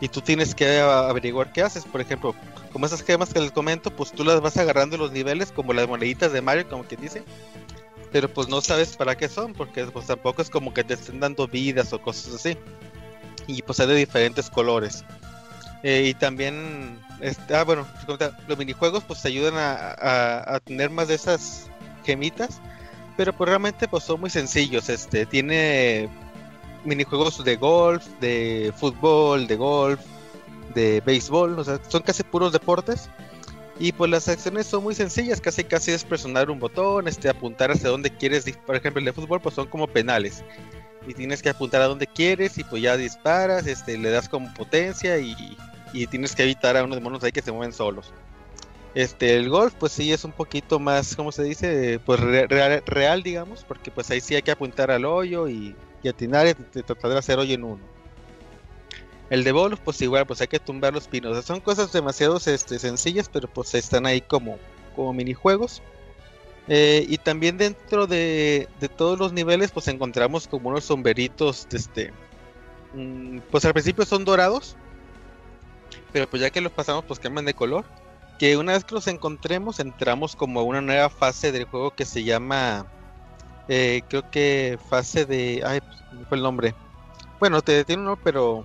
y tú tienes que averiguar qué haces. Por ejemplo, como esas gemas que les comento, pues tú las vas agarrando en los niveles como las moneditas de Mario, como que dice pero pues no sabes para qué son, porque pues tampoco es como que te estén dando vidas o cosas así. Y pues hay de diferentes colores. Eh, y también, ah, bueno, los minijuegos pues te ayudan a, tener más de esas gemitas, pero pues realmente pues son muy sencillos. Este, tiene minijuegos de golf, de fútbol, de golf, de béisbol, son casi puros deportes y pues las acciones son muy sencillas, casi casi es presionar un botón, este, apuntar hacia donde quieres, por ejemplo el de fútbol pues son como penales. Y tienes que apuntar a donde quieres y pues ya disparas, este, le das como potencia y, tienes que evitar a unos monos ahí que se mueven solos. Este, el golf pues sí es un poquito más, ¿cómo se dice? Pues real, digamos, porque pues ahí sí hay que apuntar al hoyo y, y atinar y tratar de hacer hoyo en uno. El de bolos, pues igual, pues hay que tumbar los pinos. son cosas demasiado este, sencillas, pero pues están ahí como, como minijuegos. Eh, y también dentro de, todos los niveles, pues encontramos como unos sombreritos, este, mm, pues al principio son dorados, pero pues ya que los pasamos, pues cambian de color. Que una vez que los encontremos, entramos como a una nueva fase del juego que se llama, eh, creo que fase de, ay, pues, fue el nombre. Bueno, te tiene uno, pero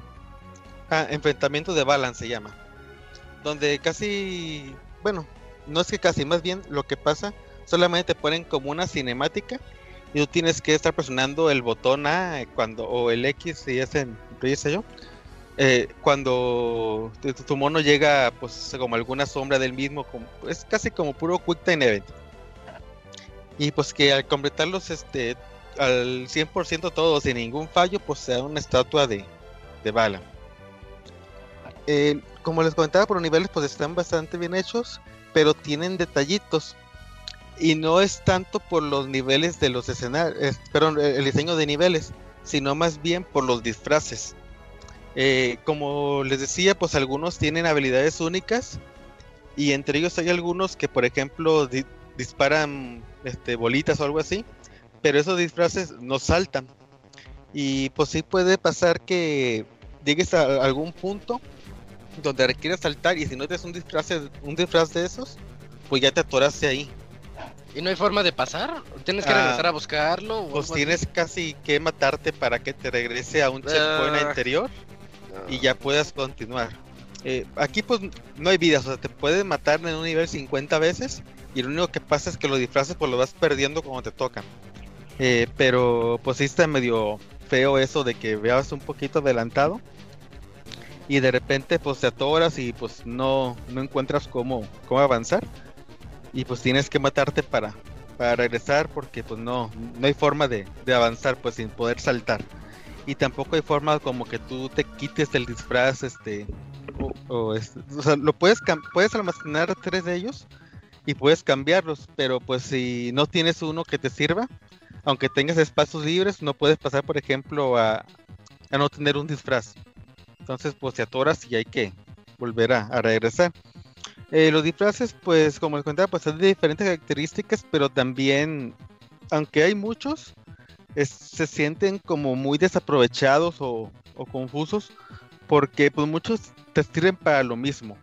Ah, enfrentamiento de balance se llama. Donde casi, bueno, no es que casi, más bien lo que pasa, solamente te ponen como una cinemática y tú tienes que estar presionando el botón A cuando, o el X si es en yo. Eh, cuando tu, mono llega pues como alguna sombra del mismo, es casi como puro Quick Time Event. Y pues que al completarlos este al 100% todos sin ningún fallo, pues sea una estatua de, de bala. Eh, como les comentaba, por niveles pues están bastante bien hechos, pero tienen detallitos. Y no es tanto por los niveles de los escenarios, perdón, el diseño de niveles, sino más bien por los disfraces. Eh, como les decía, pues algunos tienen habilidades únicas y entre ellos hay algunos que, por ejemplo, disparan este, bolitas o algo así, pero esos disfraces no saltan. Y pues sí puede pasar que llegues a algún punto donde requieres saltar y si no tienes un disfraz, un disfraz de esos, pues ya te atoraste ahí. ¿Y no hay forma de pasar? ¿Tienes que Ah, regresar a buscarlo? o Pues tienes casi que matarte para que te regrese a un checkpoint Ah. anterior y ya puedas continuar. Eh, aquí pues no hay vidas, o sea, te pueden matar en un nivel 50 veces y lo único que pasa es que los disfraces pues lo vas perdiendo cuando te tocan. Eh, pero pues sí está medio feo eso de que veas un poquito adelantado y de repente pues te atoras y pues no, no encuentras cómo, cómo avanzar. Y pues tienes que matarte para, para regresar porque pues no, no hay forma de, de avanzar pues sin poder saltar. Y tampoco hay forma como que tú te quites el disfraz este o, o o sea lo puedes puedes almacenar tres de ellos y puedes cambiarlos pero pues si no tienes uno que te sirva aunque tengas espacios libres no puedes pasar por ejemplo a, a no tener un disfraz entonces pues te atoras y hay que volver a, regresar Eh, los disfraces pues como les contaba pues son de diferentes características pero también aunque hay muchos se sienten como muy desaprovechados o, confusos porque pues muchos te sirven para lo mismo.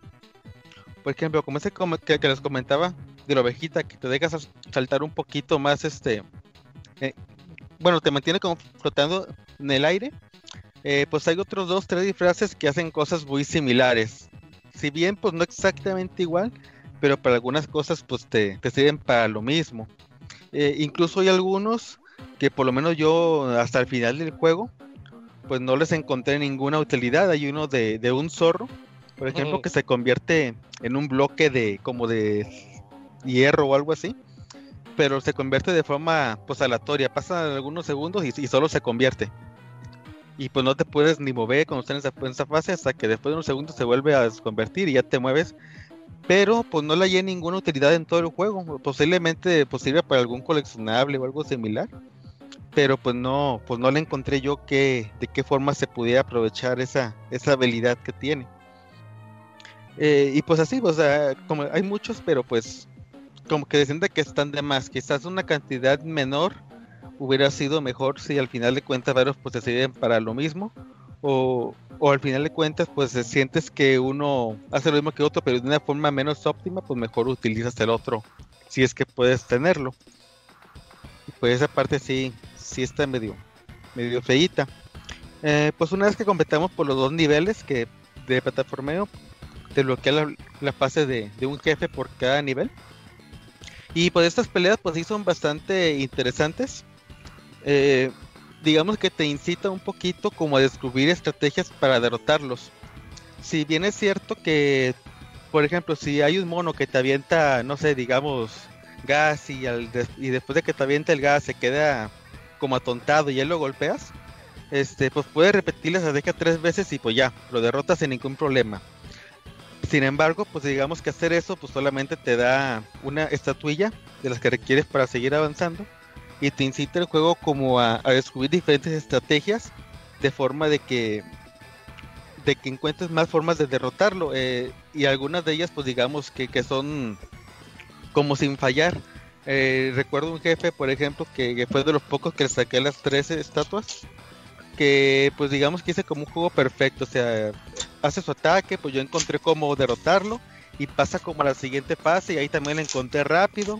Por ejemplo, como ese que, les comentaba de la ovejita que te dejas sal- saltar un poquito más este eh, bueno, te mantiene como flotando en el aire. Eh, pues hay otros dos, tres disfraces que hacen cosas muy similares. Si bien pues no exactamente igual, pero para algunas cosas pues te, te sirven para lo mismo. Eh, incluso hay algunos que por lo menos yo hasta el final del juego pues no les encontré ninguna utilidad. Hay uno de, de un zorro, por ejemplo, que se convierte en un bloque de como de hierro o algo así, pero se convierte de forma pues aleatoria. Pasan algunos segundos y, y solo se convierte. Y pues no te puedes ni mover cuando estás en esa, en esa fase hasta que después de unos segundos se vuelve a desconvertir y ya te mueves. Pero pues no le hallé ninguna utilidad en todo el juego. Posiblemente pues, sirve para algún coleccionable o algo similar pero pues no, pues no le encontré yo que, de qué forma se pudiera aprovechar esa, esa habilidad que tiene. Eh, y pues así, o sea, como hay muchos, pero pues como que de que están de más, quizás una cantidad menor hubiera sido mejor si al final de cuentas varios pues se sirven para lo mismo, o, o al final de cuentas pues sientes que uno hace lo mismo que otro, pero de una forma menos óptima, pues mejor utilizas el otro, si es que puedes tenerlo. Pues esa parte sí, sí está medio, medio feíta. Eh, pues una vez que completamos por los dos niveles que de plataformeo, te bloquea la, la fase de, de un jefe por cada nivel. Y pues estas peleas pues sí son bastante interesantes. Eh, digamos que te incita un poquito como a descubrir estrategias para derrotarlos. Si bien es cierto que, por ejemplo, si hay un mono que te avienta, no sé, digamos, gas y, al des- y después de que te avienta el gas se queda como atontado y ya lo golpeas, este, pues puedes repetir la estrategia tres veces y pues ya, lo derrotas sin ningún problema. Sin embargo, pues digamos que hacer eso pues solamente te da una estatuilla de las que requieres para seguir avanzando y te incita el juego como a, a descubrir diferentes estrategias de forma de que de que encuentres más formas de derrotarlo eh, y algunas de ellas pues digamos que, que son como sin fallar. Eh, recuerdo un jefe, por ejemplo, que, fue de los pocos que le saqué las 13 estatuas. Que pues digamos que hice como un juego perfecto. O sea, hace su ataque, pues yo encontré cómo derrotarlo. Y pasa como a la siguiente fase. Y ahí también la encontré rápido.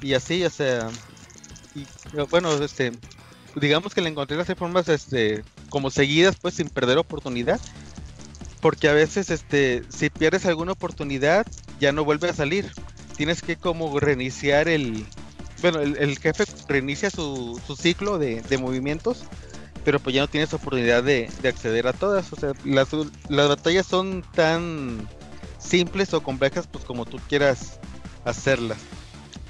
Y así, o sea. Y bueno, este. Digamos que le encontré las formas este, como seguidas, pues sin perder oportunidad. Porque a veces, este, si pierdes alguna oportunidad, ya no vuelve a salir tienes que como reiniciar el... Bueno, el, el jefe reinicia su, su ciclo de, de movimientos, pero pues ya no tienes oportunidad de, de acceder a todas. O sea, las, las batallas son tan simples o complejas pues como tú quieras hacerlas.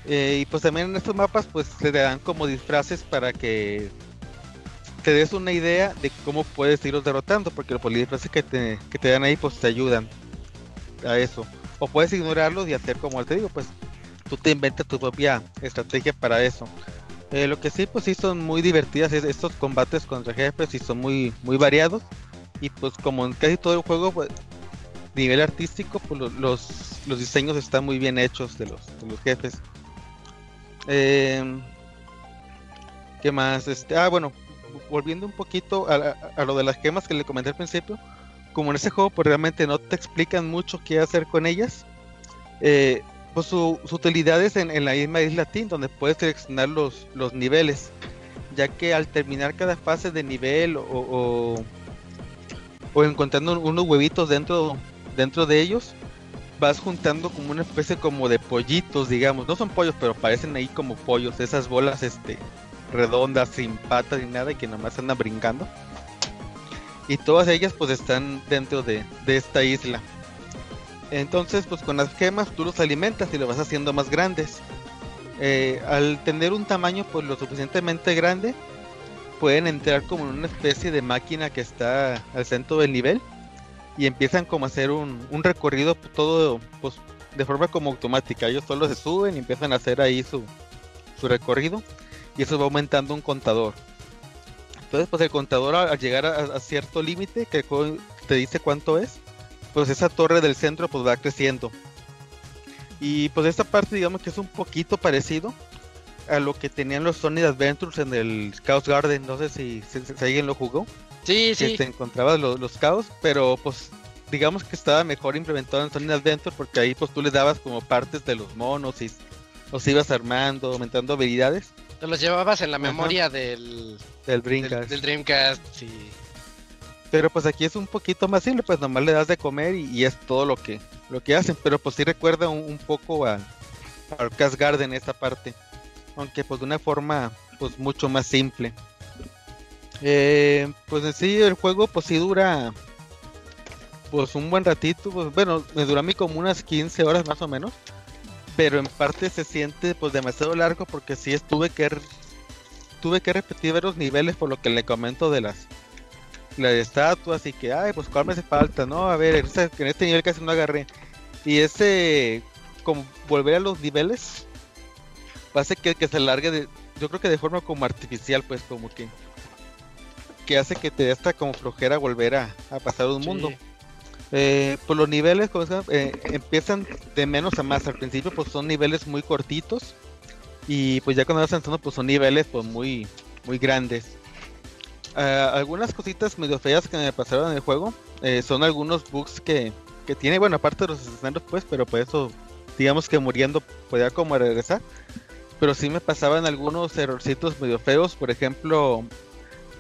Eh, y pues también en estos mapas pues te dan como disfraces para que te des una idea de cómo puedes irlos derrotando, porque los disfraces que te, que te dan ahí pues te ayudan a eso. O puedes ignorarlos y hacer como te digo, pues tú te inventas tu propia estrategia para eso. Eh, lo que sí, pues sí son muy divertidas es- estos combates contra jefes y son muy, muy variados. Y pues como en casi todo el juego, pues, nivel artístico, pues lo- los, los diseños están muy bien hechos de los, de los jefes. Eh, ¿Qué más? Este, ah, bueno, volviendo un poquito a, a- a lo de las gemas que le comenté al principio. Como en ese juego, pues realmente no te explican mucho qué hacer con ellas. Eh, pues su, utilidad es en, en la misma isla Tin, donde puedes seleccionar los, los niveles. Ya que al terminar cada fase de nivel o, o, o encontrando unos huevitos dentro, dentro de ellos, vas juntando como una especie como de pollitos, digamos. No son pollos, pero parecen ahí como pollos, esas bolas este redondas, sin patas ni nada, y que nomás andan brincando. Y todas ellas pues están dentro de, de esta isla. Entonces, pues con las gemas tú los alimentas y los vas haciendo más grandes. Eh, al tener un tamaño pues lo suficientemente grande, pueden entrar como en una especie de máquina que está al centro del nivel y empiezan como a hacer un, un recorrido pues, todo pues de forma como automática. Ellos solo se suben y empiezan a hacer ahí su, su recorrido y eso va aumentando un contador. Entonces, pues el contador al llegar a, cierto límite que te dice cuánto es, pues esa torre del centro pues va creciendo. Y pues esta parte digamos que es un poquito parecido a lo que tenían los Sonic Adventures en el Chaos Garden, no sé si alguien lo jugó, Sí, que sí. te encontrabas los, los caos, pero pues digamos que estaba mejor implementado en Sonic Adventure porque ahí pues tú le dabas como partes de los monos y los ibas armando, aumentando habilidades Te los llevabas en la Ajá. memoria del, del Dreamcast. del Dreamcast. Sí. Pero pues aquí es un poquito más simple, pues nomás le das de comer y, y es todo lo que lo que hacen. Pero pues sí recuerda un, un poco al Cast Garden esta parte. Aunque pues de una forma pues mucho más simple. Eh, pues en sí el juego pues sí dura pues un buen ratito. Pues bueno, me dura a mí como unas 15 horas más o menos. Pero en parte se siente pues demasiado largo porque sí estuve que tuve que repetir varios niveles por lo que le comento de las las estatuas y que, ay, pues cuál me hace falta, ¿no? A ver, en este, en este nivel casi no agarré. Y ese, como volver a los niveles, hace que, que se alargue, de, yo creo que de forma como artificial, pues como que, que hace que te dé hasta como flojera volver a, a pasar un mundo. Eh, pues los niveles? Eh, empiezan de menos a más. Al principio pues son niveles muy cortitos. Y pues ya cuando vas avanzando pues son niveles pues muy, muy grandes. Ah, algunas cositas medio feas que me pasaron en el juego eh, son algunos bugs que, que tiene, bueno, aparte de los escenarios, pues, pero por eso, digamos que muriendo podía como regresar. Pero sí me pasaban algunos errorcitos medio feos, por ejemplo,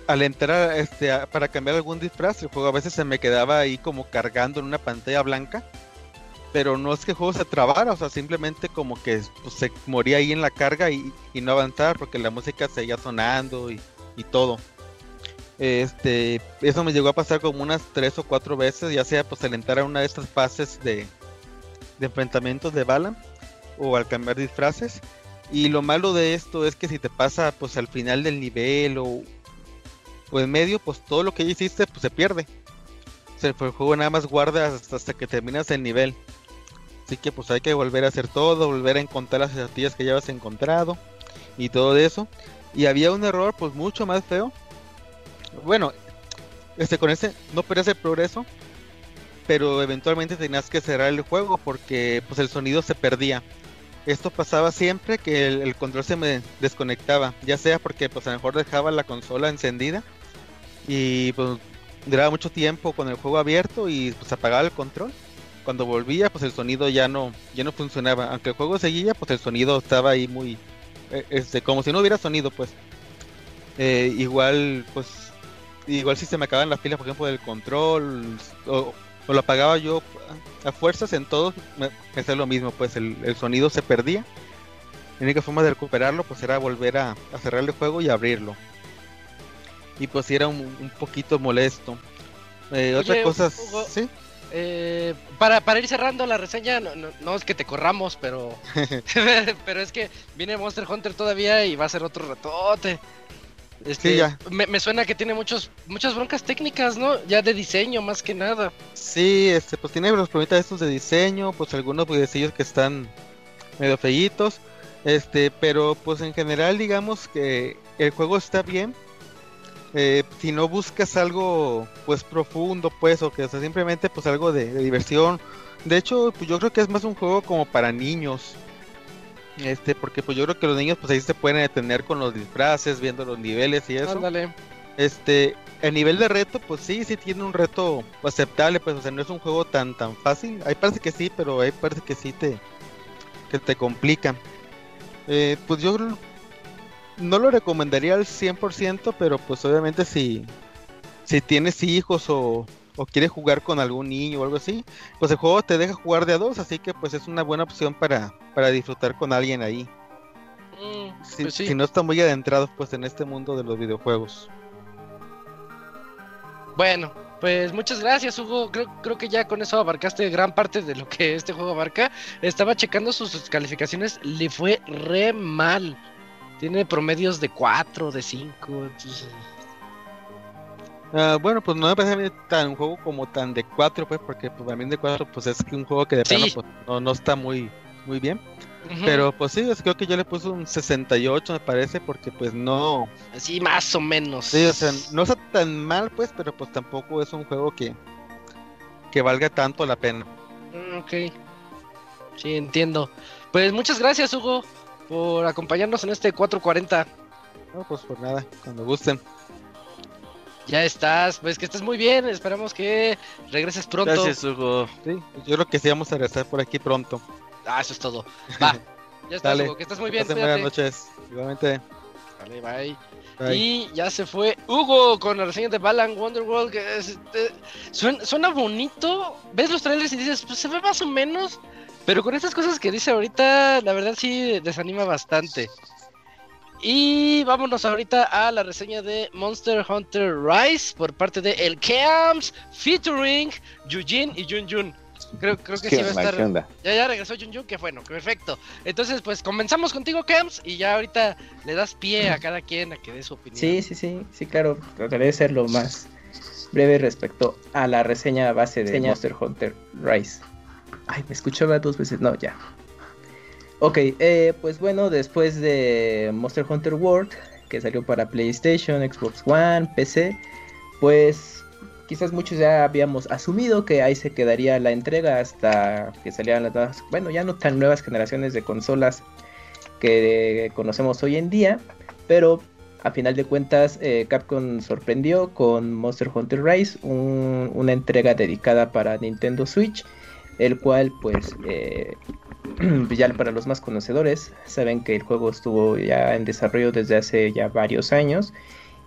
al entrar este, para cambiar algún disfraz, el juego a veces se me quedaba ahí como cargando en una pantalla blanca. Pero no es que el juego se trabara, o sea, simplemente como que pues, se moría ahí en la carga y, y no avanzaba porque la música seguía sonando y, y todo. Este, eso me llegó a pasar como unas tres o cuatro veces, ya sea pues al entrar a una de estas fases de, de enfrentamientos de bala o al cambiar disfraces. Y lo malo de esto es que si te pasa pues al final del nivel o, o en medio, pues todo lo que hiciste pues se pierde. O sea, pues, el juego nada más guarda hasta, hasta que terminas el nivel. Así que pues hay que volver a hacer todo, volver a encontrar las estrategias que ya habías encontrado y todo eso. Y había un error pues mucho más feo. Bueno, este con ese no perdías el progreso, pero eventualmente tenías que cerrar el juego porque pues el sonido se perdía. Esto pasaba siempre que el, el control se me desconectaba, ya sea porque pues a lo mejor dejaba la consola encendida y pues duraba mucho tiempo con el juego abierto y pues apagaba el control. Cuando volvía pues el sonido ya no ya no funcionaba, aunque el juego seguía pues el sonido estaba ahí muy eh, este como si no hubiera sonido pues. Eh, igual pues igual si se me acaban las pilas por ejemplo del control o, pues lo apagaba yo a fuerzas en todos, me, hacía lo mismo, pues el, sonido se perdía. La única forma de recuperarlo pues era volver a cerrar el juego y abrirlo. Y pues sí era un, un poquito molesto. Eh, Oye, otra cosa, Hugo, sí. Eh, para, para ir cerrando la reseña, no, no- no es que te corramos, pero. pero es que viene Monster Hunter todavía y va a ser otro ratote. Este, Sí, ya. Me, me suena que tiene muchos, muchas broncas técnicas, ¿no? Ya de diseño más que nada. Sí, este, pues tiene los problemitas estos de diseño, pues algunos videocillos que están medio feitos, este, pero pues en general digamos que el juego está bien. Eh, si no buscas algo pues profundo, pues, o que o sea, simplemente pues algo de, de diversión. De hecho, pues yo creo que es más un juego como para niños. Este, porque pues yo creo que los niños pues ahí se pueden detener con los disfraces, viendo los niveles y eso. Ándale. Este, a nivel de reto, pues sí, sí tiene un reto aceptable, pues, o sea, no es un juego tan tan fácil. Hay parece que sí, pero hay parece que sí te que te complican. Eh, pues yo creo- no lo recomendaría al 100%, pero pues obviamente si si tienes hijos o o quieres jugar con algún niño o algo así, pues el juego te deja jugar de a dos, así que pues es una buena opción para para disfrutar con alguien ahí. Mm, Si, pues sí. si no están muy adentrados pues en este mundo de los videojuegos. Bueno, pues muchas gracias, Hugo. Creo, creo que ya con eso abarcaste gran parte de lo que este juego abarca. Estaba checando sus, sus calificaciones, le fue re mal. Tiene promedios de 4, de 5. Entonces... Ah, bueno, pues no me parece a mí tan un juego como tan de 4, pues, porque pues también de 4, pues es que un juego que de Sí. plano pues, no, no está muy, muy bien. Pero pues sí, creo que yo le puse un 68, me parece, porque pues no, Sí, más o menos. sí, o sea, no está tan mal, pues, pero pues tampoco es un juego que, que valga tanto la pena. Mm, Ok. Sí, entiendo. Pues muchas gracias, Hugo, por acompañarnos en este 440. No, pues por nada, cuando gusten. Ya estás, pues que estés muy bien. Esperamos que regreses pronto. Gracias, Hugo. Sí, yo creo que sí vamos a regresar por aquí pronto. Ah, eso es todo. Va. Ya estás, Dale. Hugo, que estés muy bien. Buenas noches. Igualmente. Vale, bye. Bye. Y ya se fue Hugo con la reseña de Balan Wonderworld. Que es, este, suena, suena bonito. Ves los trailers y dices, pues se ve más o menos. Pero con estas cosas que dice ahorita, la verdad sí desanima bastante. Y vámonos ahorita a la reseña de Monster Hunter Rise por parte de El Camps featuring Yujin y Jun Jun. Creo, creo que ¿Qué sí va a estar. ¿Qué onda? Ya, ya regresó Jun Jun, que bueno, perfecto. Entonces, pues comenzamos contigo, Camps, y ya ahorita le das pie a cada quien a que dé su opinión. Sí, sí, sí, sí, claro. Trataré de ser lo más breve respecto a la reseña base de Monster Hunter Rise. Ay, me escuchaba dos veces. No, ya. Ok, eh, pues bueno, después de Monster Hunter World, que salió para PlayStation, Xbox One, PC, pues quizás muchos ya habíamos asumido que ahí se quedaría la entrega hasta que salieran las nuevas, bueno, ya no tan nuevas generaciones de consolas que conocemos hoy en día, pero a final de cuentas eh, Capcom sorprendió con Monster Hunter Rise, un- una entrega dedicada para Nintendo Switch, el cual pues eh, ya para los más conocedores saben que el juego estuvo ya en desarrollo desde hace ya varios años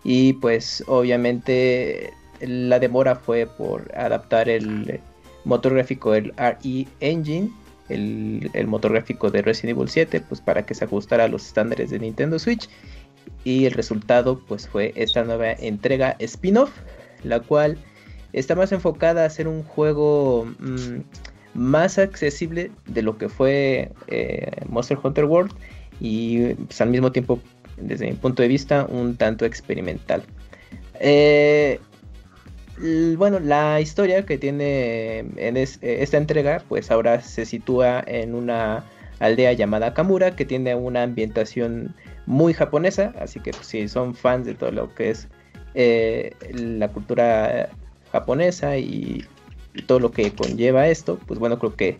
y pues obviamente la demora fue por adaptar el motor gráfico del RE Engine el, el motor gráfico de Resident Evil 7 pues para que se ajustara a los estándares de Nintendo Switch y el resultado pues fue esta nueva entrega spin-off la cual está más enfocada a ser un juego mm, más accesible de lo que fue eh, Monster Hunter World y pues, al mismo tiempo desde mi punto de vista un tanto experimental. Eh, bueno la historia que tiene en es- esta entrega pues ahora se sitúa en una aldea llamada Kamura que tiene una ambientación muy japonesa así que pues, si son fans de todo lo que es eh, la cultura japonesa y todo lo que conlleva esto, pues bueno, creo que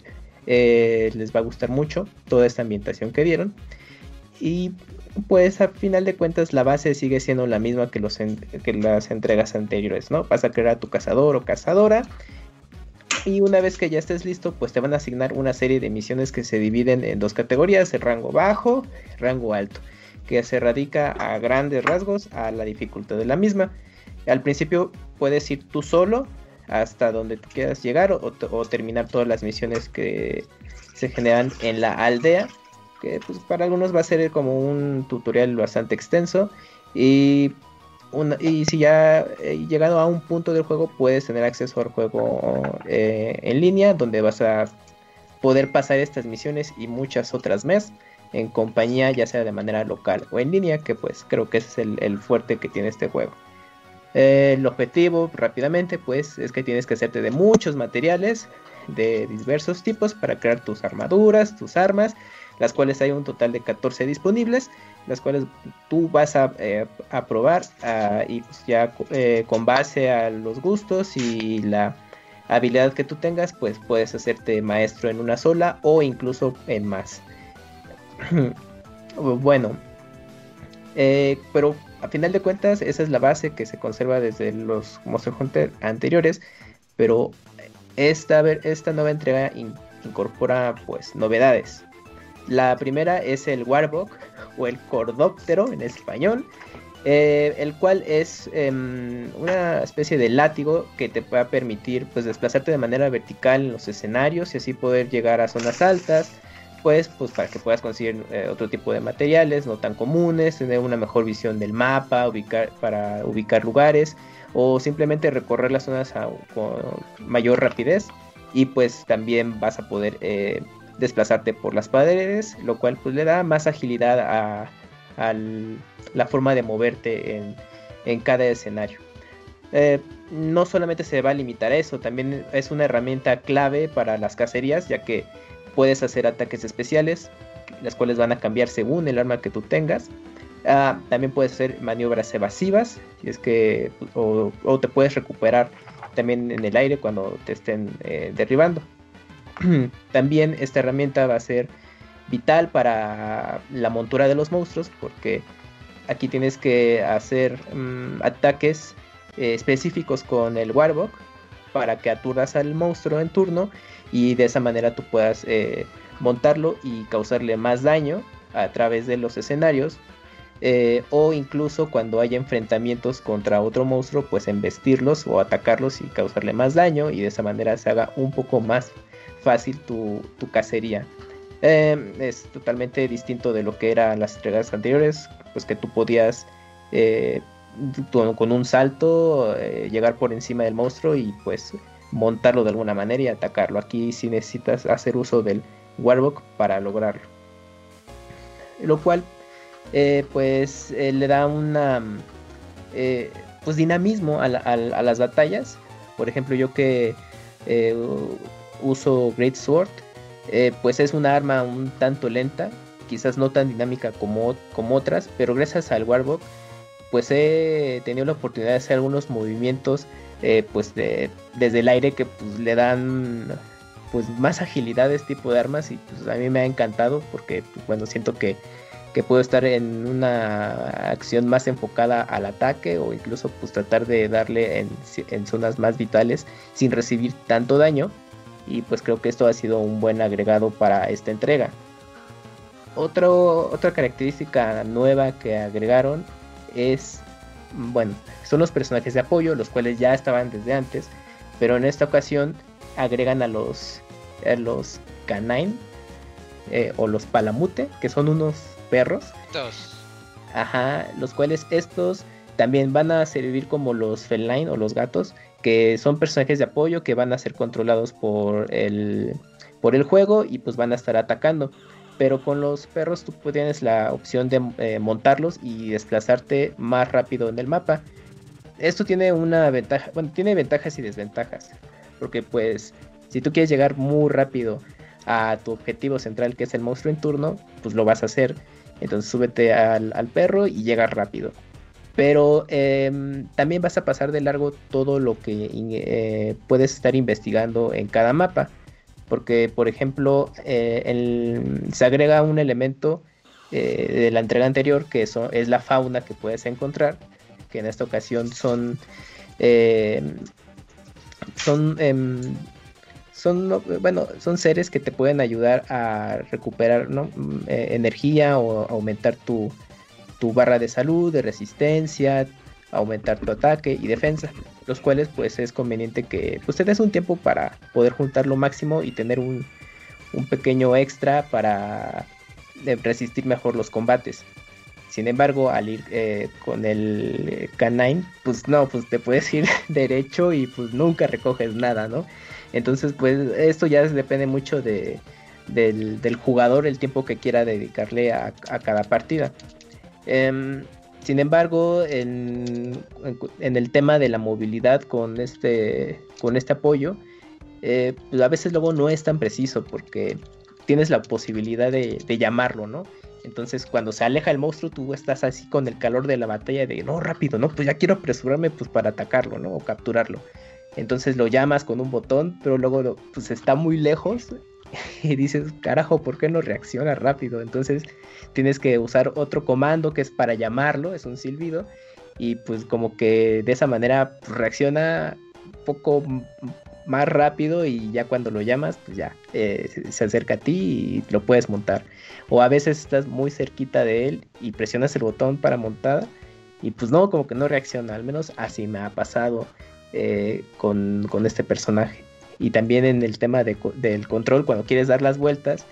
eh, les va a gustar mucho toda esta ambientación que dieron. Y pues a final de cuentas la base sigue siendo la misma que, los que las entregas anteriores, ¿no? Vas a crear a tu cazador o cazadora. Y una vez que ya estés listo, pues te van a asignar una serie de misiones que se dividen en dos categorías, el rango bajo, rango alto, que se radica a grandes rasgos a la dificultad de la misma. Al principio puedes ir tú solo hasta donde te quieras llegar o, terminar todas las misiones que se generan en la aldea que pues para algunos va a ser como un tutorial bastante extenso y y si ya eh, llegado a un punto del juego puedes tener acceso al juego eh, en línea donde vas a poder pasar estas misiones y muchas otras más en compañía ya sea de manera local o en línea que pues creo que ese es el, fuerte que tiene este juego eh, el objetivo rápidamente pues es que tienes que hacerte de muchos materiales de diversos tipos para crear tus armaduras tus armas las cuales hay un total de 14 disponibles, las cuales tú vas a, eh, probar ah, y pues ya eh, con base a los gustos y la habilidad que tú tengas, pues puedes hacerte maestro en una sola o incluso en más. bueno, eh, pero a final de cuentas esa es la base que se conserva desde los Monster Hunter anteriores, pero esta, nueva entrega incorpora pues novedades. La primera es el Warbuck o el Cordóptero en español, eh, el cual es em, una especie de látigo que te va a permitir pues, desplazarte de manera vertical en los escenarios y así poder llegar a zonas altas, pues, pues para que puedas conseguir eh, otro tipo de materiales no tan comunes, tener una mejor visión del mapa, ubicar, para ubicar lugares o simplemente recorrer las zonas con mayor rapidez y pues también vas a poder eh, desplazarte por las paredes, lo cual pues le da más agilidad a, la forma de moverte en, cada escenario. Eh, no solamente se va a limitar a eso, también es una herramienta clave para las cacerías, ya que puedes hacer ataques especiales, las cuales van a cambiar según el arma que tú tengas. Ah, también puedes hacer maniobras evasivas, si es que, o, te puedes recuperar también en el aire cuando te estén eh, derribando. También esta herramienta va a ser vital para la montura de los monstruos porque aquí tienes que hacer mm, ataques eh, específicos con el Warbuck para que aturdas al monstruo en turno y de esa manera tú puedas eh, montarlo y causarle más daño a través de los escenarios eh, o incluso cuando haya enfrentamientos contra otro monstruo pues embestirlos o atacarlos y causarle más daño y de esa manera se haga un poco más fácil tu, cacería. Em, es totalmente distinto de lo que eran las entregas anteriores, pues que tú podías eh, con un salto llegar por encima del monstruo y pues montarlo de alguna manera y atacarlo. Aquí sí necesitas hacer uso del Warbuck para lograrlo. Lo cual eh, pues le da una pues dinamismo a, las batallas. Por ejemplo, yo que uso Great Sword, eh, pues es una arma un tanto lenta, quizás no tan dinámica como, como otras, pero gracias al Warbuck, pues he tenido la oportunidad de hacer algunos movimientos eh, pues desde el aire que pues, le dan pues más agilidad a este tipo de armas y pues a mí me ha encantado porque pues, bueno siento que, que puedo estar en una acción más enfocada al ataque o incluso pues tratar de darle en, en zonas más vitales sin recibir tanto daño y pues creo que esto ha sido un buen agregado para esta entrega. otra característica nueva que agregaron es, bueno, son los personajes de apoyo, los cuales ya estaban desde antes, pero en esta ocasión agregan a los, a los canine eh, o los palamute, que son unos perros. Ajá, los cuales estos también van a servir como los feline o los gatos, que son personajes de apoyo que van a ser controlados por el, por el juego y pues van a estar atacando. Pero con los perros tú tienes la opción de eh, montarlos y desplazarte más rápido en el mapa. Esto tiene una ventaja, bueno, tiene ventajas y desventajas. Porque pues si tú quieres llegar muy rápido a tu objetivo central que es el monstruo en turno, pues lo vas a hacer. Entonces súbete al, al perro y llegas rápido pero em, también vas a pasar de largo todo lo que eh, puedes estar investigando en cada mapa. Porque, por ejemplo, eh, se agrega un elemento eh, de la entrega anterior que es la fauna que puedes encontrar. Que en esta ocasión son. Em, son. Em, son, bueno, son seres que te pueden ayudar a recuperar mm, energía o aumentar tu, tu barra de salud, de resistencia, aumentar tu ataque y defensa. Los cuales pues es conveniente que pues te des un tiempo para poder juntar lo máximo y tener un, un pequeño extra para eh, resistir mejor los combates. Sin embargo, al ir eh, con el canine, pues no, pues te puedes ir derecho y pues nunca recoges nada, ¿no? Entonces, pues esto ya depende mucho de, del, jugador, el tiempo que quiera dedicarle a, cada partida. Em, sin embargo, en, el tema de la movilidad con este, con este apoyo, eh, pues a veces luego no es tan preciso porque tienes la posibilidad de, de llamarlo, ¿no? Entonces, cuando se aleja el monstruo, tú estás así con el calor de la batalla de, no, rápido, no, pues ya quiero apresurarme pues para atacarlo, ¿no? O capturarlo. Entonces lo llamas con un botón, pero luego pues está muy lejos y dices, carajo, ¿por qué no reacciona rápido? Entonces tienes que usar otro comando que es para llamarlo, es un silbido, y pues como que de esa manera reacciona un poco más rápido y ya cuando lo llamas, pues ya eh, se acerca a ti y lo puedes montar. O a veces estás muy cerquita de él y presionas el botón para montada y pues no, como que no reacciona, al menos así me ha pasado eh, con, este personaje. Y también en el tema del control, cuando quieres dar las vueltas,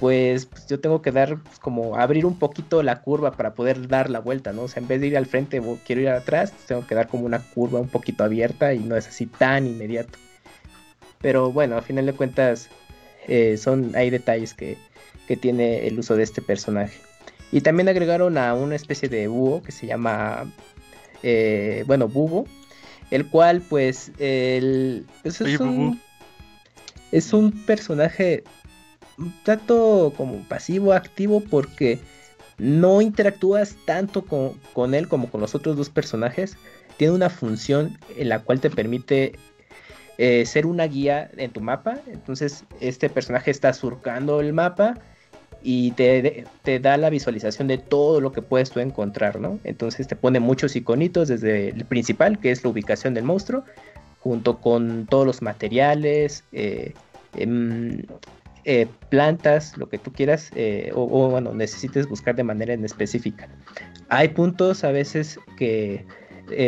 pues, pues yo tengo que dar pues, como abrir un poquito la curva para poder dar la vuelta, ¿no? O sea, en vez de ir al frente, quiero ir atrás, tengo que dar como una curva un poquito abierta y no es así tan inmediato. Pero bueno, a final de cuentas eh, son, hay detalles que, tiene el uso de este personaje. Y también agregaron a una especie de búho que se llama, eh, bueno, Bubo, el cual pues, el, pues, es, un, es un personaje un tanto como pasivo, activo, porque no interactúas tanto con, con, él como con los otros dos personajes. Tiene una función en la cual te permite eh, ser una guía en tu mapa. Entonces este personaje está surcando el mapa y te, da la visualización de todo lo que puedes tú encontrar, ¿no? Entonces te pone muchos iconitos desde el principal, que es la ubicación del monstruo, junto con todos los materiales, eh, em, eh, plantas, lo que tú quieras, o, o, bueno, necesites buscar de manera en específica. Hay puntos a veces que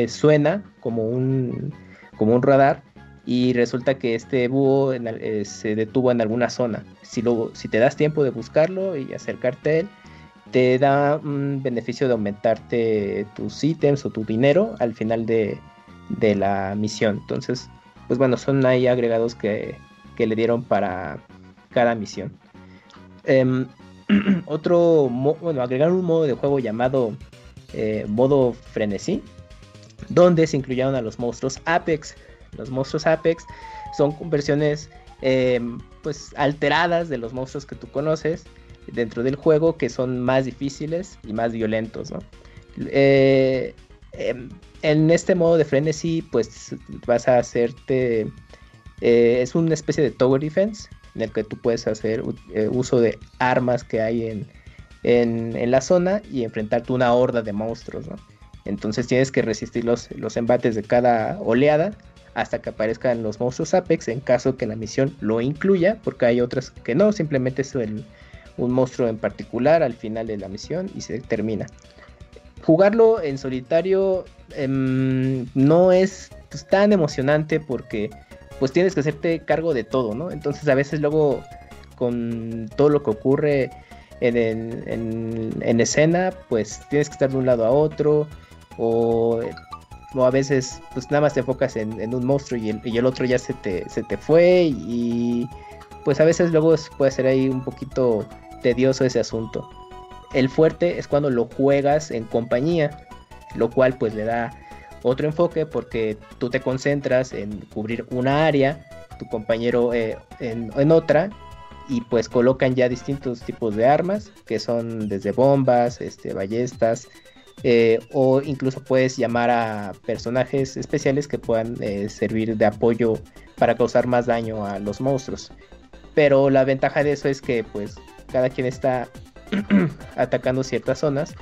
suena como un, como un radar, y resulta que este búho eh, se detuvo en alguna zona. Si, si te das tiempo de buscarlo y acercarte a él, te da un beneficio de aumentarte tus ítems o tu dinero al final de, la misión. Entonces, pues bueno, son ahí agregados que, le dieron para cada misión. Em, otro, bueno, agregaron un modo de juego llamado eh, modo frenesí, donde se incluyeron a los monstruos Apex los monstruos Apex son versiones em, pues alteradas de los monstruos que tú conoces dentro del juego que son más difíciles y más violentos, eh, em, en este modo de frenesí pues vas a hacerte... Eh, es una especie de tower defense en el que tú puedes hacer eh, uso de armas que hay en, en, la zona y enfrentarte una horda de monstruos, Entonces tienes que resistir los, los embates de cada oleada hasta que aparezcan los monstruos Apex en caso que la misión lo incluya, porque hay otras que no, simplemente es un monstruo en particular al final de la misión y se termina. Jugarlo en solitario em, no es pues, tan emocionante porque pues tienes que hacerte cargo de todo, ¿no? Entonces a veces luego con todo lo que ocurre en, en escena, pues tienes que estar de un lado a otro o o a veces pues nada más te enfocas en, un monstruo y el, otro ya se te, se te fue y pues a veces luego puede ser ahí un poquito tedioso ese asunto. El fuerte es cuando lo juegas en compañía, lo cual pues le da otro enfoque porque tú te concentras en cubrir una área, tu compañero eh, en, en, otra y pues colocan ya distintos tipos de armas que son desde bombas, este, ballestas, eh, o incluso puedes llamar a personajes especiales que puedan eh, servir de apoyo para causar más daño a los monstruos. Pero la ventaja de eso es que pues cada quien está atacando ciertas zonas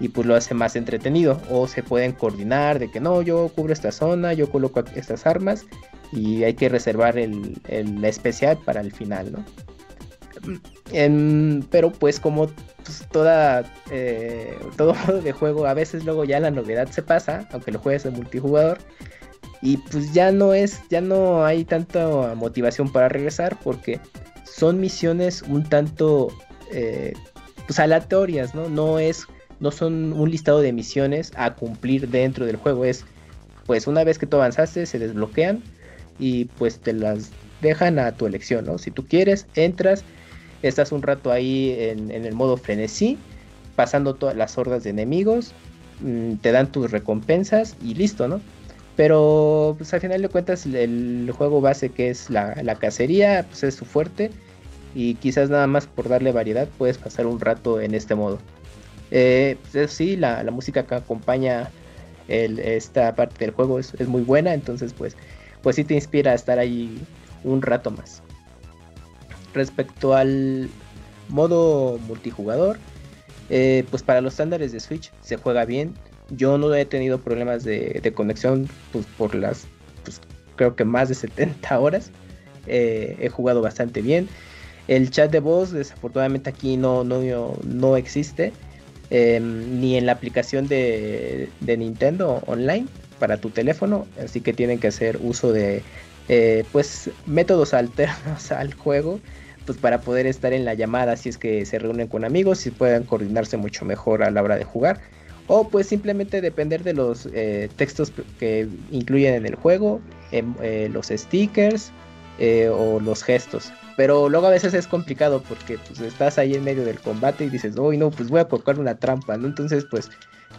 y pues lo hace más entretenido o se pueden coordinar de que no, yo cubro esta zona, yo coloco estas armas y hay que reservar el, el especial para el final, ¿no? Pero pues como pues, toda eh, todo modo de juego, a veces luego ya la novedad se pasa, aunque lo juegues en multijugador, y pues ya no es, ya no hay tanta motivación para regresar porque son misiones un tanto eh, pues aleatorias, ¿no? No es, no son un listado de misiones a cumplir dentro del juego, es pues una vez que tú avanzaste se desbloquean y pues te las dejan a tu elección, ¿no? Si tú quieres, entras, estás un rato ahí en, el modo frenesí, pasando todas las hordas de enemigos, mm, te dan tus recompensas y listo, ¿no? Pero pues al final de cuentas el juego base que es la, cacería pues es su fuerte y quizás nada más por darle variedad puedes pasar un rato en este modo. Eh, pues sí, la, música que acompaña esta parte del juego es, muy buena, entonces pues, pues sí te inspira a estar ahí un rato más. Respecto al modo multijugador, eh, pues para los estándares de Switch se juega bien, yo no he tenido problemas de, conexión pues, por las, pues, creo que más de 70 horas. Eh, he jugado bastante bien. El chat de voz, desafortunadamente aquí no, no, no existe. Em, ni en la aplicación de, Nintendo Online para tu teléfono. Así que tienen que hacer uso de eh, pues métodos alternos al juego. Pues para poder estar en la llamada si es que se reúnen con amigos y puedan coordinarse mucho mejor a la hora de jugar o pues simplemente depender de los eh, textos que incluyen en el juego, em, eh, los stickers eh, o los gestos. Pero luego a veces es complicado porque pues estás ahí en medio del combate y dices, uy no, pues voy a colocar una trampa, ¿no? Entonces pues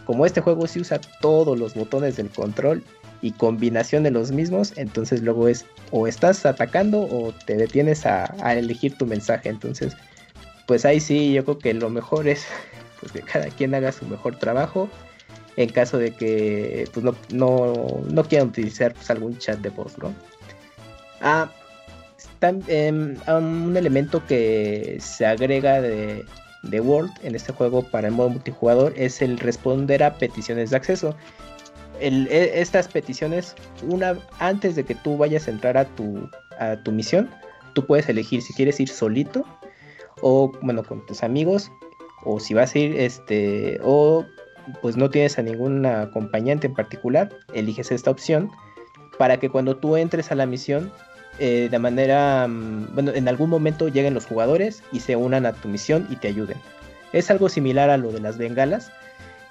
como este juego sí usa todos los botones del control y combinación de los mismos, entonces luego es o estás atacando o te detienes a elegir tu mensaje. Entonces pues ahí sí yo creo que lo mejor es pues que cada quien haga su mejor trabajo en caso de que pues no, no, quieran utilizar pues, algún chat de voz, ¿no? Ah, em, un elemento que se agrega de, de Word en este juego para el modo multijugador es el responder a peticiones de acceso. E, estas peticiones, una antes de que tú vayas a entrar a tu, a tu misión, tú puedes elegir si quieres ir solito o bueno con tus amigos o si vas a ir, este, o pues no tienes a ningún acompañante en particular, eliges esta opción para que cuando tú entres a la misión, eh, de manera, mm, bueno, en algún momento lleguen los jugadores y se unan a tu misión y te ayuden. Es algo similar a lo de las bengalas,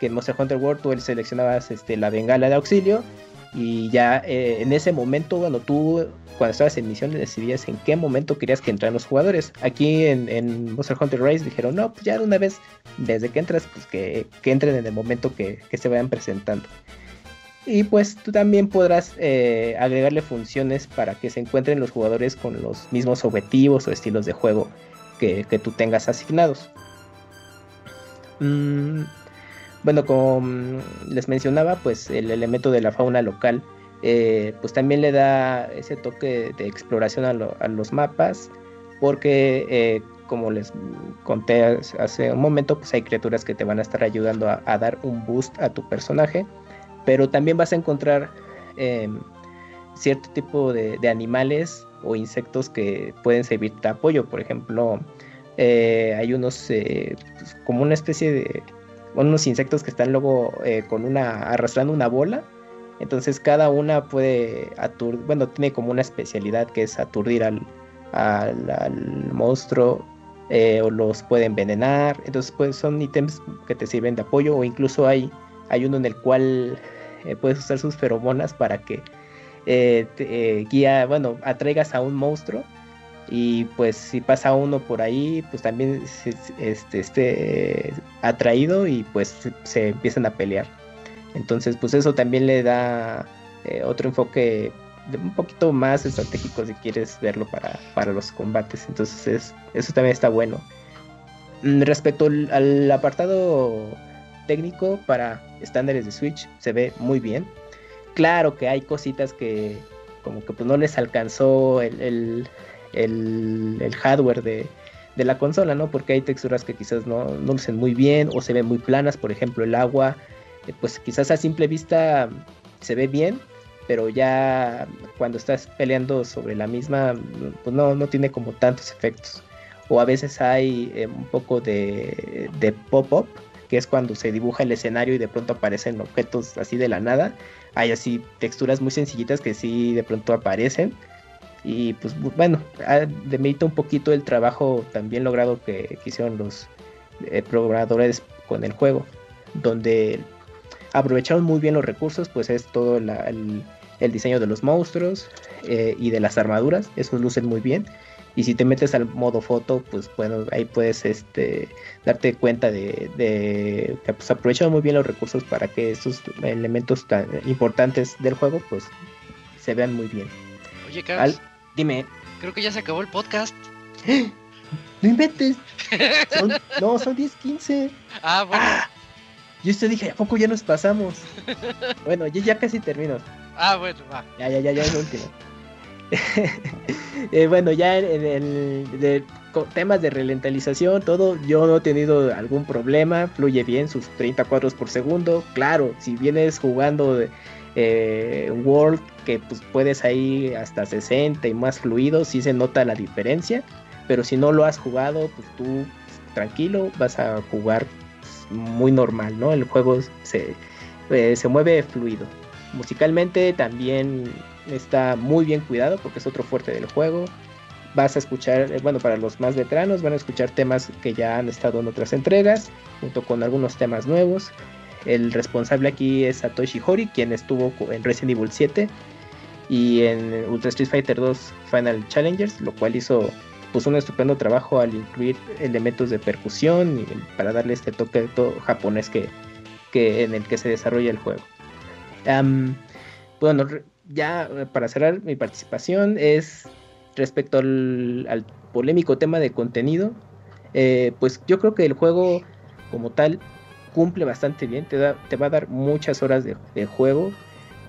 que en Monster Hunter World tú seleccionabas este, la bengala de auxilio y ya eh, en ese momento, bueno, tú cuando estabas en misión decidías en qué momento querías que entraran los jugadores. Aquí en, Monster Hunter Race dijeron, no, pues ya de una vez, desde que entras, pues que, entren en el momento que, se vayan presentando. Y pues tú también podrás eh, agregarle funciones para que se encuentren los jugadores con los mismos objetivos o estilos de juego que, tú tengas asignados. Mm, bueno, como les mencionaba, pues el elemento de la fauna local eh, pues también le da ese toque de exploración a, los mapas, porque eh, como les conté hace un momento, pues hay criaturas que te van a estar ayudando a, dar un boost a tu personaje, pero también vas a encontrar em, cierto tipo de, animales o insectos que pueden servir de apoyo, por ejemplo, eh, hay unos pues, como una especie de unos insectos que están luego con una arrastrando una bola entonces cada una puede aturdir, bueno, tiene como una especialidad que es aturdir al, monstruo eh, o los puede envenenar. Entonces pues son ítems que te sirven de apoyo o incluso hay, hay uno en el cual eh, puedes usar sus feromonas para que eh, te, guía, bueno, atraigas a un monstruo y pues si pasa uno por ahí, pues también este, esté atraído y pues se empiezan a pelear. Entonces, pues eso también le da eh, otro enfoque un poquito más estratégico si quieres verlo para, los combates. Entonces, eso también está bueno. Mm, respecto al, apartado técnico para estándares de Switch, se ve muy bien. Claro que hay cositas que como que pues no les alcanzó el, hardware de, la consola, ¿no? Porque hay texturas que quizás no, no lucen muy bien o se ven muy planas, por ejemplo el agua eh, pues quizás a simple vista se ve bien, pero ya cuando estás peleando sobre la misma, pues no, no tiene como tantos efectos. O a veces hay eh, un poco de, pop-up que es cuando se dibuja el escenario y de pronto aparecen objetos así de la nada. Hay así texturas muy sencillitas que sí de pronto aparecen. Y pues bueno, demerita un poquito el trabajo también logrado que, hicieron los eh, programadores con el juego, donde aprovecharon muy bien los recursos, pues es todo el, diseño de los monstruos eh, y de las armaduras, esos lucen muy bien. Y si te metes al modo foto, pues bueno, ahí puedes este, darte cuenta de, que pues, aprovecharon muy bien los recursos para que estos elementos tan importantes del juego pues se vean muy bien. Oye, Carlos, dime. Creo que ya se acabó el podcast. No inventes. no, son 10, 15. Ah, bueno. Ah, yo te dije, ¿a poco ya nos pasamos? bueno, yo ya casi termino. Ah, bueno, va. Ya, ya, ya, ya es último. Eh, bueno, ya en el de, temas de ralentización, todo, yo no he tenido algún problema, fluye bien sus 30 cuadros por segundo. Claro, si vienes jugando de, eh, World, que pues puedes ahí hasta 60 y más fluido, sí se nota la diferencia. Pero si no lo has jugado, pues tú tranquilo, vas a jugar pues, muy normal, ¿no? El juego se, eh, se mueve fluido. Musicalmente también está muy bien cuidado porque es otro fuerte del juego. Vas a escuchar, eh, bueno, para los más veteranos van a escuchar temas que ya han estado en otras entregas, junto con algunos temas nuevos. El responsable aquí es Satoshi Hori, quien estuvo en Resident Evil 7 y en Ultra Street Fighter 2 Final Challengers, lo cual hizo pues un estupendo trabajo al incluir elementos de percusión y para darle este toque todo japonés que, que en el que se desarrolla el juego. bueno, ya para cerrar mi participación es respecto al, polémico tema de contenido. Eh, pues yo creo que el juego como tal cumple bastante bien, te, da, te va a dar muchas horas de, juego.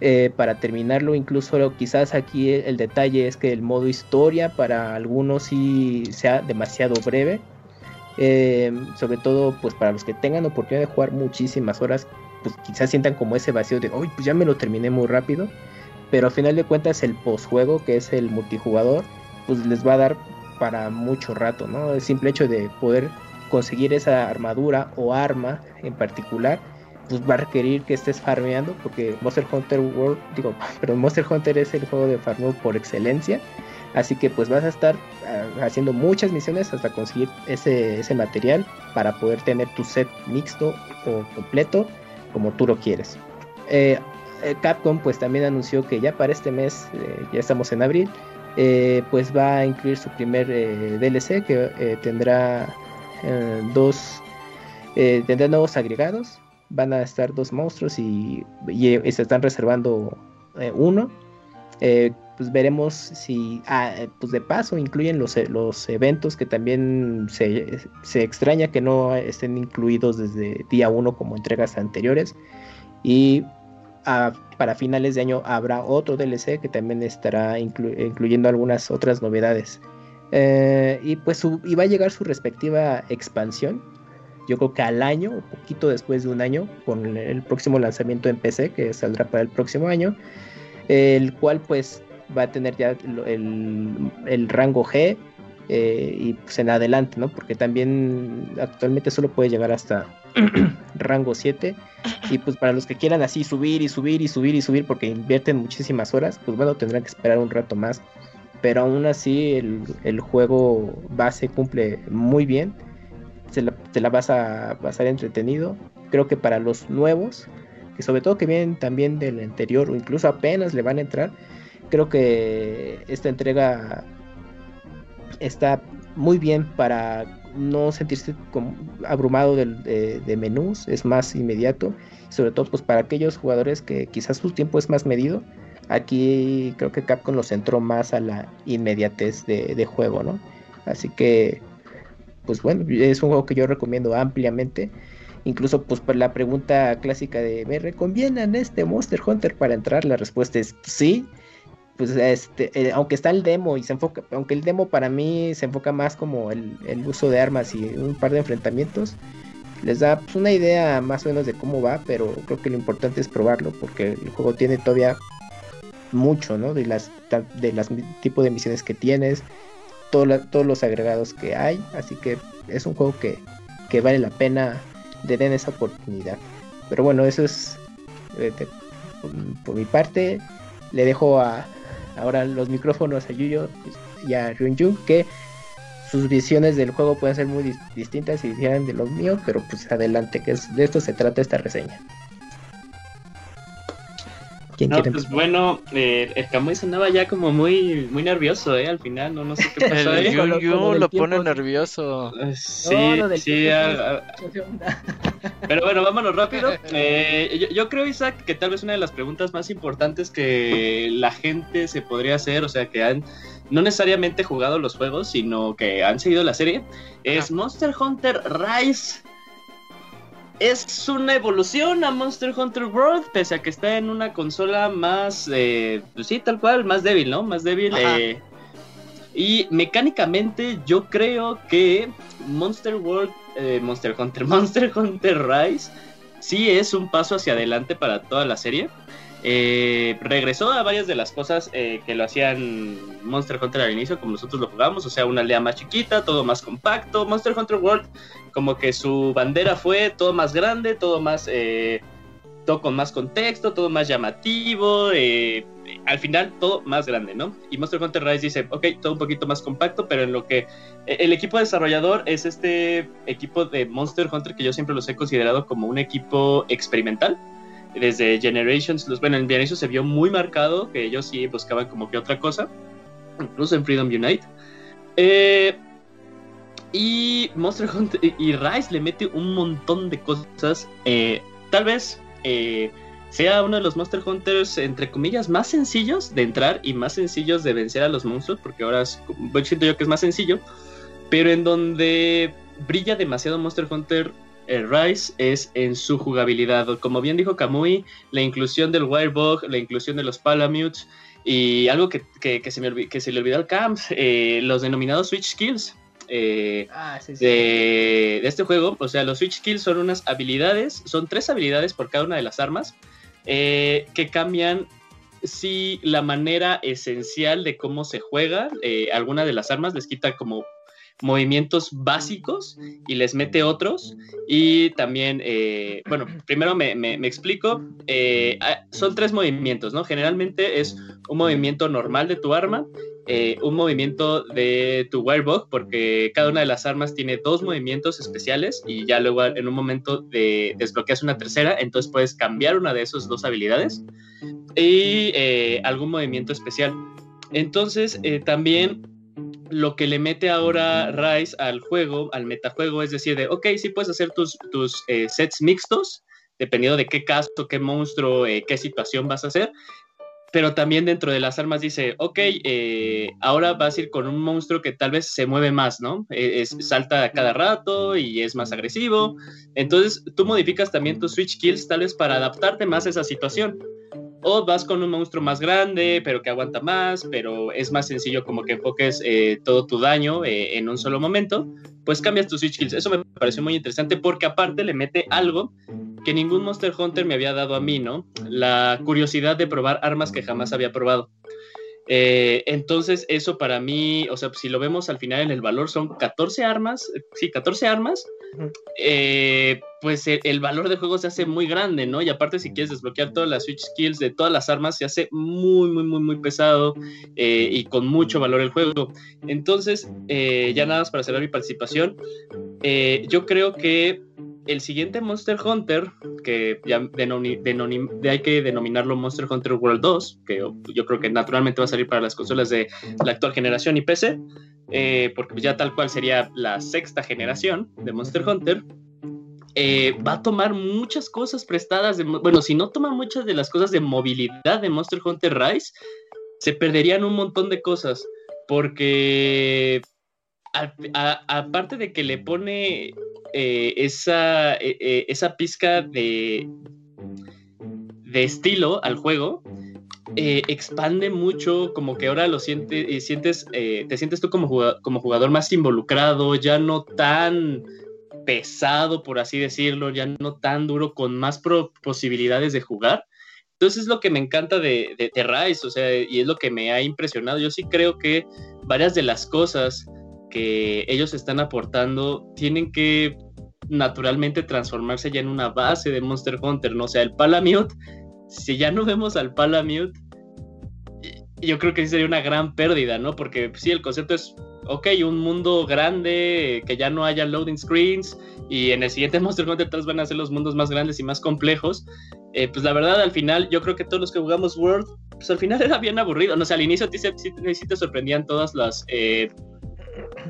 Eh, para terminarlo, incluso quizás aquí el, detalle es que el modo historia para algunos sí sea demasiado breve. sobre todo pues para los que tengan oportunidad de jugar muchísimas horas, pues quizás sientan como ese vacío de, hoy pues ya me lo terminé muy rápido pero al final de cuentas el postjuego, que es el multijugador, pues les va a dar para mucho rato, ¿no? El simple hecho de poder conseguir esa armadura o arma en particular, pues va a requerir que estés farmeando, porque Monster Hunter World, digo, pero Monster Hunter es el juego de farmeo por excelencia, así que pues vas a estar ah, haciendo muchas misiones hasta conseguir ese, ese material para poder tener tu set mixto o completo como tú lo quieres. Eh, eh, Capcom pues también anunció que ya para este mes, eh, ya estamos en abril, pues va a incluir su primer DLC que tendrá dos, tendrá nuevos agregados, van a estar dos monstruos y, se están reservando uno. pues veremos si ah, pues de paso incluyen los, los eventos que también se, se extraña que no estén incluidos desde día uno como entregas anteriores y para finales de año habrá otro DLC que también estará incluyendo algunas otras novedades. Eh, y pues va a llegar su respectiva expansión. Yo creo que al año, un poquito después de un año, con el próximo lanzamiento en PC que saldrá para el próximo año, el cual pues va a tener ya el, rango G eh, y pues en adelante, ¿no? Porque también actualmente solo puede llegar hasta rango 7. Y pues para los que quieran así subir y subir y subir y subir porque invierten muchísimas horas, pues bueno, tendrán que esperar un rato más. Pero aún así el, juego base cumple muy bien. Se la, te la vas a pasar entretenido. Creo que para los nuevos, que sobre todo que vienen también del anterior o incluso apenas le van a entrar, creo que esta entrega está muy bien para no sentirse abrumado de, menús, es más inmediato, sobre todo pues para aquellos jugadores que quizás su tiempo es más medido, aquí creo que Capcom los centró más a la inmediatez de, juego, ¿no? Así que, pues bueno, es un juego que yo recomiendo ampliamente. Incluso, pues, por la pregunta clásica de ¿me recomiendan este Monster Hunter para entrar? La respuesta es sí pues este, eh, aunque está el demo y se enfoca, aunque el demo para mí se enfoca más como el, uso de armas y un par de enfrentamientos, les da pues, una idea más o menos de cómo va, pero creo que lo importante es probarlo porque el juego tiene todavía mucho, ¿no? De las de las tipo de misiones que tienes, todos los agregados que hay, así que es un juego que, vale la pena le den esa oportunidad. Pero bueno, eso es eh, de- por, mi parte. Le dejo a ahora los micrófonos a Yuyo y a Ryunjun que sus visiones del juego pueden ser muy dis- distintas y difieren de los míos, pero pues adelante, que es, de esto se trata esta reseña. ¿Quién No, quiere pues empezar? bueno, eh, el Kamui sonaba ya como muy, muy nervioso, ¿eh? Al final, no, no sé qué pasó El Yu Yu lo pone sí. nervioso. Eh, Sí, No, sí, tiempo, a- a- pero bueno, vámonos rápido. Eh, yo, yo creo, Isaac, que tal vez una de las preguntas más importantes que la gente se podría hacer, o sea, que han no necesariamente jugado los juegos, sino que han seguido la serie, es Monster Hunter Rise. Es una evolución a Monster Hunter World, pese a que está en una consola más, eh, pues sí, tal cual, más débil, ¿no? Más débil. Eh, y mecánicamente yo creo que Monster World, eh, Monster Hunter, Monster Hunter Rise sí es un paso hacia adelante para toda la serie. Eh, regresó a varias de las cosas eh, que lo hacían Monster Hunter al inicio, como nosotros lo jugamos, o sea, una aldea más chiquita, todo más compacto. Monster Hunter World, como que su bandera fue todo más grande, todo más, eh, todo con más contexto, todo más llamativo, eh, al final todo más grande, ¿no? Y Monster Hunter Rise dice, ok, todo un poquito más compacto, pero en lo que eh, el equipo desarrollador es este equipo de Monster Hunter que yo siempre los he considerado como un equipo experimental. Desde Generations, bueno, en Generations se vio muy marcado que ellos sí buscaban como que otra cosa, incluso en Freedom Unite. Eh, y Monster Hunter y- Rise le mete un montón de cosas. eh, tal vez eh, sea uno de los Monster Hunters, entre comillas, más sencillos de entrar y más sencillos de vencer a los monstruos, porque ahora es- siento yo que es más sencillo, pero en donde brilla demasiado Monster Hunter eh, Rise es en su jugabilidad. Como bien dijo Kamui, la inclusión del Wirebug, la inclusión de los Palamutes y algo que, que- que se, me que se le olvidó al Camp, eh, los denominados Switch Skills. eh, Ah, sí, sí. de, de este juego. O sea, los Switch Kills son unas habilidades, son tres habilidades por cada una de las armas eh, que cambian si la manera esencial de cómo se juega eh, alguna de las armas les quita como movimientos básicos y les mete otros. Y también eh, bueno primero me, me- me explico eh, ah, son tres movimientos no generalmente es un movimiento normal de tu arma eh, un movimiento de tu Wirebug, porque cada una de las armas tiene dos movimientos especiales y ya luego en un momento de, desbloqueas una tercera, entonces puedes cambiar una de esas dos habilidades. Y eh, algún movimiento especial. Entonces, eh, también lo que le mete ahora Rise al juego, al metajuego, es decir, de, ok, sí puedes hacer tus, tus eh, sets mixtos, dependiendo de qué caso, qué monstruo, eh, qué situación vas a hacer, pero también dentro de las armas dice, ok, eh, ahora vas a ir con un monstruo que tal vez se mueve más, ¿no? Eh, es- salta cada rato y es más agresivo. Entonces tú modificas también tus switch kills tal vez para adaptarte más a esa situación. O vas con un monstruo más grande, pero que aguanta más, pero es más sencillo como que enfoques eh, todo tu daño eh, en un solo momento, pues cambias tus switch kills. Eso me pareció muy interesante porque aparte le mete algo que ningún Monster Hunter me había dado a mí, ¿no? La curiosidad de probar armas que jamás había probado. Eh, entonces, eso para mí, o sea, si lo vemos al final en el valor, son 14 armas, sí, 14 armas. Eh, pues el, el valor del juego se hace muy grande, ¿no? Y aparte, si quieres desbloquear todas las Switch Skills de todas las armas, se hace muy, muy, muy, muy pesado eh, y con mucho valor el juego. Entonces, eh, ya nada más para cerrar mi participación, eh, yo creo que el siguiente Monster Hunter, que de- hay que denominarlo Monster Hunter World 2, que yo creo que naturalmente va a salir para las consolas de la actual generación y PC, eh, porque ya tal cual sería la sexta generación de Monster Hunter, eh, va a tomar muchas cosas prestadas, de, bueno, si no toma muchas de las cosas de movilidad de Monster Hunter Rise, se perderían un montón de cosas, porque aparte de que le pone eh, esa, esa pizca de, de estilo al juego, eh, expande mucho, como que ahora lo sientes, y sientes, eh, te sientes tú como jugador, más involucrado, ya no tan pesado, por así decirlo, ya no tan duro, con más posibilidades de jugar. Entonces es lo que me encanta de, de, Rise, o sea, y es lo que me ha impresionado. Yo sí creo que varias de las cosas que ellos están aportando tienen que naturalmente transformarse ya en una base de Monster Hunter, ¿no? Sea, el Palamute, si ya no vemos al Palamute, yo creo que sí sería una gran pérdida, ¿no? Porque sí, el concepto es, ok, un mundo grande, que ya no haya loading screens, y en el siguiente Monster Hunter tal van a ser los mundos más grandes y más complejos. Eh, pues la verdad, al final, yo creo que todos los que jugamos World, pues al final era bien aburrido. No sé, al inicio sí, sí, te sorprendían todas las... Eh,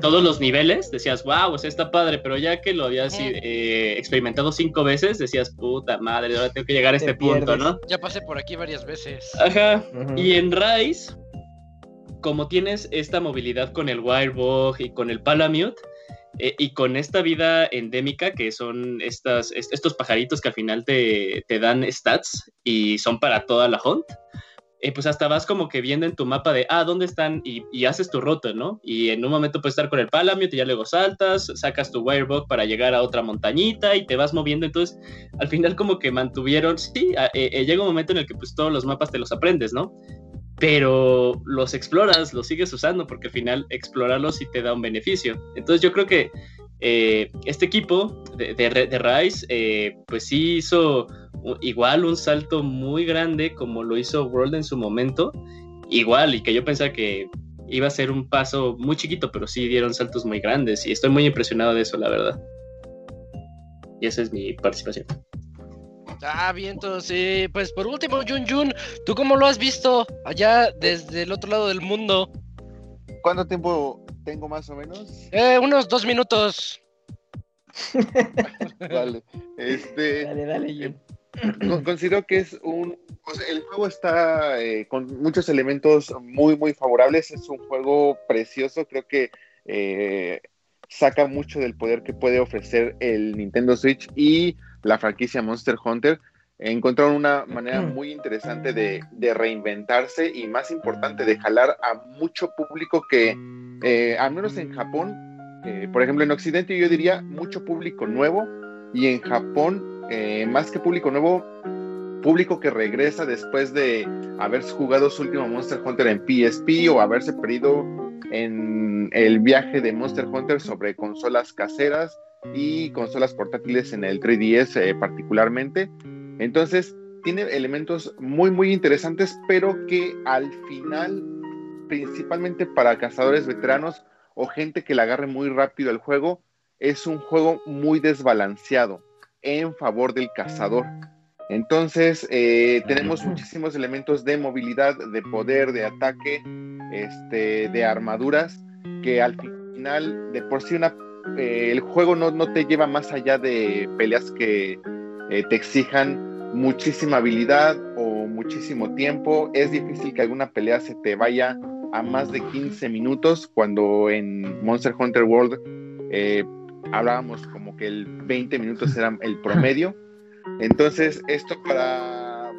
todos los niveles, decías, wow, o sea, está padre, pero ya que lo habías eh, experimentado cinco veces, decías, puta madre, ahora tengo que llegar a este punto, ¿no? Ya pasé por aquí varias veces. Ajá. Y en Rise, como tienes esta movilidad con el Wirebug y con el Palamute, eh, y con esta vida endémica que son estas, estos pajaritos que al final te, te dan stats y son para toda la hunt, eh, pues hasta vas como que viendo en tu mapa de, ah, ¿dónde están? Y, haces tu ruta, ¿no? Y en un momento puedes estar con el Palamute y ya luego saltas, sacas tu Wirebug para llegar a otra montañita y te vas moviendo. Entonces, al final como que mantuvieron, sí, eh, eh, llega un momento en el que pues todos los mapas te los aprendes, ¿no? Pero los exploras, los sigues usando porque al final explorarlos sí te da un beneficio. Entonces yo creo que este equipo de, de, de Rise, pues sí hizo igual un salto muy grande como lo hizo World en su momento, igual, y que yo pensaba que iba a ser un paso muy chiquito, pero sí dieron saltos muy grandes y estoy muy impresionado de eso, la verdad. Y esa es mi participación. Ah, bien, entonces, pues por último, Jun Jun, ¿tú cómo lo has visto allá desde el otro lado del mundo? ¿Cuánto tiempo tengo más o menos? Eh, unos dos minutos. vale. Este, dale, dale, Jun. Considero que es un. el juego está eh, con muchos elementos muy, muy favorables. Es un juego precioso. Creo que eh, saca mucho del poder que puede ofrecer el Nintendo Switch y la franquicia Monster Hunter. Encontraron una manera muy interesante de, reinventarse y, más importante, de jalar a mucho público que, eh, al menos en Japón, por ejemplo, en Occidente, yo diría mucho público nuevo y en Japón eh, más que público nuevo, público que regresa después de haber jugado su último Monster Hunter en PSP o haberse perdido en el viaje de Monster Hunter sobre consolas caseras y consolas portátiles en el 3DS eh, particularmente. Entonces, tiene elementos muy, muy interesantes, pero que al final, principalmente para cazadores veteranos o gente que le agarre muy rápido el juego, es un juego muy desbalanceado en favor del cazador. Entonces, eh, tenemos muchísimos elementos de movilidad, de poder, de ataque, este, de armaduras, que al final, de por sí, una, eh, el juego no, no, te lleva más allá de peleas que eh, te exijan muchísima habilidad o muchísimo tiempo. Es difícil que alguna pelea se te vaya a más de 15 minutos, cuando en Monster Hunter World hablábamos como que el 20 minutos era el promedio. Entonces, esto para,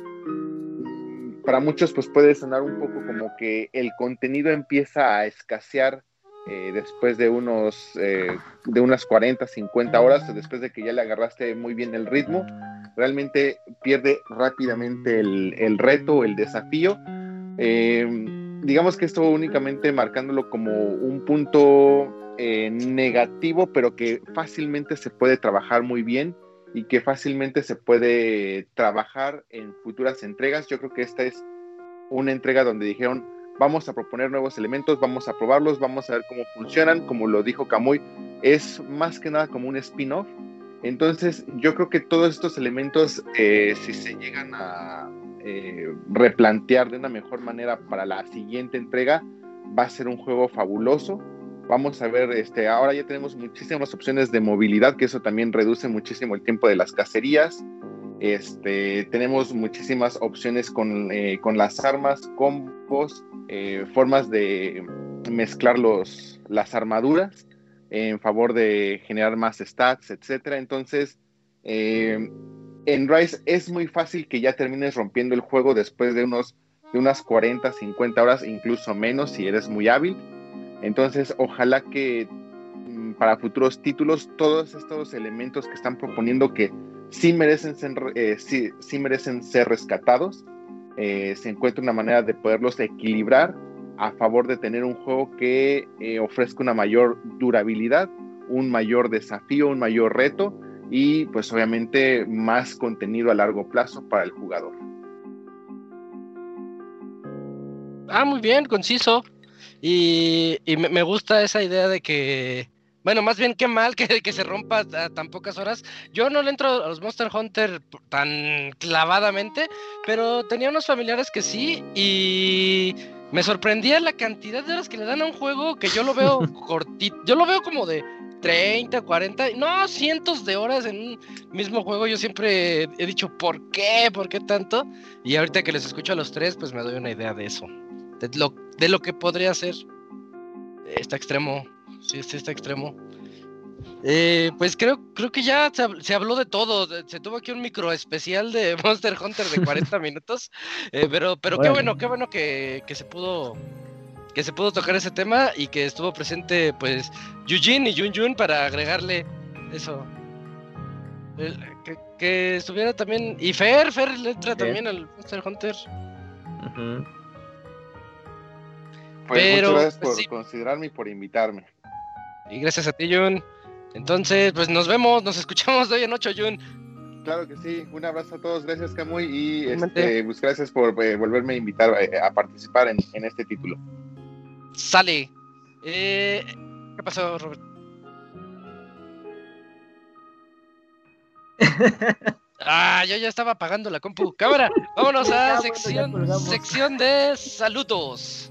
para muchos pues puede sonar un poco como que el contenido empieza a escasear eh, después de unos eh, de unas 40, 50 horas, después de que ya le agarraste muy bien el ritmo, realmente pierde rápidamente el, reto, el desafío. Eh, digamos que esto únicamente marcándolo como un punto eh, negativo, pero que fácilmente se puede trabajar muy bien y que fácilmente se puede trabajar en futuras entregas. Yo creo que esta es una entrega donde dijeron, vamos a proponer nuevos elementos, vamos a probarlos, vamos a ver cómo funcionan, como lo dijo Kamui, es más que nada como un spin-off. Entonces, yo creo que todos estos elementos, eh, si se llegan a eh, replantear de una mejor manera para la siguiente entrega, va a ser un juego fabuloso Vamos a ver, este, ahora ya tenemos muchísimas opciones de movilidad, que eso también reduce muchísimo el tiempo de las cacerías. Este, tenemos muchísimas opciones con, eh, con las armas, combos, eh, formas de mezclar los, las armaduras en favor de generar más stats, etcétera. Entonces, eh, en Rise es muy fácil que ya termines rompiendo el juego después de unos de unas 40, 50 horas, incluso menos si eres muy hábil. Entonces, ojalá que mm, para futuros títulos todos estos elementos que están proponiendo que sí merecen ser, eh, sí, merecen ser rescatados, eh, se encuentre una manera de poderlos equilibrar a favor de tener un juego que eh, ofrezca una mayor durabilidad, un mayor desafío, un mayor reto y pues obviamente más contenido a largo plazo para el jugador. Ah, muy bien, conciso. Y, y me, me gusta esa idea de que, bueno, más bien qué mal que, que se rompa a tan pocas horas. Yo no le entro a los Monster Hunter tan clavadamente, pero tenía unos familiares que sí y me sorprendía la cantidad de horas que le dan a un juego que yo lo veo cortito. Yo lo veo como de 30, 40, no, cientos de horas en un mismo juego. Yo siempre he dicho, ¿por qué? ¿Por qué tanto? Y ahorita que les escucho a los tres, pues me doy una idea de eso. De lo, de lo que podría ser. Está extremo. Sí, sí, está extremo. Eh, pues creo, creo que ya se, hab- se habló de todo. Se tuvo aquí un micro especial de Monster Hunter de 40 minutos. Eh, pero pero qué Órale. bueno, qué bueno que, que se pudo que se pudo tocar ese tema y que estuvo presente pues Yujin y Jun Jun para agregarle eso. El- que, que estuviera también. Y Fer, Fer le entra también al Monster Hunter. Pues Pero, muchas gracias pues, por sí. considerarme y por invitarme. Y gracias a ti, Jun. Entonces, pues nos vemos, nos escuchamos de hoy en 8, Jun. Claro que sí, un abrazo a todos, gracias Camuy y este, pues, gracias por eh, volverme a invitar eh, a participar en, en este título. Sale. Eh, ¿Qué pasó, Robert? Ah, yo ya estaba apagando la compu. Cámara, vámonos a sección, sección de saludos.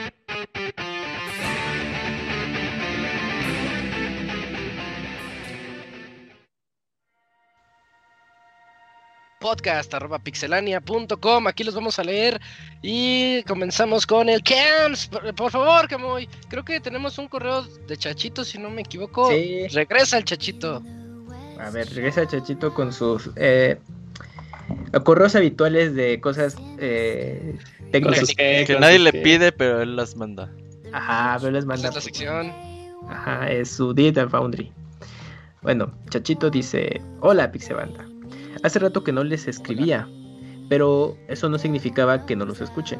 podcast arroba pixelania.com. Aquí los vamos a leer y comenzamos con el Cams. Por, por favor, Camoy. Creo que tenemos un correo de Chachito, si no me equivoco. Sí. Regresa el Chachito. A ver, regresa Chachito con sus eh, correos habituales de cosas eh, técnicas. sus que- nadie le pide, pero él las manda. Ajá, pero les Esa manda. es la sección. Ajá, es su Digital Foundry. Bueno, Chachito dice: Hola, Pixebanda. Hace rato que no les escribía, pero eso no significaba que no los escuchen.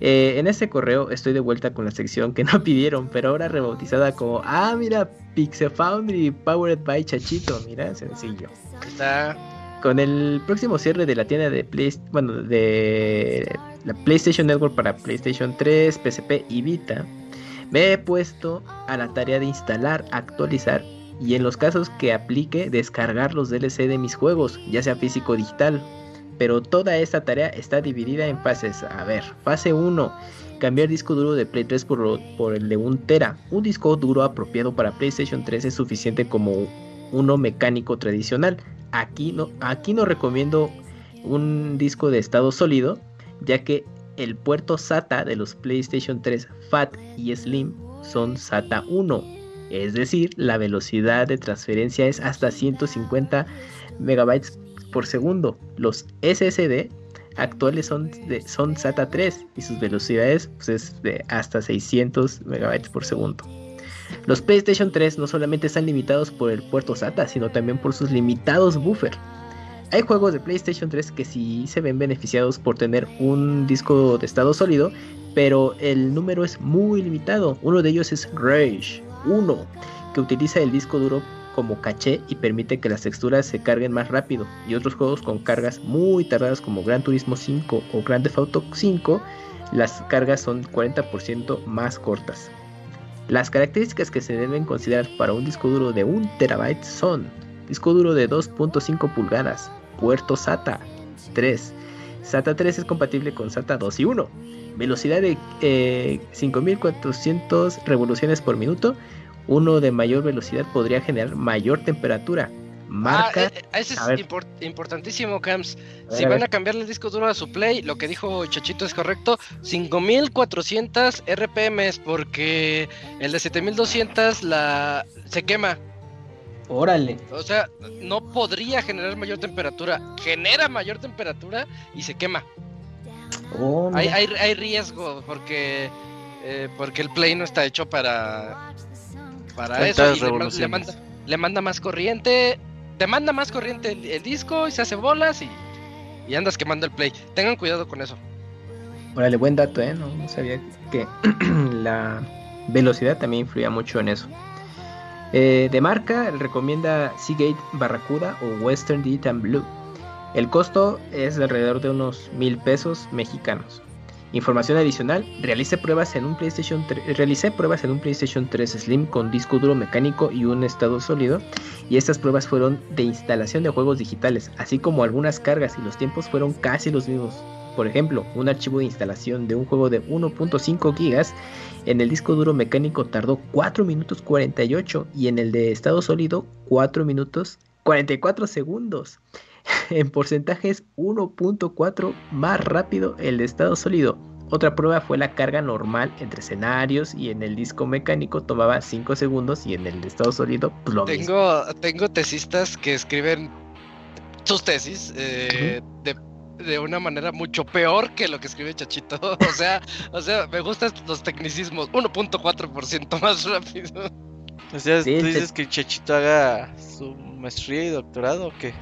Eh, en este correo estoy de vuelta con la sección que no pidieron, pero ahora rebautizada como: Ah, mira, Pixel Foundry Powered by Chachito. Mira, sencillo. Está. Con el próximo cierre de la tienda de Play, bueno, de la PlayStation Network para PlayStation 3, PSP y Vita, me he puesto a la tarea de instalar, actualizar y en los casos que aplique descargar los DLC de mis juegos, ya sea físico o digital. Pero toda esta tarea está dividida en fases. A ver, fase 1, cambiar disco duro de Play 3 por, por el de 1 tera. Un disco duro apropiado para PlayStation 3 es suficiente como uno mecánico tradicional. Aquí no, aquí no recomiendo un disco de estado sólido, ya que el puerto SATA de los PlayStation 3 FAT y Slim son SATA 1. Es decir, la velocidad de transferencia es hasta 150 megabytes por segundo. Los SSD actuales son, son SATA 3 y sus velocidades pues, es de hasta 600 megabytes por segundo. Los PlayStation 3 no solamente están limitados por el puerto SATA, sino también por sus limitados buffer. Hay juegos de PlayStation 3 que sí se ven beneficiados por tener un disco de estado sólido, pero el número es muy limitado. Uno de ellos es Rage 1, que utiliza el disco duro como caché y permite que las texturas se carguen más rápido. Y otros juegos con cargas muy tardadas como Gran Turismo 5 o Grand Theft Auto 5, las cargas son 40% más cortas. Las características que se deben considerar para un disco duro de 1 terabyte son disco duro de 2.5 pulgadas, puerto SATA 3. SATA 3 es compatible con SATA 2 y 1. Velocidad de eh, 5400 revoluciones por minuto. Uno de mayor velocidad podría generar mayor temperatura. Marca. Ah, eh, eh, ese a es import- importantísimo, Cams. A Si ver, a van ver. a cambiarle el disco duro a su Play, lo que dijo Chachito es correcto. 5400 RPMs, porque el de 7200 la... se quema. Órale. O sea, no podría generar mayor temperatura. Genera mayor temperatura y se quema. Oh, Hay, hay, hay riesgo porque eh, porque el Play no está hecho para para eso y le, manda le manda más corriente, te manda más corriente el, el disco y se hace bolas y, y andas quemando el play. Tengan cuidado con eso. Órale, buen dato, ¿eh? No, no sabía que la velocidad también influía mucho en eso. Eh, de marca, recomienda Seagate Barracuda o Western Digital Blue. El costo es de alrededor de unos mil pesos mexicanos. Información adicional, realicé pruebas en un PlayStation 3, realicé pruebas en un PlayStation 3 Slim con disco duro mecánico y un estado sólido y estas pruebas fueron de instalación de juegos digitales, así como algunas cargas y los tiempos fueron casi los mismos. Por ejemplo, un archivo de instalación de un juego de 1.5 gigas en el disco duro mecánico tardó 4 minutos 48 y en el de estado sólido 4 minutos 44 segundos. En porcentajes 1.4 más rápido el de estado sólido. Otra prueba fue la carga normal entre escenarios y en el disco mecánico tomaba 5 segundos y en el de estado sólido pues lo mismo. Tengo, tengo tesistas que escriben sus tesis eh, de, de una manera mucho peor que lo que escribe Chachito. O sea, o sea, me gustan los tecnicismos. 1.4% más rápido. O sea, Sí, ¿tú te- dices que Chachito haga su maestría y doctorado o qué?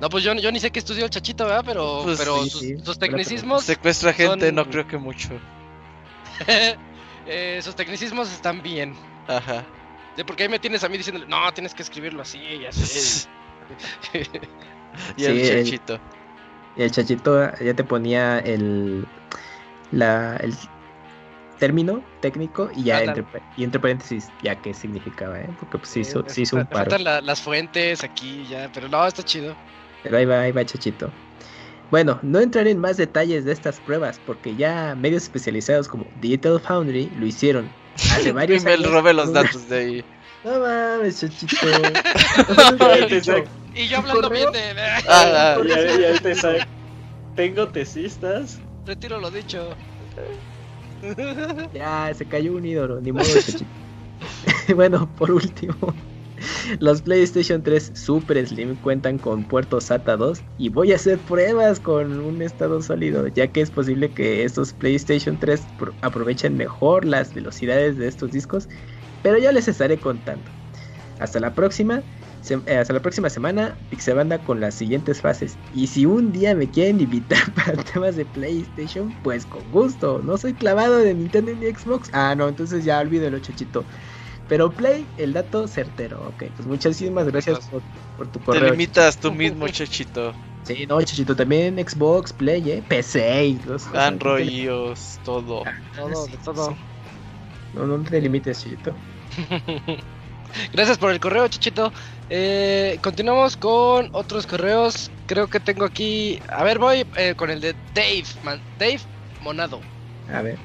No, pues yo, yo ni sé qué estudió el Chachito, ¿verdad? Pero, Pues pero sí, sus, sí, tecnicismos. Secuestra gente, son- no creo que mucho. eh, sus tecnicismos están bien. Ajá. Sí, Porque ahí me tienes a mí diciéndole, no, tienes que escribirlo así y así. y Sí, el el- Chachito. Y el chachito ya te ponía el, la, el término técnico y ya entre, y entre paréntesis ya qué significaba, ¿eh? Porque pues sí hizo, Me sí hizo un paro. la- las fuentes aquí ya, pero no, está chido. Pero ahí va, ahí va Chachito. Bueno, no entraré en más detalles de estas pruebas porque ya medios especializados como Digital Foundry lo hicieron hace varios me años. robé los datos de ahí. No mames, Chachito. Y yo hablando bien de. Ah, ah. Ya, ya te sa- Tengo tesistas. Retiro lo dicho. Ya, se cayó un ídolo, ni modo, Chachito. bueno, por último, los PlayStation 3 Super Slim cuentan con puerto SATA 2 y voy a hacer pruebas con un estado sólido, ya que es posible que estos PlayStation 3 pro- aprovechen mejor las velocidades de estos discos, pero ya les estaré contando. Hasta la próxima. Se- eh, hasta la próxima semana, Pixebanda con las siguientes fases. Y si un día me quieren invitar para temas de PlayStation, pues con gusto. No soy clavado de Nintendo ni Xbox. Ah, no, entonces ya olvídalo, chachito. Pero Play, el dato certero. Ok, pues muchísimas gracias por, por tu Te correo. limitas tú mismo, Chachito. Sí, no, chachito, también Xbox, Play, eh, PC los Android, iOS, todo. Todo, de todo. No, no te limites, chachito. Gracias por el correo, Chichito. Eh, continuamos con otros correos. Creo que tengo aquí. A ver, voy eh, con el de Dave, man- Dave Monado. A ver.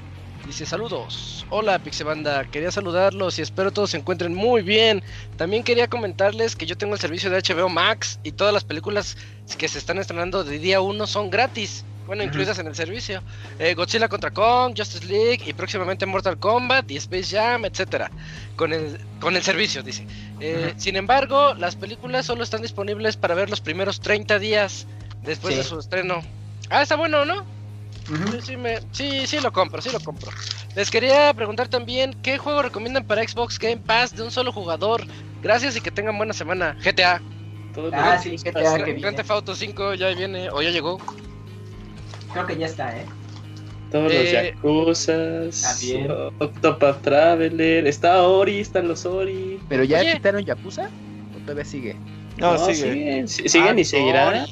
Dice saludos. Hola Pixebanda, quería saludarlos y espero todos se encuentren muy bien. También quería comentarles que yo tengo el servicio de HBO Max y todas las películas que se están estrenando de día 1 son gratis. Bueno, incluidas en el servicio. Eh, Godzilla contra Kong, Justice League y próximamente Mortal Kombat y Space Jam, etcétera. Con el, con el servicio, dice. Eh, Sin embargo, las películas solo están disponibles para ver los primeros 30 días después Sí. de su estreno. Ah, está bueno, ¿no? Sí, sí, me- sí, sí lo compro, sí lo compro. Les quería preguntar también qué juego recomiendan para Xbox Game Pass de un solo jugador. Gracias y que tengan buena semana. GTA. Todos Ah, los sí, GTA, que Grand. Theft Auto 5 ya viene o ya llegó. Creo que ya está, ¿eh? Todos los Eh, Yakuzas. También. Octopath Traveler. Está Ori, están los Ori. ¿Pero ya Oye. quitaron Yakuza? ¿O todavía sigue? No, sigue. siguen, siguen Ah, y seguirán.